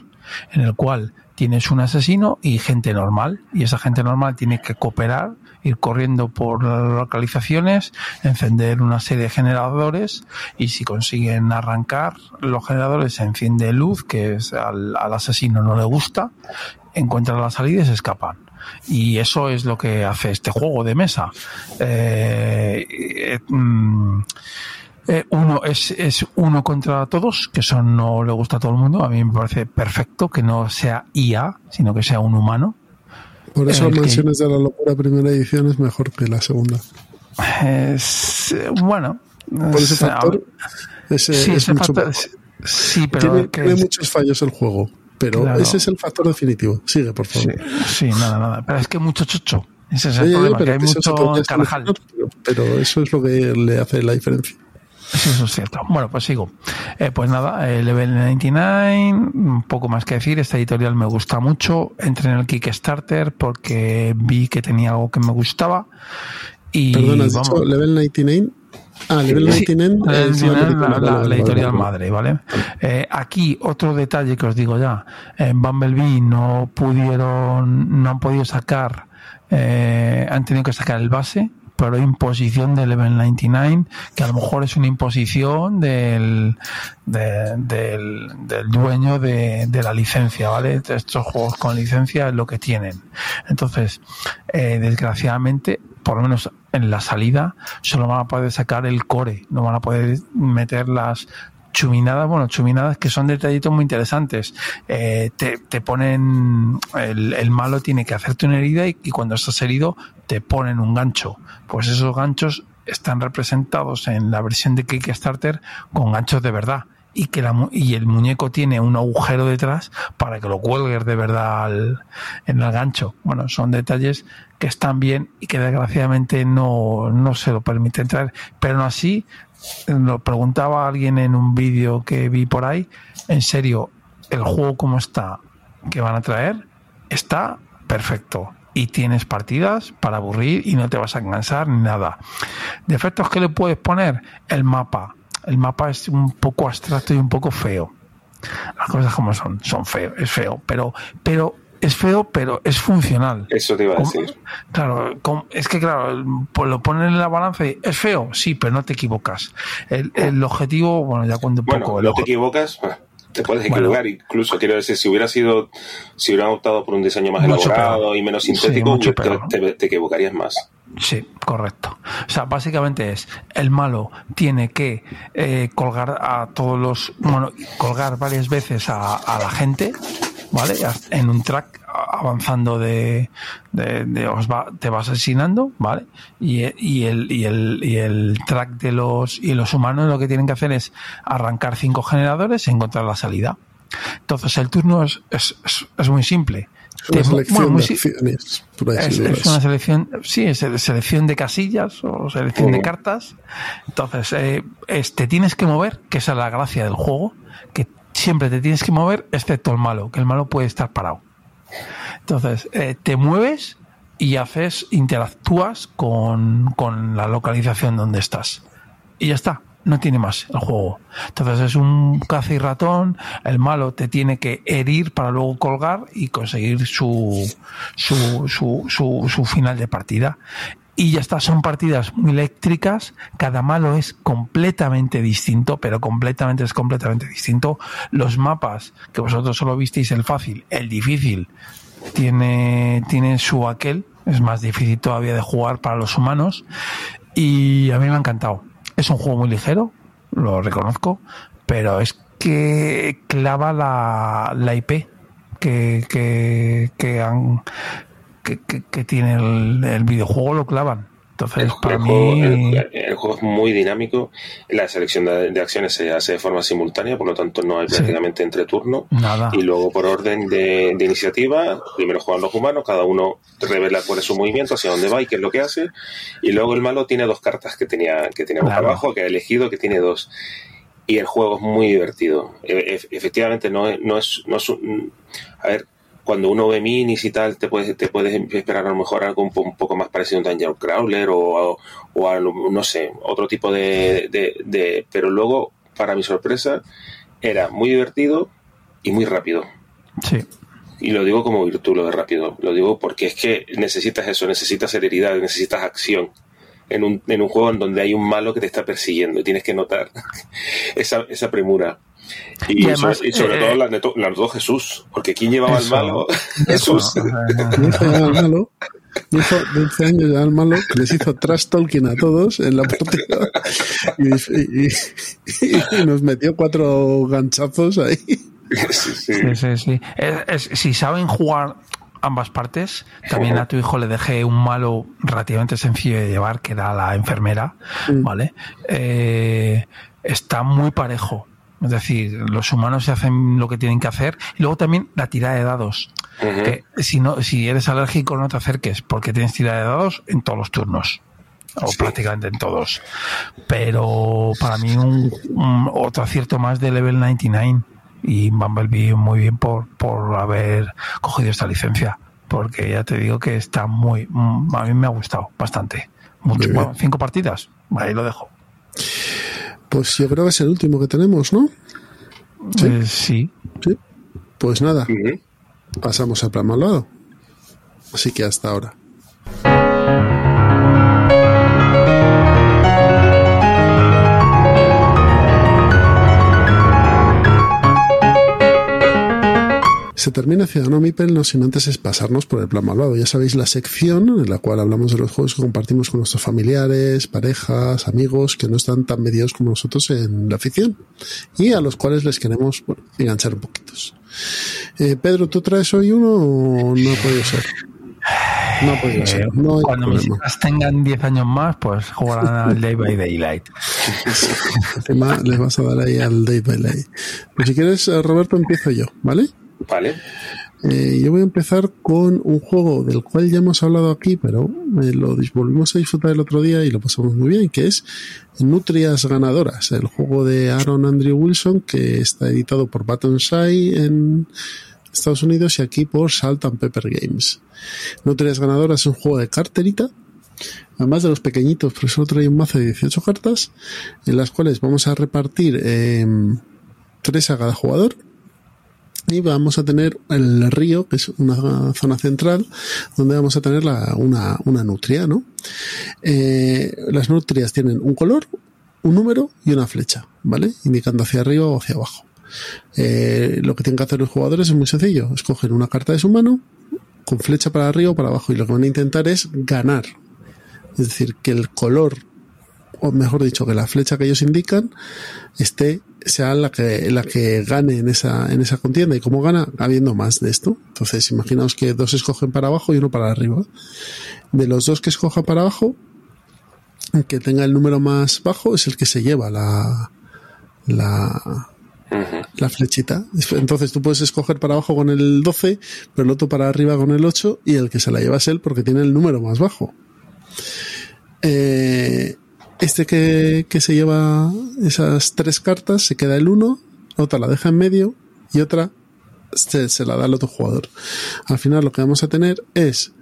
en el cual tienes un asesino y gente normal y esa gente normal tiene que cooperar ir corriendo por las localizaciones, encender una serie de generadores y si consiguen arrancar los generadores se enciende luz que es al, asesino no le gusta, encuentran la salida y se escapan. Y eso es lo que hace este juego de mesa. Eh, eh, mm, eh, uno es, es uno contra todos, que eso no le gusta a todo el mundo. A mí me parece perfecto que no sea IA, sino que sea un humano. Por eso que- Mansiones de la Locura primera edición es mejor que la segunda. Es, bueno. Por ese es- factor, ese sí, es ese mucho factor- mejor. sí, pero tiene, muchos fallos el juego, pero Claro. ese es el factor definitivo. Sigue, por favor. Sí, nada, nada. Pero es que mucho chocho. Ese es el problema, pero que hay mucho carajal. pero eso es lo que le hace la diferencia. Sí, eso es cierto. Bueno, pues sigo. Eh, pues nada, eh, Level 99, un poco más que decir. Esta editorial me gusta mucho. Entré en el Kickstarter porque vi que tenía algo que me gustaba. Y Perdona, has vamos. dicho Level 99. Ah, Level Sí, 99 la, es la, la- película, la- vale, la vale, editorial madre, ¿vale? Eh, aquí otro detalle que os digo ya, en Bumblebee no pudieron, no han podido sacar, eh, han tenido que sacar el base, pero imposición de Level 99, que a lo mejor es una imposición del, de- del, del dueño de, de la licencia, ¿vale? Estos juegos con licencia es lo que tienen. Entonces, eh, desgraciadamente, por lo menos en la salida, solo van a poder sacar el core, no van a poder meter las chuminadas, bueno, chuminadas que son detallitos muy interesantes. Eh, te, te ponen, el, el malo tiene que hacerte una herida y, y cuando estás herido te ponen un gancho. Pues esos ganchos están representados en la versión de Kickstarter con ganchos de verdad y que la, y el muñeco tiene un agujero detrás para que lo cuelgues de verdad en el gancho. Bueno, son detalles que están bien y que desgraciadamente no, no se lo permiten traer. Pero aún así, lo preguntaba alguien en un vídeo que vi por ahí, en serio, el juego como está que van a traer está perfecto y tienes partidas para aburrir y no te vas a cansar ni nada. Defectos que le puedes poner el mapa. El mapa es un poco abstracto y un poco feo. Las cosas como son, son feo, es feo, pero pero es feo, pero es funcional. Eso te iba a decir. Claro, es que claro, pues lo ponen en la balanza y es feo, sí, pero no te equivocas. El, el objetivo, bueno, ya cuento un Bueno, poco. el no te equivocas. ah, Te puedes equivocar, incluso quiero decir, si hubiera sido, si hubieran optado por un diseño más elaborado peor. y menos sintético, te, peor. te- te equivocarías más. Sí, correcto. O sea, básicamente es el malo tiene que eh, colgar a todos los, bueno, colgar varias veces a, a la gente, ¿vale? En un track avanzando de, de, de- os va, te va asesinando, ¿vale? Y, y el, y el, y el track de los, y los humanos lo que tienen que hacer es arrancar cinco generadores y encontrar la salida. Entonces el turno es, es, es, es muy simple. Es una selección bueno, si- acciones, es, decirlo. es una selección, sí, es selección de casillas o selección de Oh. cartas. Entonces, eh, es- te tienes que mover, que esa es la gracia del juego, siempre te tienes que mover, excepto el malo, que el malo puede estar parado. Entonces, eh, te mueves y haces, interactúas con, con la localización donde estás. Y ya está, no tiene más el juego. Entonces es un caza y ratón, el malo te tiene que herir para luego colgar y conseguir su, su, su, su, su final de partida. Y ya está, son partidas muy eléctricas, cada malo es completamente distinto, pero completamente es completamente distinto. Los mapas, que vosotros solo visteis el fácil, el difícil, tiene, tiene su aquel, es más difícil todavía de jugar para los humanos y a mí me ha encantado. Es un juego muy ligero, lo reconozco, pero es que clava la, la IP que, que, que han que, que- que tiene el, el videojuego, lo clavan. Entonces, para el, juego, mí, el- el juego es muy dinámico. La selección de, de acciones se hace de forma simultánea, por lo tanto no hay Sí. prácticamente entre turnos. nada. Y luego por orden de, de iniciativa, primero juegan los humanos, cada uno revela cuál es su movimiento, hacia dónde va y qué es lo que hace. Y luego el malo tiene dos cartas que tenía, que tenía boca Claro. abajo, que ha elegido, que tiene dos. Y el juego es muy divertido. E- e- efectivamente, no es, no es, no es un- a ver, cuando uno ve minis y tal, te puedes, te puedes esperar a lo mejor algo un, po- un poco más parecido a un Dungeon Crawler o, o, a, no sé, otro tipo de, de, de- Pero luego, para mi sorpresa, era muy divertido y muy rápido. sí. Y lo digo como virtud lo de rápido. Lo digo porque es que necesitas eso, necesitas celeridad, necesitas acción. En un, en un juego en donde hay un malo que te está persiguiendo y tienes que notar esa, esa premura. Y, Y además, sobre, y sobre eh, todo la notó, la notó Jesús, porque ¿quién llevaba Eso. al malo? Jesús. Al malo, dijo 12 años ya al malo que les hizo trash talking a todos en la partida y, y- y- y nos metió cuatro ganchazos ahí. Sí, sí, sí. Es- es- si saben jugar ambas partes, también a tu hijo le dejé un malo relativamente sencillo de llevar, que era la enfermera, ¿vale? Eh, está muy parejo. Es decir, los humanos se hacen lo que tienen que hacer. Y luego también la tirada de dados. Que si, no, si eres alérgico, no te acerques, porque tienes tirada de dados en todos los turnos. O prácticamente en todos. Pero para mí, un, un- otro acierto más de Level 99. Y Bumblebee muy bien por, por haber cogido esta licencia. Porque ya te digo que está muy. A mí me ha gustado bastante. Mucho, bueno, cinco partidas. Ahí lo dejo. Pues yo creo que es el último que tenemos, ¿no? Sí. Eh, sí. Sí. Pues nada, pasamos al plan malvado. Así que hasta ahora. Se termina Ciudadano Mipel no sin antes es pasarnos por el plan malvado. Ya sabéis la sección en la cual hablamos de los juegos que compartimos con nuestros familiares, parejas, amigos que no están tan medidos como nosotros en la afición y a los cuales les queremos bueno, enganchar un poquitos. Eh, Pedro, ¿tú traes hoy uno o no ha podido ser? No ha podido ser. No Eh, Cuando mis hijas tengan 10 años más, pues jugarán al Day by Daylight. Les vas a dar ahí al Day by Day. Pues si quieres, eh, Roberto, empiezo yo, ¿vale? Vale. Eh, yo voy a empezar con un juego del cual ya hemos hablado aquí, pero eh, lo volvimos a disfrutar el otro día y lo pasamos muy bien, que es Nutrias Ganadoras, el juego de Aaron Andrew Wilson que está editado por Battonsai en Estados Unidos y aquí por Salt and Pepper Games. Nutrias Ganadoras es un juego de carterita, además de los pequeñitos, pero solo trae un mazo de 18 cartas, en las cuales vamos a repartir eh, tres a cada jugador y vamos a tener el río, que es una zona central, donde vamos a tener la- una, una nutria, ¿no? Eh, las nutrias tienen un color, un número y una flecha, ¿vale? Indicando hacia arriba o hacia abajo. Eh, lo que tienen que hacer los jugadores es muy sencillo. Escogen una carta de su mano con flecha para arriba o para abajo y lo que van a intentar es ganar. Es decir, que el color, o mejor dicho, que la flecha que ellos indican esté sea la que la que gane en esa en esa contienda y cómo gana habiendo más de esto entonces imaginaos que dos escogen para abajo y uno para arriba de los dos que escoja para abajo el que tenga el número más bajo es el que se lleva la la la flechita. Entonces tú puedes escoger para abajo con el 12, pero el otro para arriba con el 8 y el que se la lleva es él porque tiene el número más bajo. Eh, este que, que se lleva esas tres cartas se queda el 1, otra la deja en medio y otra se, se la da al otro jugador. Al final lo que vamos a tener es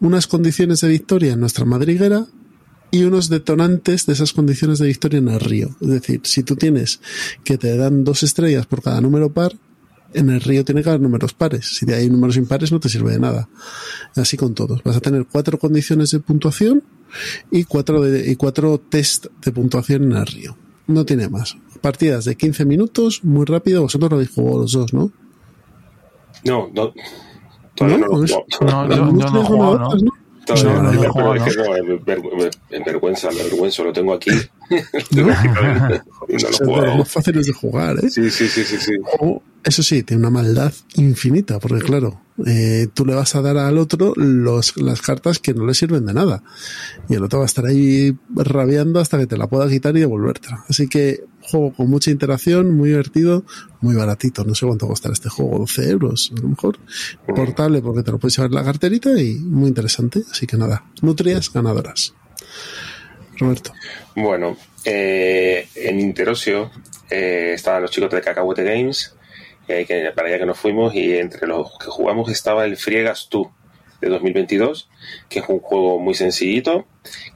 unas condiciones de victoria en nuestra madriguera y unos detonantes de esas condiciones de victoria en el río. Es decir, si tú tienes que te dan dos estrellas por cada número par, en el río tiene que haber números pares. Si hay números impares no te sirve de nada. Así con todos. Vas a tener cuatro condiciones de puntuación y cuatro, de, y cuatro test de puntuación en el río. No tiene más. Partidas de 15 minutos, muy rápido. Vosotros lo habéis jugado los dos, ¿no? No, no. Todavía no, No, lo es- juego. No, no he jugado, ¿no? Todavía No, no, no, me- no, pero es no. que no, en, ver- en vergüenza, me vergüenza, lo tengo aquí. No lo más fáciles de jugar, ¿eh? Sí, sí, sí, sí, sí. O, eso sí, tiene una maldad infinita, porque claro, eh, tú le vas a dar al otro los, las cartas que no le sirven de nada. Y el otro va a estar ahí rabiando hasta que te la pueda quitar y devolvértela. Así que juego con mucha interacción, muy divertido, muy baratito. No sé cuánto costará este juego, 12 euros a lo mejor. Portable porque te lo puedes llevar en la carterita y muy interesante. Así que nada, nutrias ganadoras. Roberto. Bueno, eh, en Interocio eh, estaban los chicos de Cacahuete Games, eh, que para allá que nos fuimos, y entre los que jugamos estaba el Friegas tú de 2022, que es un juego muy sencillito,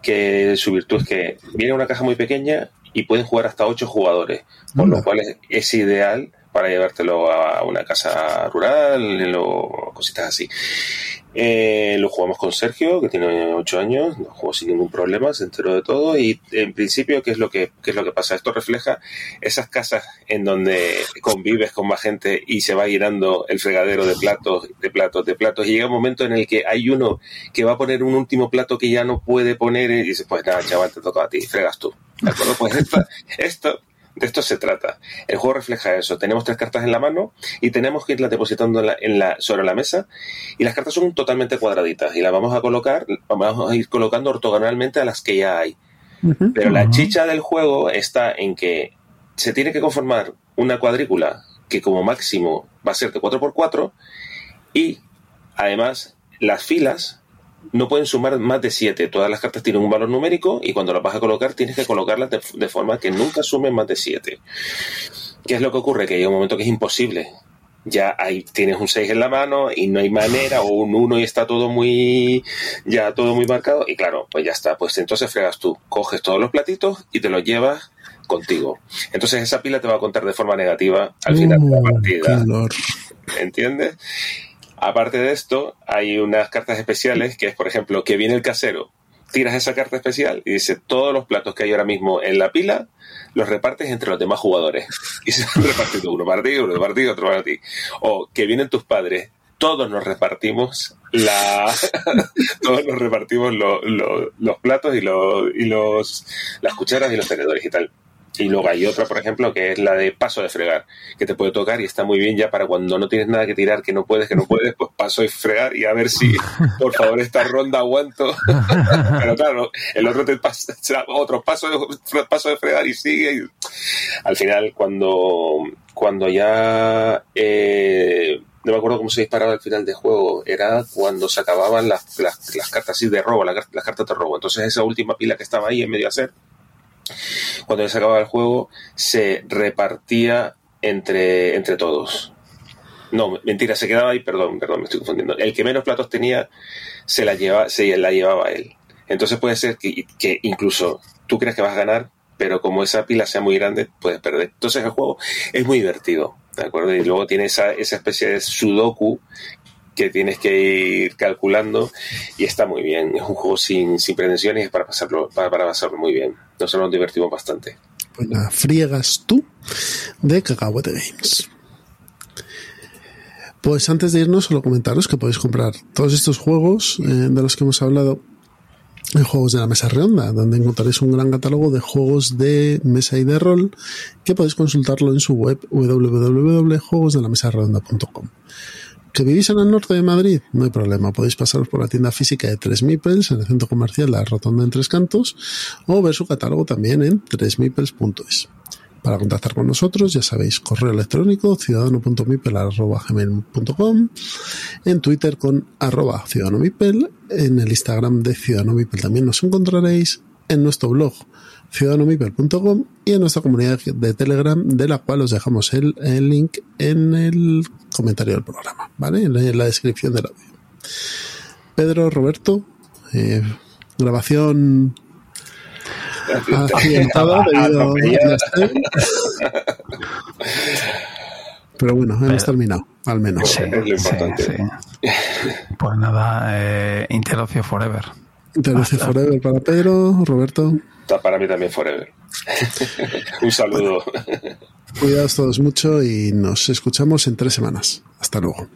que su virtud es que viene en una caja muy pequeña y pueden jugar hasta 8 jugadores, por lo cual es, es ideal para llevártelo a una casa rural o cositas así. Eh, lo jugamos con Sergio, que tiene 8 años, lo jugó sin ningún problema, se enteró de todo y en principio, ¿qué es lo que, qué es lo que pasa? Esto refleja esas casas en donde convives con más gente y se va llenando el fregadero de platos, de platos, de platos y llega un momento en el que hay uno que va a poner un último plato que ya no puede poner y dices, pues nada, chaval, te toca a ti, fregas tú. ¿De acuerdo? Pues esto de esto se trata. El juego refleja eso. Tenemos tres cartas en la mano y tenemos que irlas depositando en la, en la- sobre la mesa. Y las cartas son totalmente cuadraditas y las vamos a colocar, vamos a ir colocando ortogonalmente a las que ya hay. Pero la chicha del juego está en que se tiene que conformar una cuadrícula que como máximo va a ser de 4x4 y además las filas no pueden sumar más de 7. Todas las cartas tienen un valor numérico y cuando las vas a colocar tienes que colocarlas de, de forma que nunca sumen más de 7. ¿Qué es lo que ocurre? Que llega un momento que es imposible. Ya ahí tienes un 6 en la mano y no hay manera, o un 1 y está todo muy, ya todo muy marcado, y claro, pues ya está, pues entonces fregas tú, coges todos los platitos y te los llevas contigo. Entonces esa pila te va a contar de forma negativa al final de la Uh, partida. ¿Entiendes? Aparte de esto, hay unas cartas especiales que es, por ejemplo, que viene el casero, tiras esa carta especial y dice todos los platos que hay ahora mismo en la pila los repartes entre los demás jugadores. Y se van repartiendo uno para ti, uno para ti, otro para ti. O que vienen tus padres, todos nos repartimos la todos nos repartimos lo- lo- los platos y, y los las cucharas y los tenedores y tal. Y luego hay otra, por ejemplo, que es la de paso de fregar, que te puede tocar y está muy bien ya para cuando no tienes nada que tirar, que no puedes, que no puedes, pues paso de fregar y a ver si, por favor, esta ronda aguanto. Pero claro, el otro te pasa otro paso de, paso de fregar y sigue. y- Al final, cuando, cuando ya... eh, no me acuerdo cómo se disparaba al final del juego, era cuando se acababan las, las, las cartas así de robo, las, las cartas de robo. Entonces esa última pila que estaba ahí en medio de hacer, cuando se acababa el juego, se repartía entre, entre todos. No, mentira, se quedaba ahí, perdón, perdón, me estoy confundiendo. El que menos platos tenía, se la, lleva, se la llevaba él. Entonces puede ser que, que incluso tú creas que vas a ganar, pero como esa pila sea muy grande, puedes perder. Entonces el juego es muy divertido, ¿de acuerdo? Y luego tiene esa, esa especie de sudoku que tienes que ir calculando y está muy bien. Es un juego sin, sin pretensiones para pasarlo, para, para pasarlo muy bien. Nosotros nos divertimos bastante. Pues nada, friegas tú de Cacahuete Games. Pues antes de irnos, solo comentaros que podéis comprar todos estos juegos eh, de los que hemos hablado en Juegos de la Mesa Redonda, donde encontraréis un gran catálogo de juegos de mesa y de rol que podéis consultarlo en su web www.juegosdelamesaredonda.com. ¿Que vivís en el norte de Madrid? No hay problema, podéis pasaros por la tienda física de Tres Mipels en el centro comercial La Rotonda en Tres Cantos o ver su catálogo también en tresmipels.es. Para contactar con nosotros, ya sabéis, correo electrónico ciudadano.mipel.com, en Twitter con arroba ciudadanomipel, en el Instagram de Ciudadano Mipel también nos encontraréis, en nuestro blog ciudadanomipel.com y en nuestra comunidad de Telegram, de la cual os dejamos el, el link en el comentario del programa, ¿vale? En la, en la descripción del audio. Pedro, Roberto, eh, grabación accidentada debido a Pero bueno, hemos terminado, al menos. Sí, sí, sí. Pues nada, eh, Interocio Forever. Interocio Forever para Pedro, Roberto. Para mí también Forever. Un saludo. Cuidaos todos mucho y nos escuchamos en tres semanas. Hasta luego.